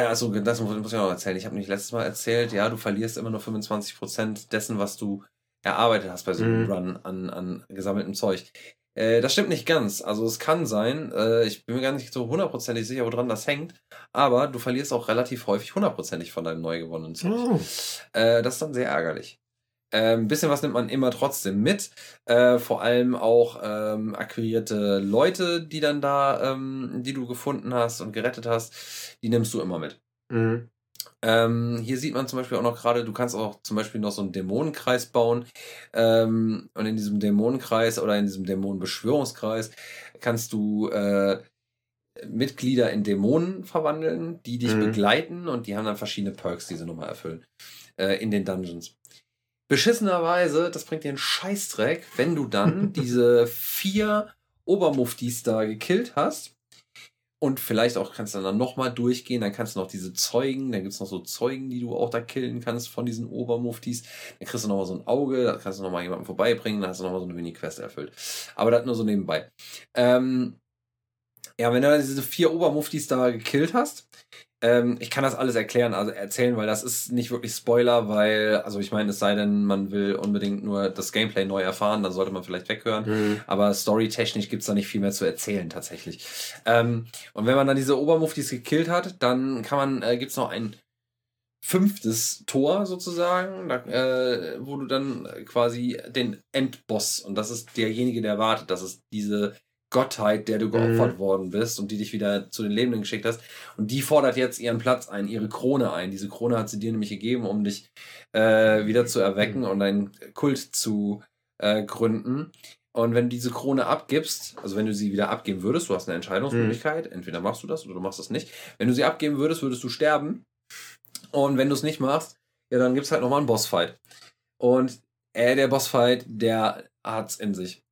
also, das muss ich auch erzählen. Ich habe nicht letztes Mal erzählt, ja, du verlierst immer nur 25% dessen, was du erarbeitet hast bei so einem mhm. Run an, an gesammeltem Zeug. Äh, das stimmt nicht ganz. Also es kann sein, äh, ich bin mir gar nicht so hundertprozentig sicher, woran das hängt, aber du verlierst auch relativ häufig hundertprozentig von deinem neu gewonnenen Zeug. Oh. Äh, das ist dann sehr ärgerlich. Ein ähm, bisschen was nimmt man immer trotzdem mit. Äh, vor allem auch ähm, akquirierte Leute, die dann da, ähm, die du gefunden hast und gerettet hast, die nimmst du immer mit. Mhm. Ähm, hier sieht man zum Beispiel auch noch gerade, du kannst auch zum Beispiel noch so einen Dämonenkreis bauen. Ähm, und in diesem Dämonenkreis oder in diesem Dämonenbeschwörungskreis kannst du äh, Mitglieder in Dämonen verwandeln, die dich mhm. begleiten und die haben dann verschiedene Perks, die sie nochmal erfüllen äh, in den Dungeons. Beschissenerweise, das bringt dir einen Scheißdreck, wenn du dann diese vier Obermuftis da gekillt hast, und vielleicht auch kannst du dann nochmal durchgehen, dann kannst du noch diese Zeugen, dann gibt es noch so Zeugen, die du auch da killen kannst von diesen Obermuftis. Dann kriegst du nochmal so ein Auge, da kannst du nochmal jemanden vorbeibringen, dann hast du nochmal so eine Mini-Quest erfüllt. Aber das nur so nebenbei. Ähm, ja, wenn du diese vier Obermuftis da gekillt hast, ähm, ich kann das alles erklären, also erzählen, weil das ist nicht wirklich Spoiler, weil, also ich meine, es sei denn, man will unbedingt nur das Gameplay neu erfahren, dann sollte man vielleicht weghören. Mhm. Aber storytechnisch gibt's da nicht viel mehr zu erzählen tatsächlich. Ähm, und wenn man dann diese Obermuftis gekillt hat, dann kann man, äh, gibt's noch ein fünftes Tor sozusagen, da, äh, wo du dann quasi den Endboss, und das ist derjenige, der wartet, das ist diese Gottheit, der du geopfert mhm. worden bist und die dich wieder zu den Lebenden geschickt hast. Und die fordert jetzt ihren Platz ein, ihre Krone ein. Diese Krone hat sie dir nämlich gegeben, um dich äh, wieder zu erwecken mhm. und einen Kult zu äh, gründen. Und wenn du diese Krone abgibst, also wenn du sie wieder abgeben würdest, du hast eine Entscheidungsmöglichkeit, mhm. entweder machst du das oder du machst das nicht. Wenn du sie abgeben würdest, würdest du sterben. Und wenn du es nicht machst, ja, dann gibt es halt nochmal einen Bossfight. Und äh, der Bossfight, der hat's in sich.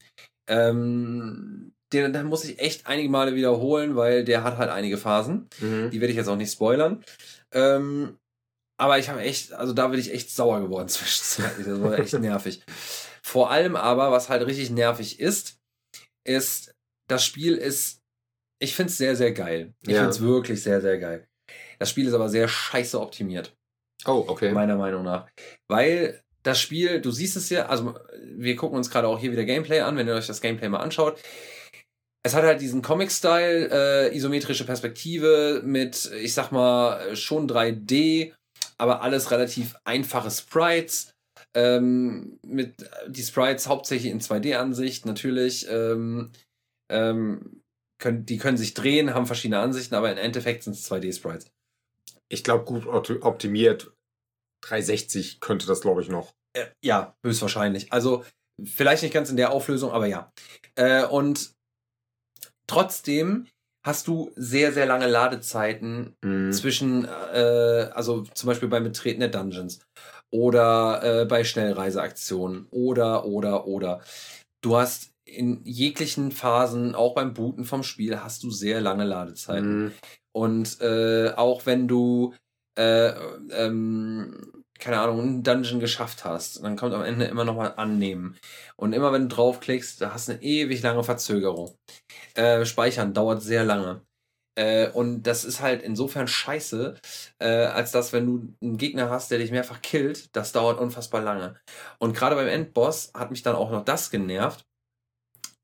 Ähm, den, den muss ich echt einige Male wiederholen, weil der hat halt einige Phasen. Mhm. Die werde ich jetzt auch nicht spoilern. Ähm, aber ich habe echt, also da bin ich echt sauer geworden zwischenzeitlich. Das war echt nervig. Vor allem aber, was halt richtig nervig ist, ist, das Spiel ist, ich finde es sehr, sehr geil. Ich ja. finde es wirklich sehr, sehr geil. Das Spiel ist aber sehr scheiße optimiert. Oh, okay. Meiner Meinung nach. Weil das Spiel, du siehst es ja, also wir gucken uns gerade auch hier wieder Gameplay an, wenn ihr euch das Gameplay mal anschaut es hat halt diesen Comic-Style, äh, isometrische Perspektive mit, ich sag mal, schon 3D, aber alles relativ einfache Sprites. Ähm, mit die Sprites hauptsächlich in 2D-Ansicht natürlich. Ähm, ähm, können, die können sich drehen, haben verschiedene Ansichten, aber im Endeffekt sind es 2D-Sprites. Ich glaube, gut optimiert 360 könnte das, glaube ich, noch. Äh, ja, höchstwahrscheinlich. Also, vielleicht nicht ganz in der Auflösung, aber ja. Äh, und Trotzdem hast du sehr, sehr lange Ladezeiten mhm. zwischen, äh, also zum Beispiel beim Betreten der Dungeons oder äh, bei Schnellreiseaktionen oder, oder, oder. Du hast in jeglichen Phasen, auch beim Booten vom Spiel, hast du sehr lange Ladezeiten. Mhm. Und äh, auch wenn du äh, ähm, keine Ahnung, einen Dungeon geschafft hast, dann kommt am Ende immer noch mal annehmen. Und immer wenn du draufklickst, da hast du eine ewig lange Verzögerung. Äh, speichern dauert sehr lange. Äh, und das ist halt insofern scheiße, äh, als dass, wenn du einen Gegner hast, der dich mehrfach killt, das dauert unfassbar lange. Und gerade beim Endboss hat mich dann auch noch das genervt.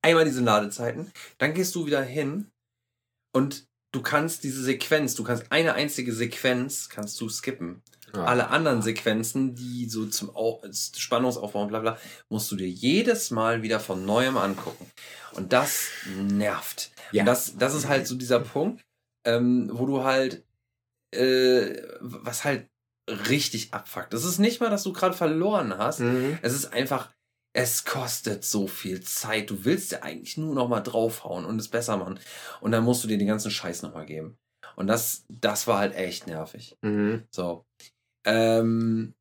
Einmal diese Ladezeiten, dann gehst du wieder hin und du kannst diese Sequenz, du kannst eine einzige Sequenz, kannst du skippen. Ja. Alle anderen Sequenzen, die so zum Spannungsaufbau und bla bla, musst du dir jedes Mal wieder von neuem angucken. Und das nervt. Ja. Und das, das ist halt so dieser Punkt, ähm, wo du halt, äh, was halt richtig abfuckt. Das ist nicht mal, dass du gerade verloren hast. Mhm. Es ist einfach, es kostet so viel Zeit. Du willst ja eigentlich nur noch mal draufhauen und es besser machen. Und dann musst du dir den ganzen Scheiß noch mal geben. Und das, das war halt echt nervig. Mhm. So. Ähm,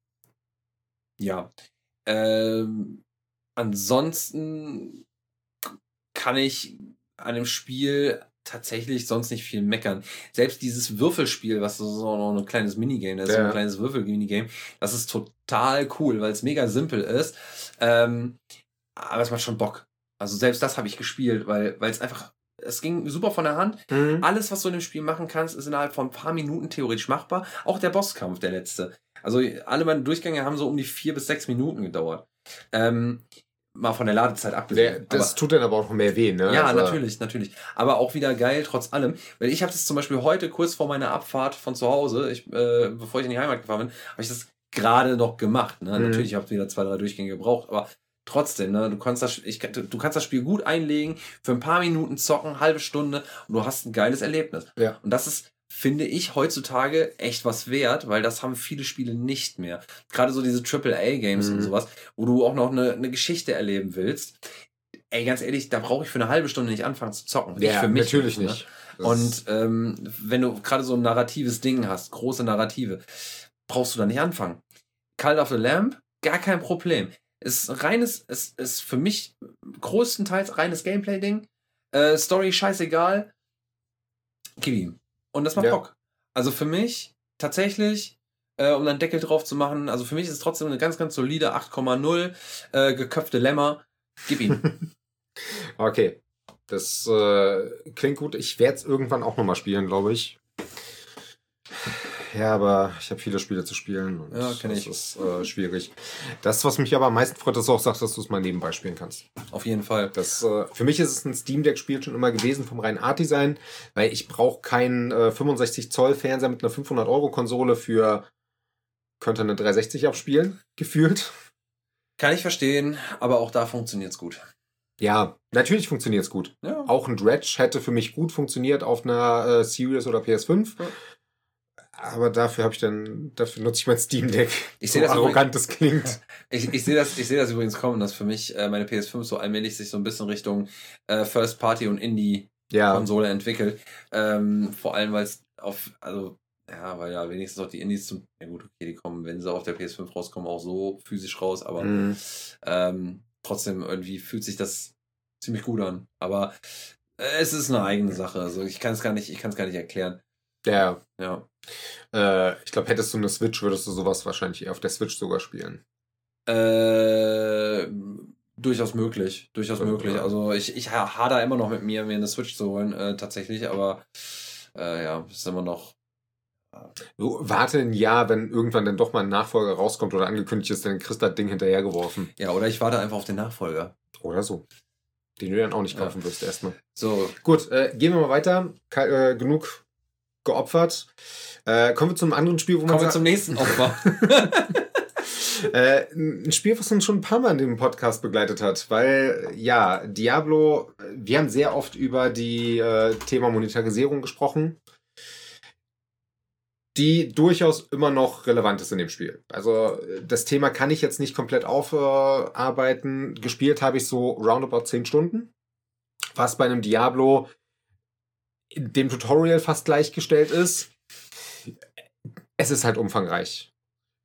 ja. Ähm, ansonsten kann ich an dem Spiel tatsächlich sonst nicht viel meckern. Selbst dieses Würfelspiel, was so noch ein kleines Minigame, das ist ja. ein kleines Würfel-Minigame, das ist total cool, weil es mega simpel ist. Ähm, aber es macht schon Bock. Also selbst das habe ich gespielt, weil es einfach es ging super von der Hand. Mhm. Alles, was du in dem Spiel machen kannst, ist innerhalb von ein paar Minuten theoretisch machbar. Auch der Bosskampf, der letzte. Also alle meine Durchgänge haben so um die vier bis sechs Minuten gedauert. Ähm, mal von der Ladezeit abgesehen. Das aber, tut dann aber auch noch mehr weh, ne? Ja, also, natürlich, natürlich. Aber auch wieder geil, trotz allem. Weil ich habe das zum Beispiel heute kurz vor meiner Abfahrt von zu Hause, ich, äh, bevor ich in die Heimat gefahren bin, habe ich das gerade noch gemacht. Ne? Mhm. Natürlich habe ich wieder zwei, drei Durchgänge gebraucht, aber trotzdem, ne, du kannst das, ich, du kannst das Spiel gut einlegen, für ein paar Minuten zocken, halbe Stunde und du hast ein geiles Erlebnis. Ja. Und das ist, finde ich, heutzutage echt was wert, weil das haben viele Spiele nicht mehr. Gerade so diese AAA-Games mhm. und sowas, wo du auch noch eine, eine Geschichte erleben willst. Ey, ganz ehrlich, da brauche ich für eine halbe Stunde nicht anfangen zu zocken. Ja, für mich natürlich nicht. Ne? Und ähm, wenn du gerade so ein narratives Ding hast, große Narrative, brauchst du da nicht anfangen. Call of the Lamp, gar kein Problem ist reines, es ist für mich größtenteils reines Gameplay-Ding. Äh, Story scheißegal. Gib ihm. Und das macht Ja. Bock. Also für mich tatsächlich, äh, um dann Deckel drauf zu machen, also für mich ist es trotzdem eine ganz, ganz solide 8,0 äh, geköpfte Lämmer. Gib ihm. Okay. Das äh, klingt gut. Ich werde es irgendwann auch nochmal spielen, glaube ich. Ja, aber ich habe viele Spiele zu spielen. Und Ja, kenn ich. Das ist äh, schwierig. Das, was mich aber am meisten freut, ist auch, sagst, dass du es mal nebenbei spielen kannst. Auf jeden Fall. Das, äh, für mich ist es ein Steam Deck-Spiel schon immer gewesen vom reinen Art-Design, weil ich brauche keinen äh, 65 Zoll Fernseher mit einer 500 Euro Konsole für könnte eine 360 abspielen gefühlt. Kann ich verstehen, aber auch da funktioniert's gut. Ja, natürlich funktioniert es gut. Ja. Auch ein Dredge hätte für mich gut funktioniert auf einer äh, Series oder PS5. Ja. Aber dafür habe ich dann, dafür nutze ich mein Steam Deck. Ich so sehe das arrogant das klingt. Ich, ich sehe das, ich sehe das übrigens kommen, dass für mich äh, meine PS5 so allmählich sich so ein bisschen Richtung äh, First Party und Indie Ja, Konsole entwickelt. Ähm, vor allem, weil es auf, also, ja, weil ja wenigstens auch die Indies zum, ja gut, okay, die kommen, wenn sie auf der PS5 rauskommen, auch so physisch raus, aber Mhm. ähm, trotzdem irgendwie fühlt sich das ziemlich gut an. Aber äh, es ist eine eigene Sache. Also ich kann es gar nicht, ich kann es gar nicht erklären. Ja. Ja. Äh, ich glaube, hättest du eine Switch, würdest du sowas wahrscheinlich eher auf der Switch sogar spielen. Äh, durchaus möglich. Durchaus Ja. möglich. Also ich, ich ha- hader immer noch mit mir, mir eine Switch zu holen, äh, tatsächlich, aber äh, ja, ist immer noch. Du, warte ein Jahr, wenn irgendwann dann doch mal ein Nachfolger rauskommt oder angekündigt ist, dann kriegst du das Ding hinterhergeworfen. Ja, oder ich warte einfach auf den Nachfolger. Oder so. Den du dann auch nicht Ja. kaufen wirst erstmal. So, Gut, äh, gehen wir mal weiter. Ke äh, genug geopfert. Äh, kommen wir zum anderen Spiel, wo man kommen wir zum nächsten Opfer. Äh, ein Spiel, was uns schon ein paar Mal in dem Podcast begleitet hat, weil ja, Diablo, wir haben sehr oft über die äh, Thema Monetarisierung gesprochen, die durchaus immer noch relevant ist in dem Spiel. Also das Thema kann ich jetzt nicht komplett aufarbeiten. Gespielt habe ich so roundabout 10 Stunden, was bei einem Diablo dem Tutorial fast gleichgestellt ist. Es ist halt umfangreich.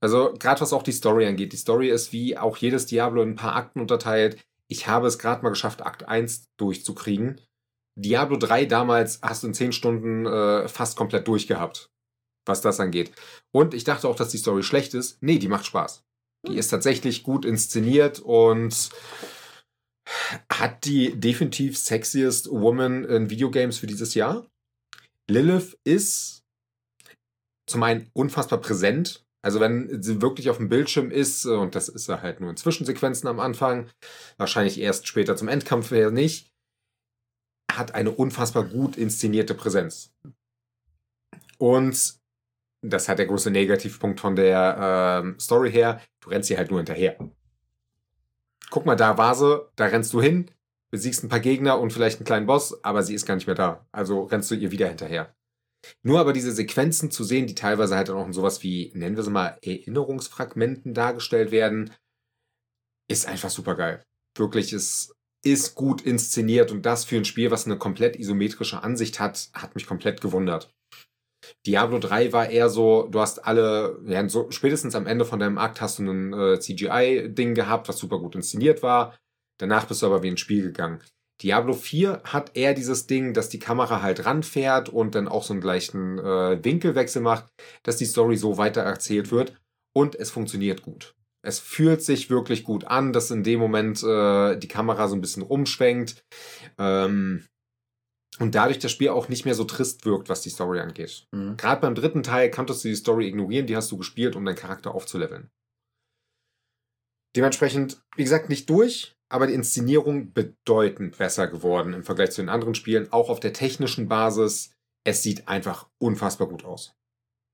Also gerade was auch die Story angeht. Die Story ist wie auch jedes Diablo in ein paar Akten unterteilt. Ich habe es gerade mal geschafft, Akt 1 durchzukriegen. Diablo 3 damals hast du in 10 Stunden äh, fast komplett durchgehabt, was das angeht. Und ich dachte auch, dass die Story schlecht ist. Nee, die macht Spaß. Die ist tatsächlich gut inszeniert und hat die definitiv sexiest Woman in Videogames für dieses Jahr. Lilith ist zum einen unfassbar präsent. Also wenn sie wirklich auf dem Bildschirm ist, äh, und das ist halt nur in Zwischensequenzen am Anfang, wahrscheinlich erst später zum Endkampf her nicht, hat eine unfassbar gut inszenierte Präsenz. Und das hat der große Negativpunkt von der ähm, Story her, du rennst sie halt nur hinterher. Guck mal, da war sie, da rennst du hin, besiegst ein paar Gegner und vielleicht einen kleinen Boss, aber sie ist gar nicht mehr da. Also rennst du ihr wieder hinterher. Nur aber diese Sequenzen zu sehen, die teilweise halt dann auch in sowas wie, nennen wir sie mal, Erinnerungsfragmenten dargestellt werden, ist einfach super geil. Wirklich, es ist gut inszeniert und das für ein Spiel, was eine komplett isometrische Ansicht hat, hat mich komplett gewundert. Diablo 3 war eher so, du hast alle, ja, so spätestens am Ende von deinem Akt hast du ein äh, CGI-Ding gehabt, was super gut inszeniert war. Danach bist du aber wie ins Spiel gegangen. Diablo 4 hat eher dieses Ding, dass die Kamera halt ranfährt und dann auch so einen gleichen äh, Winkelwechsel macht, dass die Story so weiter erzählt wird und es funktioniert gut. Es fühlt sich wirklich gut an, dass in dem Moment äh, die Kamera so ein bisschen rumschwenkt ähm, und dadurch das Spiel auch nicht mehr so trist wirkt, was die Story angeht. Mhm. Gerade beim dritten Teil konntest du die Story ignorieren, die hast du gespielt, um deinen Charakter aufzuleveln. Dementsprechend, wie gesagt, nicht durch, aber die Inszenierung bedeutend besser geworden im Vergleich zu den anderen Spielen, auch auf der technischen Basis. Es sieht einfach unfassbar gut aus.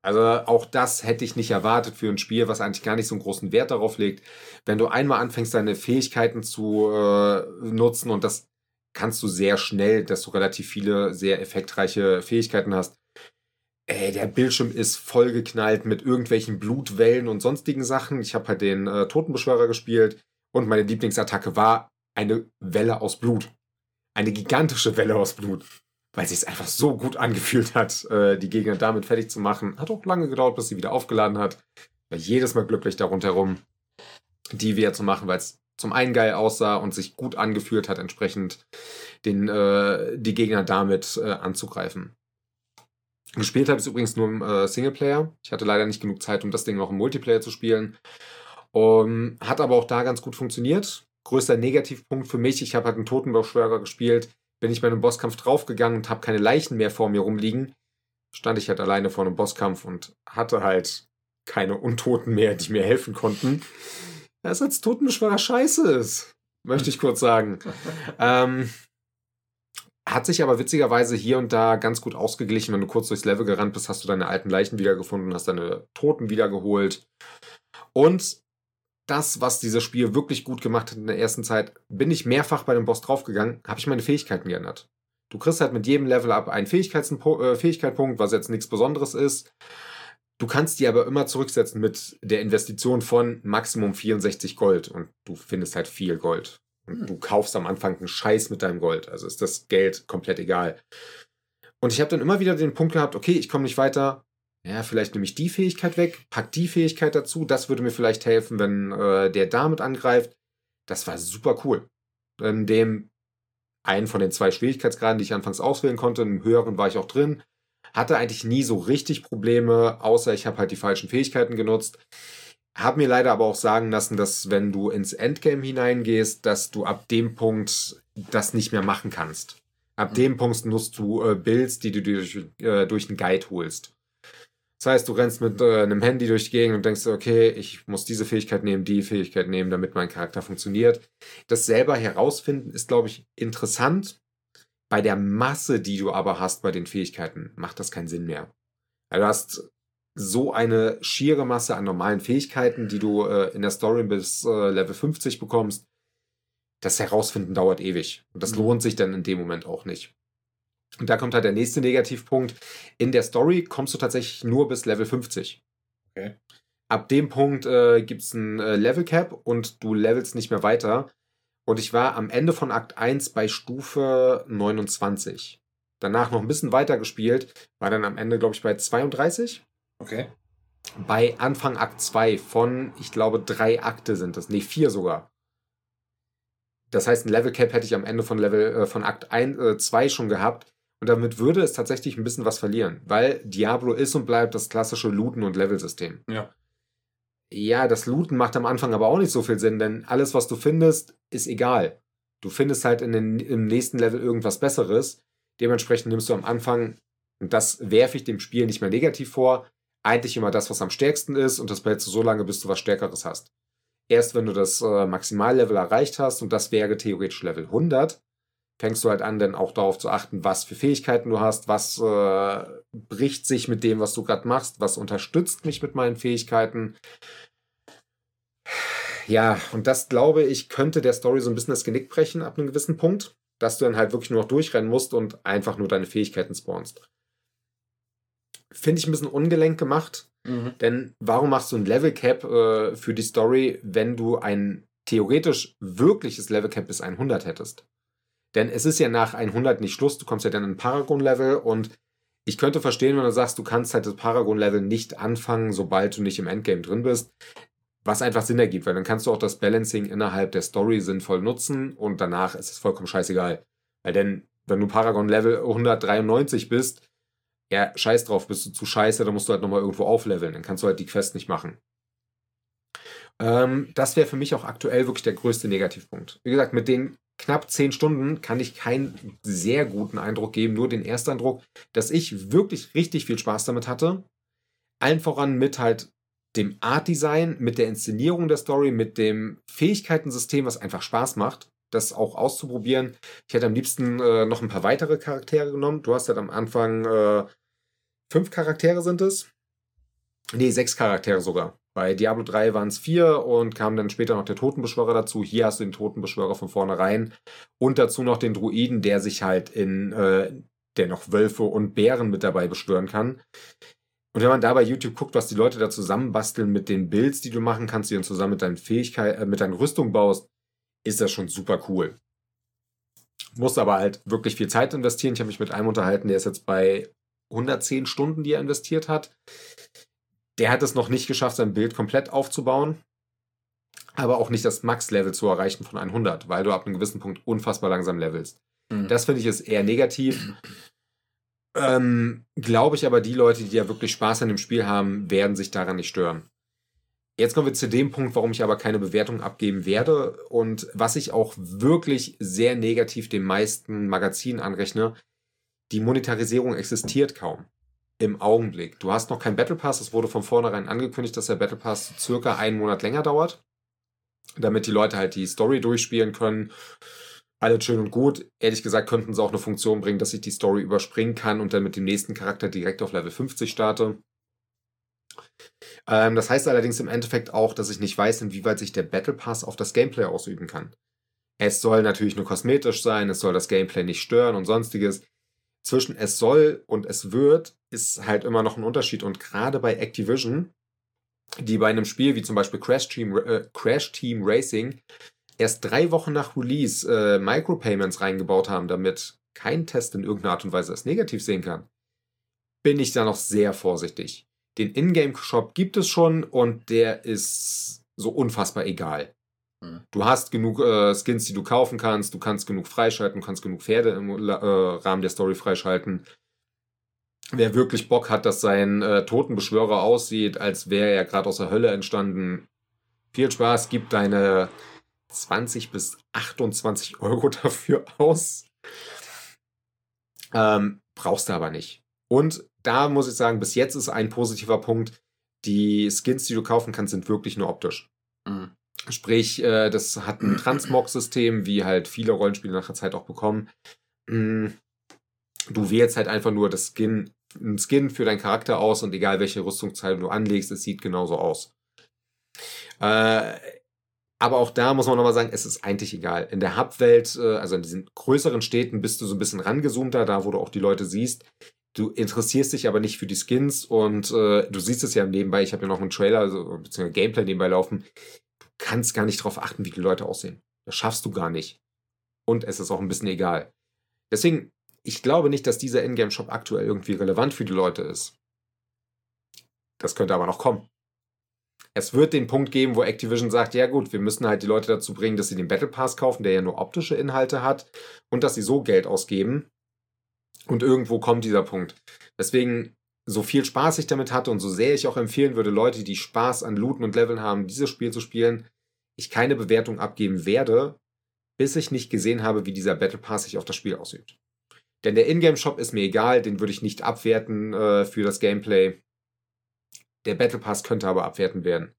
Also auch das hätte ich nicht erwartet für ein Spiel, was eigentlich gar nicht so einen großen Wert darauf legt. Wenn du einmal anfängst, deine Fähigkeiten zu äh, nutzen und das kannst du sehr schnell, dass du relativ viele sehr effektreiche Fähigkeiten hast. Ey, der Bildschirm ist vollgeknallt mit irgendwelchen Blutwellen und sonstigen Sachen. Ich habe halt den äh, Totenbeschwörer gespielt und meine Lieblingsattacke war eine Welle aus Blut. Eine gigantische Welle aus Blut. Weil sie es einfach so gut angefühlt hat, äh, die Gegner damit fertig zu machen. Hat auch lange gedauert, bis sie wieder aufgeladen hat. War jedes Mal glücklich darum herum, die wieder zu machen, weil es zum einen geil aussah und sich gut angefühlt hat, entsprechend den, äh, die Gegner damit äh, anzugreifen. Gespielt habe ich es übrigens nur im äh, Singleplayer. Ich hatte leider nicht genug Zeit, um das Ding noch im Multiplayer zu spielen. Um, hat aber auch da ganz gut funktioniert. Größter Negativpunkt für mich, ich habe halt einen Totenbeschwörer gespielt, bin ich bei einem Bosskampf draufgegangen und habe keine Leichen mehr vor mir rumliegen. Stand ich halt alleine vor einem Bosskampf und hatte halt keine Untoten mehr, die mir helfen konnten. Was als Totenbeschwörer scheiße ist, möchte ich kurz sagen. ähm, hat sich aber witzigerweise hier und da ganz gut ausgeglichen. Wenn du kurz durchs Level gerannt bist, hast du deine alten Leichen wiedergefunden, hast deine Toten wiedergeholt. Und das, was dieses Spiel wirklich gut gemacht hat in der ersten Zeit, bin ich mehrfach bei dem Boss draufgegangen, habe ich meine Fähigkeiten geändert. Du kriegst halt mit jedem Level up einen äh, Fähigkeitspunkt, was jetzt nichts Besonderes ist. Du kannst die aber immer zurücksetzen mit der Investition von Maximum 64 Gold und du findest halt viel Gold. Und hm. du kaufst am Anfang einen Scheiß mit deinem Gold. Also ist das Geld komplett egal. Und ich habe dann immer wieder den Punkt gehabt, okay, ich komme nicht weiter. Ja, vielleicht nehme ich die Fähigkeit weg, pack die Fähigkeit dazu. Das würde mir vielleicht helfen, wenn äh, der damit angreift. Das war super cool. In dem einen von den zwei Schwierigkeitsgraden, die ich anfangs auswählen konnte, im höheren war ich auch drin. Hatte eigentlich nie so richtig Probleme, außer ich habe halt die falschen Fähigkeiten genutzt. Hab mir leider aber auch sagen lassen, dass wenn du ins Endgame hineingehst, dass du ab dem Punkt das nicht mehr machen kannst. Ab mhm. dem Punkt nutzt du äh, Builds, die du durch, äh, durch einen Guide holst. Das heißt, du rennst mit äh, einem Handy durch die Gegend und denkst, okay, ich muss diese Fähigkeit nehmen, die Fähigkeit nehmen, damit mein Charakter funktioniert. Das selber herausfinden ist, glaube ich, interessant. Bei der Masse, die du aber hast bei den Fähigkeiten, macht das keinen Sinn mehr. Du hast so eine schiere Masse an normalen Fähigkeiten, die du äh, in der Story bis äh, Level 50 bekommst. Das Herausfinden dauert ewig. Und das mhm. lohnt sich dann in dem Moment auch nicht. Und da kommt halt der nächste Negativpunkt. In der Story kommst du tatsächlich nur bis Level 50. Okay. Ab dem Punkt äh, gibt es ein äh, Level Cap und du levelst nicht mehr weiter. Und ich war am Ende von Akt 1 bei Stufe 29. Danach noch ein bisschen weiter gespielt, war dann am Ende, glaube ich, bei 32. Okay. Bei Anfang Akt 2 von, ich glaube, drei Akte sind es. Nee, vier sogar. Das heißt, ein Level Cap hätte ich am Ende von Level äh, von Akt 1, äh, 2 schon gehabt. Und damit würde es tatsächlich ein bisschen was verlieren, weil Diablo ist und bleibt das klassische Looten- und Level-System. Ja. Ja, das Looten macht am Anfang aber auch nicht so viel Sinn, denn alles, was du findest, ist egal. Du findest halt in den, im nächsten Level irgendwas Besseres. Dementsprechend nimmst du am Anfang, und das werfe ich dem Spiel nicht mehr negativ vor, eigentlich immer das, was am stärksten ist, und das behältst du so lange, bis du was Stärkeres hast. Erst wenn du das äh, Maximallevel erreicht hast, und das wäre theoretisch Level 100, fängst du halt an, dann auch darauf zu achten, was für Fähigkeiten du hast, was äh, bricht sich mit dem, was du gerade machst, was unterstützt mich mit meinen Fähigkeiten. Ja, und das glaube ich, könnte der Story so ein bisschen das Genick brechen ab einem gewissen Punkt, dass du dann halt wirklich nur noch durchrennen musst und einfach nur deine Fähigkeiten spawnst. Finde ich ein bisschen ungelenk gemacht, mhm. denn warum machst du ein Level Cap äh, für die Story, wenn du ein theoretisch wirkliches Level Cap bis 100 hättest? Denn es ist ja nach 100 nicht Schluss, du kommst ja dann in Paragon-Level und ich könnte verstehen, wenn du sagst, du kannst halt das Paragon-Level nicht anfangen, sobald du nicht im Endgame drin bist. Was einfach Sinn ergibt, weil dann kannst du auch das Balancing innerhalb der Story sinnvoll nutzen und danach ist es vollkommen scheißegal. Weil denn, wenn du Paragon-Level 193 bist, ja, scheiß drauf, bist du zu scheiße, dann musst du halt nochmal irgendwo aufleveln. Dann kannst du halt die Quest nicht machen. Ähm, das wäre für mich auch aktuell wirklich der größte Negativpunkt. Wie gesagt, mit den knapp zehn Stunden kann ich keinen sehr guten Eindruck geben, nur den Ersteindruck, dass ich wirklich richtig viel Spaß damit hatte. Allen voran mit halt dem Art-Design, mit der Inszenierung der Story, mit dem Fähigkeitensystem, was einfach Spaß macht, das auch auszuprobieren. Ich hätte am liebsten äh, noch ein paar weitere Charaktere genommen. Du hast halt am Anfang äh, fünf Charaktere sind es. Nee, sechs Charaktere sogar. Bei Diablo 3 waren es vier und kam dann später noch der Totenbeschwörer dazu. Hier hast du den Totenbeschwörer von vornherein und dazu noch den Druiden, der sich halt in, äh, der noch Wölfe und Bären mit dabei beschwören kann. Und wenn man da bei YouTube guckt, was die Leute da zusammenbasteln mit den Builds, die du machen kannst, die du zusammen mit deinen Fähigkeiten, äh, mit deinen Rüstung baust, ist das schon super cool. Muss aber halt wirklich viel Zeit investieren. Ich habe mich mit einem unterhalten, der ist jetzt bei 110 Stunden, die er investiert hat. Der hat es noch nicht geschafft, sein Bild komplett aufzubauen. aber auch nicht das Max-Level zu erreichen von 100, weil du ab einem gewissen Punkt unfassbar langsam levelst. Mhm. Das finde ich ist eher negativ. Ähm, Glaube ich aber, die Leute, die ja wirklich Spaß an dem Spiel haben, werden sich daran nicht stören. Jetzt kommen wir zu dem Punkt, warum ich aber keine Bewertung abgeben werde und was ich auch wirklich sehr negativ den meisten Magazinen anrechne. Die Monetarisierung existiert kaum im Augenblick. Du hast noch keinen Battle Pass. Es wurde von vornherein angekündigt, dass der Battle Pass circa einen Monat länger dauert, damit die Leute halt die Story durchspielen können. Alles schön und gut. Ehrlich gesagt könnten sie auch eine Funktion bringen, dass ich die Story überspringen kann und dann mit dem nächsten Charakter direkt auf Level 50 starte. Ähm, das heißt allerdings im Endeffekt auch, dass ich nicht weiß, inwieweit sich der Battle Pass auf das Gameplay ausüben kann. Es soll natürlich nur kosmetisch sein, es soll das Gameplay nicht stören und sonstiges. Zwischen es soll und es wird ist halt immer noch ein Unterschied. Und gerade bei Activision, die bei einem Spiel wie zum Beispiel Crash Team, äh, Crash Team Racing erst drei Wochen nach Release äh, Micropayments reingebaut haben, damit kein Test in irgendeiner Art und Weise es negativ sehen kann, bin ich da noch sehr vorsichtig. Den Ingame-Shop gibt es schon und der ist so unfassbar egal. Hm. Du hast genug äh, Skins, die du kaufen kannst, du kannst genug freischalten, du kannst genug Pferde im äh, Rahmen der Story freischalten. Wer wirklich Bock hat, dass sein äh, Totenbeschwörer aussieht, als wäre er gerade aus der Hölle entstanden, viel Spaß, gib deine 20 bis 28 Euro dafür aus. Ähm, brauchst du aber nicht. Und da muss ich sagen, bis jetzt ist ein positiver Punkt, die Skins, die du kaufen kannst, sind wirklich nur optisch. Mhm. Sprich, äh, das hat ein Transmog-System, wie halt viele Rollenspiele nach der Zeit auch bekommen. Mm, Du wählst halt einfach nur das Skin, einen Skin für deinen Charakter aus und egal welche Rüstungsteile du anlegst, es sieht genauso aus. Äh, aber auch da muss man nochmal sagen, es ist eigentlich egal. In der Hub-Welt, äh, also in diesen größeren Städten, bist du so ein bisschen rangezoomter, da wo du auch die Leute siehst. Du interessierst dich aber nicht für die Skins und äh, du siehst es ja nebenbei. Ich habe ja noch einen Trailer, also, beziehungsweise Gameplay nebenbei laufen. Du kannst gar nicht darauf achten, wie die Leute aussehen. Das schaffst du gar nicht. Und es ist auch ein bisschen egal. Deswegen, ich glaube nicht, dass dieser Ingame-Shop aktuell irgendwie relevant für die Leute ist. Das könnte aber noch kommen. Es wird den Punkt geben, wo Activision sagt, ja gut, wir müssen halt die Leute dazu bringen, dass sie den Battle Pass kaufen, der ja nur optische Inhalte hat und dass sie so Geld ausgeben. Und irgendwo kommt dieser Punkt. Deswegen, so viel Spaß ich damit hatte und so sehr ich auch empfehlen würde, Leute, die Spaß an Looten und Leveln haben, dieses Spiel zu spielen, ich keine Bewertung abgeben werde, bis ich nicht gesehen habe, wie dieser Battle Pass sich auf das Spiel ausübt. Denn der Ingame-Shop ist mir egal, den würde ich nicht abwerten äh, für das Gameplay. Der Battle Pass könnte aber abwerten werden.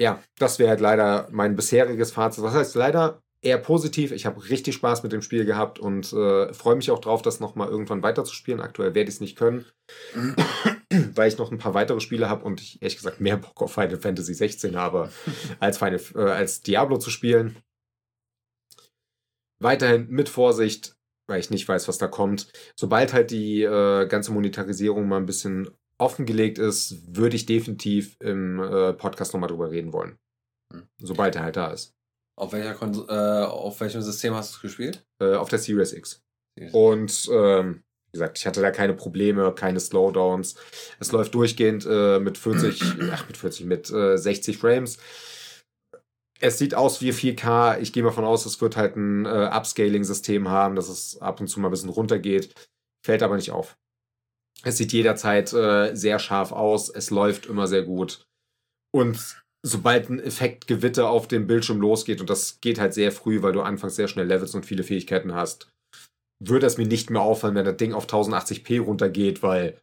Ja, das wäre halt leider mein bisheriges Fazit. Das heißt leider eher positiv. Ich habe richtig Spaß mit dem Spiel gehabt und äh, freue mich auch drauf, das nochmal irgendwann weiterzuspielen. Aktuell werde ich es nicht können, weil ich noch ein paar weitere Spiele habe und ich ehrlich gesagt mehr Bock auf Final Fantasy 16 habe, als, Final, äh, als Diablo zu spielen. Weiterhin mit Vorsicht, weil ich nicht weiß, was da kommt. Sobald halt die äh, ganze Monetarisierung mal ein bisschen offengelegt ist, würde ich definitiv im äh, Podcast nochmal drüber reden wollen. Hm. Sobald er halt da ist. Auf, welcher Kon äh, auf welchem System hast du es gespielt? Äh, auf der Series X. Und ähm, wie gesagt, ich hatte da keine Probleme, keine Slowdowns. Es läuft durchgehend äh, mit 40, ach mit 40, mit äh, 60 Frames. Es sieht aus wie 4K. Ich gehe mal von aus, es wird halt ein äh, Upscaling-System haben, dass es ab und zu mal ein bisschen runtergeht. Fällt aber nicht auf. Es sieht jederzeit äh, sehr scharf aus. Es läuft immer sehr gut. Und sobald ein Effektgewitter auf dem Bildschirm losgeht, und das geht halt sehr früh, weil du anfangs sehr schnell Levels und viele Fähigkeiten hast, würde es mir nicht mehr auffallen, wenn das Ding auf 1080p runtergeht, weil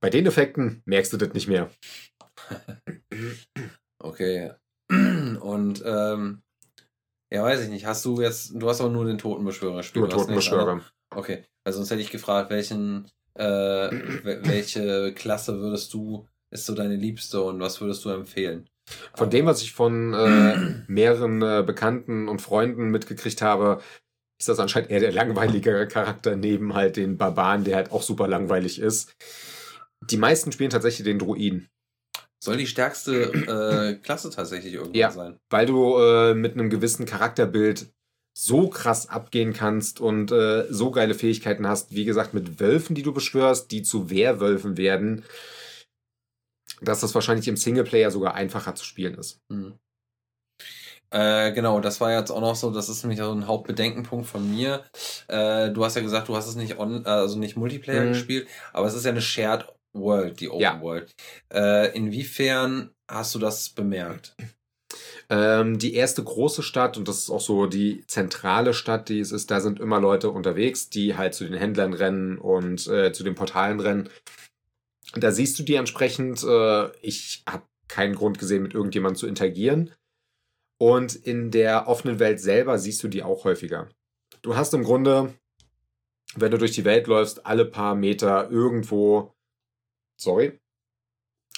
bei den Effekten merkst du das nicht mehr. Okay. Und ähm, ja, weiß ich nicht. Hast du jetzt, du hast aber nur den Totenbeschwörer gespielt. Nur Totenbeschwörer. Okay, also sonst hätte ich gefragt, welchen, äh, wel- welche Klasse würdest du, ist so deine liebste und was würdest du empfehlen? Von dem, was ich von äh, mehreren äh, Bekannten und Freunden mitgekriegt habe, ist das anscheinend eher der langweiligere Charakter neben halt den Barbaren, der halt auch super langweilig ist. Die meisten spielen tatsächlich den Druiden, Soll die stärkste äh, Klasse tatsächlich irgendwann Ja. sein? weil du äh, mit einem gewissen Charakterbild so krass abgehen kannst und äh, so geile Fähigkeiten hast, wie gesagt, mit Wölfen, die du beschwörst, die zu Wehrwölfen werden, dass das wahrscheinlich im Singleplayer sogar einfacher zu spielen ist. Hm. Äh, genau, das war jetzt auch noch so, das ist nämlich so ein Hauptbedenkenpunkt von mir. Äh, du hast ja gesagt, du hast es nicht on, also nicht Multiplayer mhm. gespielt, aber es ist ja eine Shared World, die Open ja. World. Äh, inwiefern hast du das bemerkt? Ähm, die erste große Stadt, und das ist auch so die zentrale Stadt, die es ist, da sind immer Leute unterwegs, die halt zu den Händlern rennen und äh, zu den Portalen rennen. Da siehst du die entsprechend. Äh, ich habe keinen Grund gesehen, mit irgendjemandem zu interagieren. Und in der offenen Welt selber siehst du die auch häufiger. Du hast im Grunde, wenn du durch die Welt läufst, alle paar Meter irgendwo, sorry,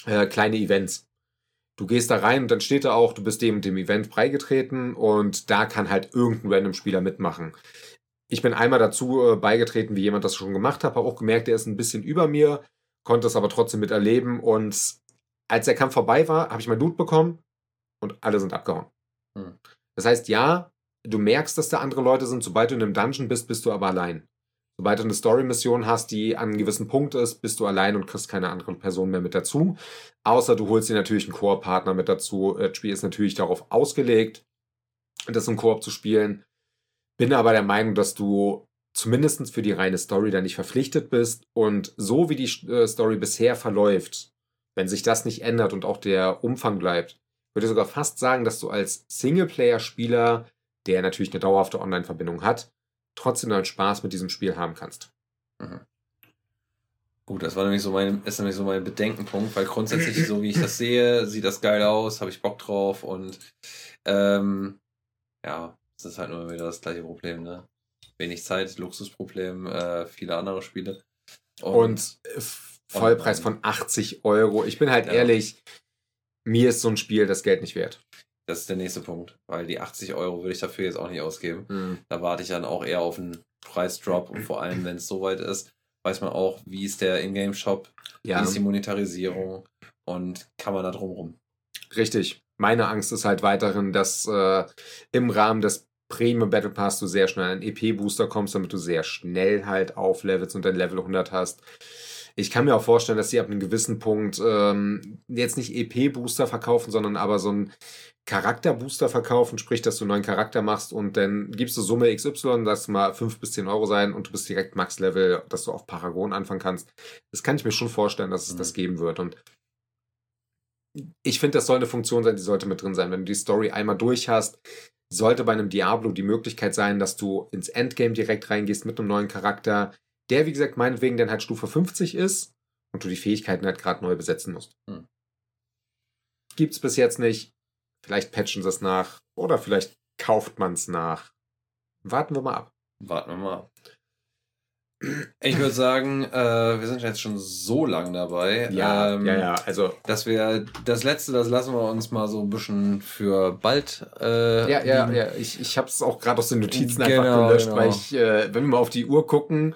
äh, kleine Events. Du gehst da rein und dann steht da auch, du bist dem dem Event beigetreten und da kann halt irgendein random Spieler mitmachen. Ich bin einmal dazu äh, beigetreten, wie jemand das schon gemacht hat, habe auch gemerkt, der ist ein bisschen über mir, konnte es aber trotzdem miterleben und als der Kampf vorbei war, habe ich mein Loot bekommen und alle sind abgehauen. Hm. Das heißt, ja, du merkst, dass da andere Leute sind. Sobald du in einem Dungeon bist, bist du aber allein. Sobald du eine Story-Mission hast, die an einem gewissen Punkt ist, bist du allein und kriegst keine andere Person mehr mit dazu. Außer du holst dir natürlich einen Koop-Partner mit dazu. Das Spiel ist natürlich darauf ausgelegt, das im Koop zu spielen. Bin aber der Meinung, dass du zumindest für die reine Story da nicht verpflichtet bist. Und so wie die äh, Story bisher verläuft, wenn sich das nicht ändert und auch der Umfang bleibt, würde sogar fast sagen, dass du als Singleplayer-Spieler, der natürlich eine dauerhafte Online-Verbindung hat, trotzdem deinen Spaß mit diesem Spiel haben kannst. Mhm. Gut, das war nämlich so mein, ist nämlich so mein Bedenkenpunkt, weil grundsätzlich, so wie ich das sehe, sieht das geil aus, habe ich Bock drauf und ähm, ja, es ist halt immer wieder das gleiche Problem, ne? Wenig Zeit, Luxusproblem, äh, viele andere Spiele. Und, und Vollpreis von 80 Euro. Ich bin halt ja. ehrlich, mir ist so ein Spiel das Geld nicht wert. Das ist der nächste Punkt, weil die 80 Euro würde ich dafür jetzt auch nicht ausgeben. Mhm. Da warte ich dann auch eher auf einen Preisdrop und vor allem, wenn es soweit ist, weiß man auch, wie ist der Ingame-Shop, ja. wie ist die Monetarisierung und kann man da drum rum. Richtig. Meine Angst ist halt weiterhin, dass äh, im Rahmen des Premium Battle Pass du sehr schnell einen EP-Booster kommst, damit du sehr schnell halt auflevelst und dein Level 100 hast. Ich kann mir auch vorstellen, dass sie ab einem gewissen Punkt ähm, jetzt nicht EP-Booster verkaufen, sondern aber so einen Charakter-Booster verkaufen, sprich, dass du einen neuen Charakter machst und dann gibst du Summe XY, das mal 5 bis 10 Euro sein und du bist direkt Max-Level, dass du auf Paragon anfangen kannst. Das kann ich mir schon vorstellen, dass es mhm. das geben wird. Und ich finde, das soll eine Funktion sein, die sollte mit drin sein. Wenn du die Story einmal durch hast, sollte bei einem Diablo die Möglichkeit sein, dass du ins Endgame direkt reingehst mit einem neuen Charakter, der, wie gesagt, meinetwegen dann halt Stufe 50 ist und du die Fähigkeiten halt gerade neu besetzen musst. Hm. Gibt's bis jetzt nicht. Vielleicht patchen sie es nach oder vielleicht kauft man es nach. Warten wir mal ab. Warten wir mal ab. Ich würde sagen, äh, wir sind jetzt schon so lang dabei. Ja, ähm, ja, ja. Also, dass wir das letzte, das lassen wir uns mal so ein bisschen für bald. Äh, ja, ja, ja. Ich, ich habe es auch gerade aus den Notizen genau, einfach gelöscht, genau. weil ich, äh, wenn wir mal auf die Uhr gucken,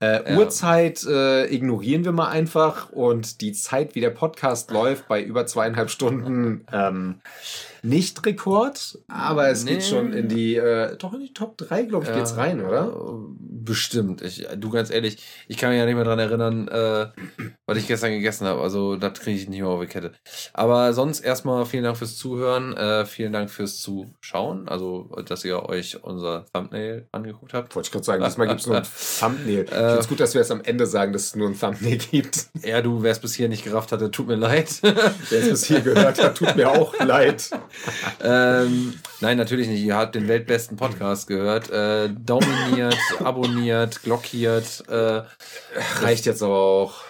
äh, ja. Uhrzeit äh, ignorieren wir mal einfach und die Zeit, wie der Podcast läuft, bei über zweieinhalb Stunden ähm, nicht Rekord, aber es nee. geht schon in die, äh, doch in die Top 3, glaube ich, ja, geht's rein, oder? Bestimmt. Ich, du ganz ehrlich, ich kann mich ja nicht mehr dran erinnern, äh, was ich gestern gegessen habe. Also das kriege ich nicht mehr auf die Kette. Aber sonst erstmal vielen Dank fürs Zuhören, äh, vielen Dank fürs Zuschauen, also dass ihr euch unser Thumbnail angeguckt habt. Wollte ich gerade sagen, diesmal gibt es nur ein Thumbnail. Ich finde es gut, dass wir es am Ende sagen, dass es nur ein Thumbnail gibt. Ja, du, wer es bis hier nicht gerafft hatte, tut mir leid. wer es bis hier gehört hat, tut mir auch leid ähm, nein, natürlich nicht. Ihr habt den weltbesten Podcast gehört. Äh, dominiert, abonniert, glockiert. Äh, Reicht jetzt aber auch.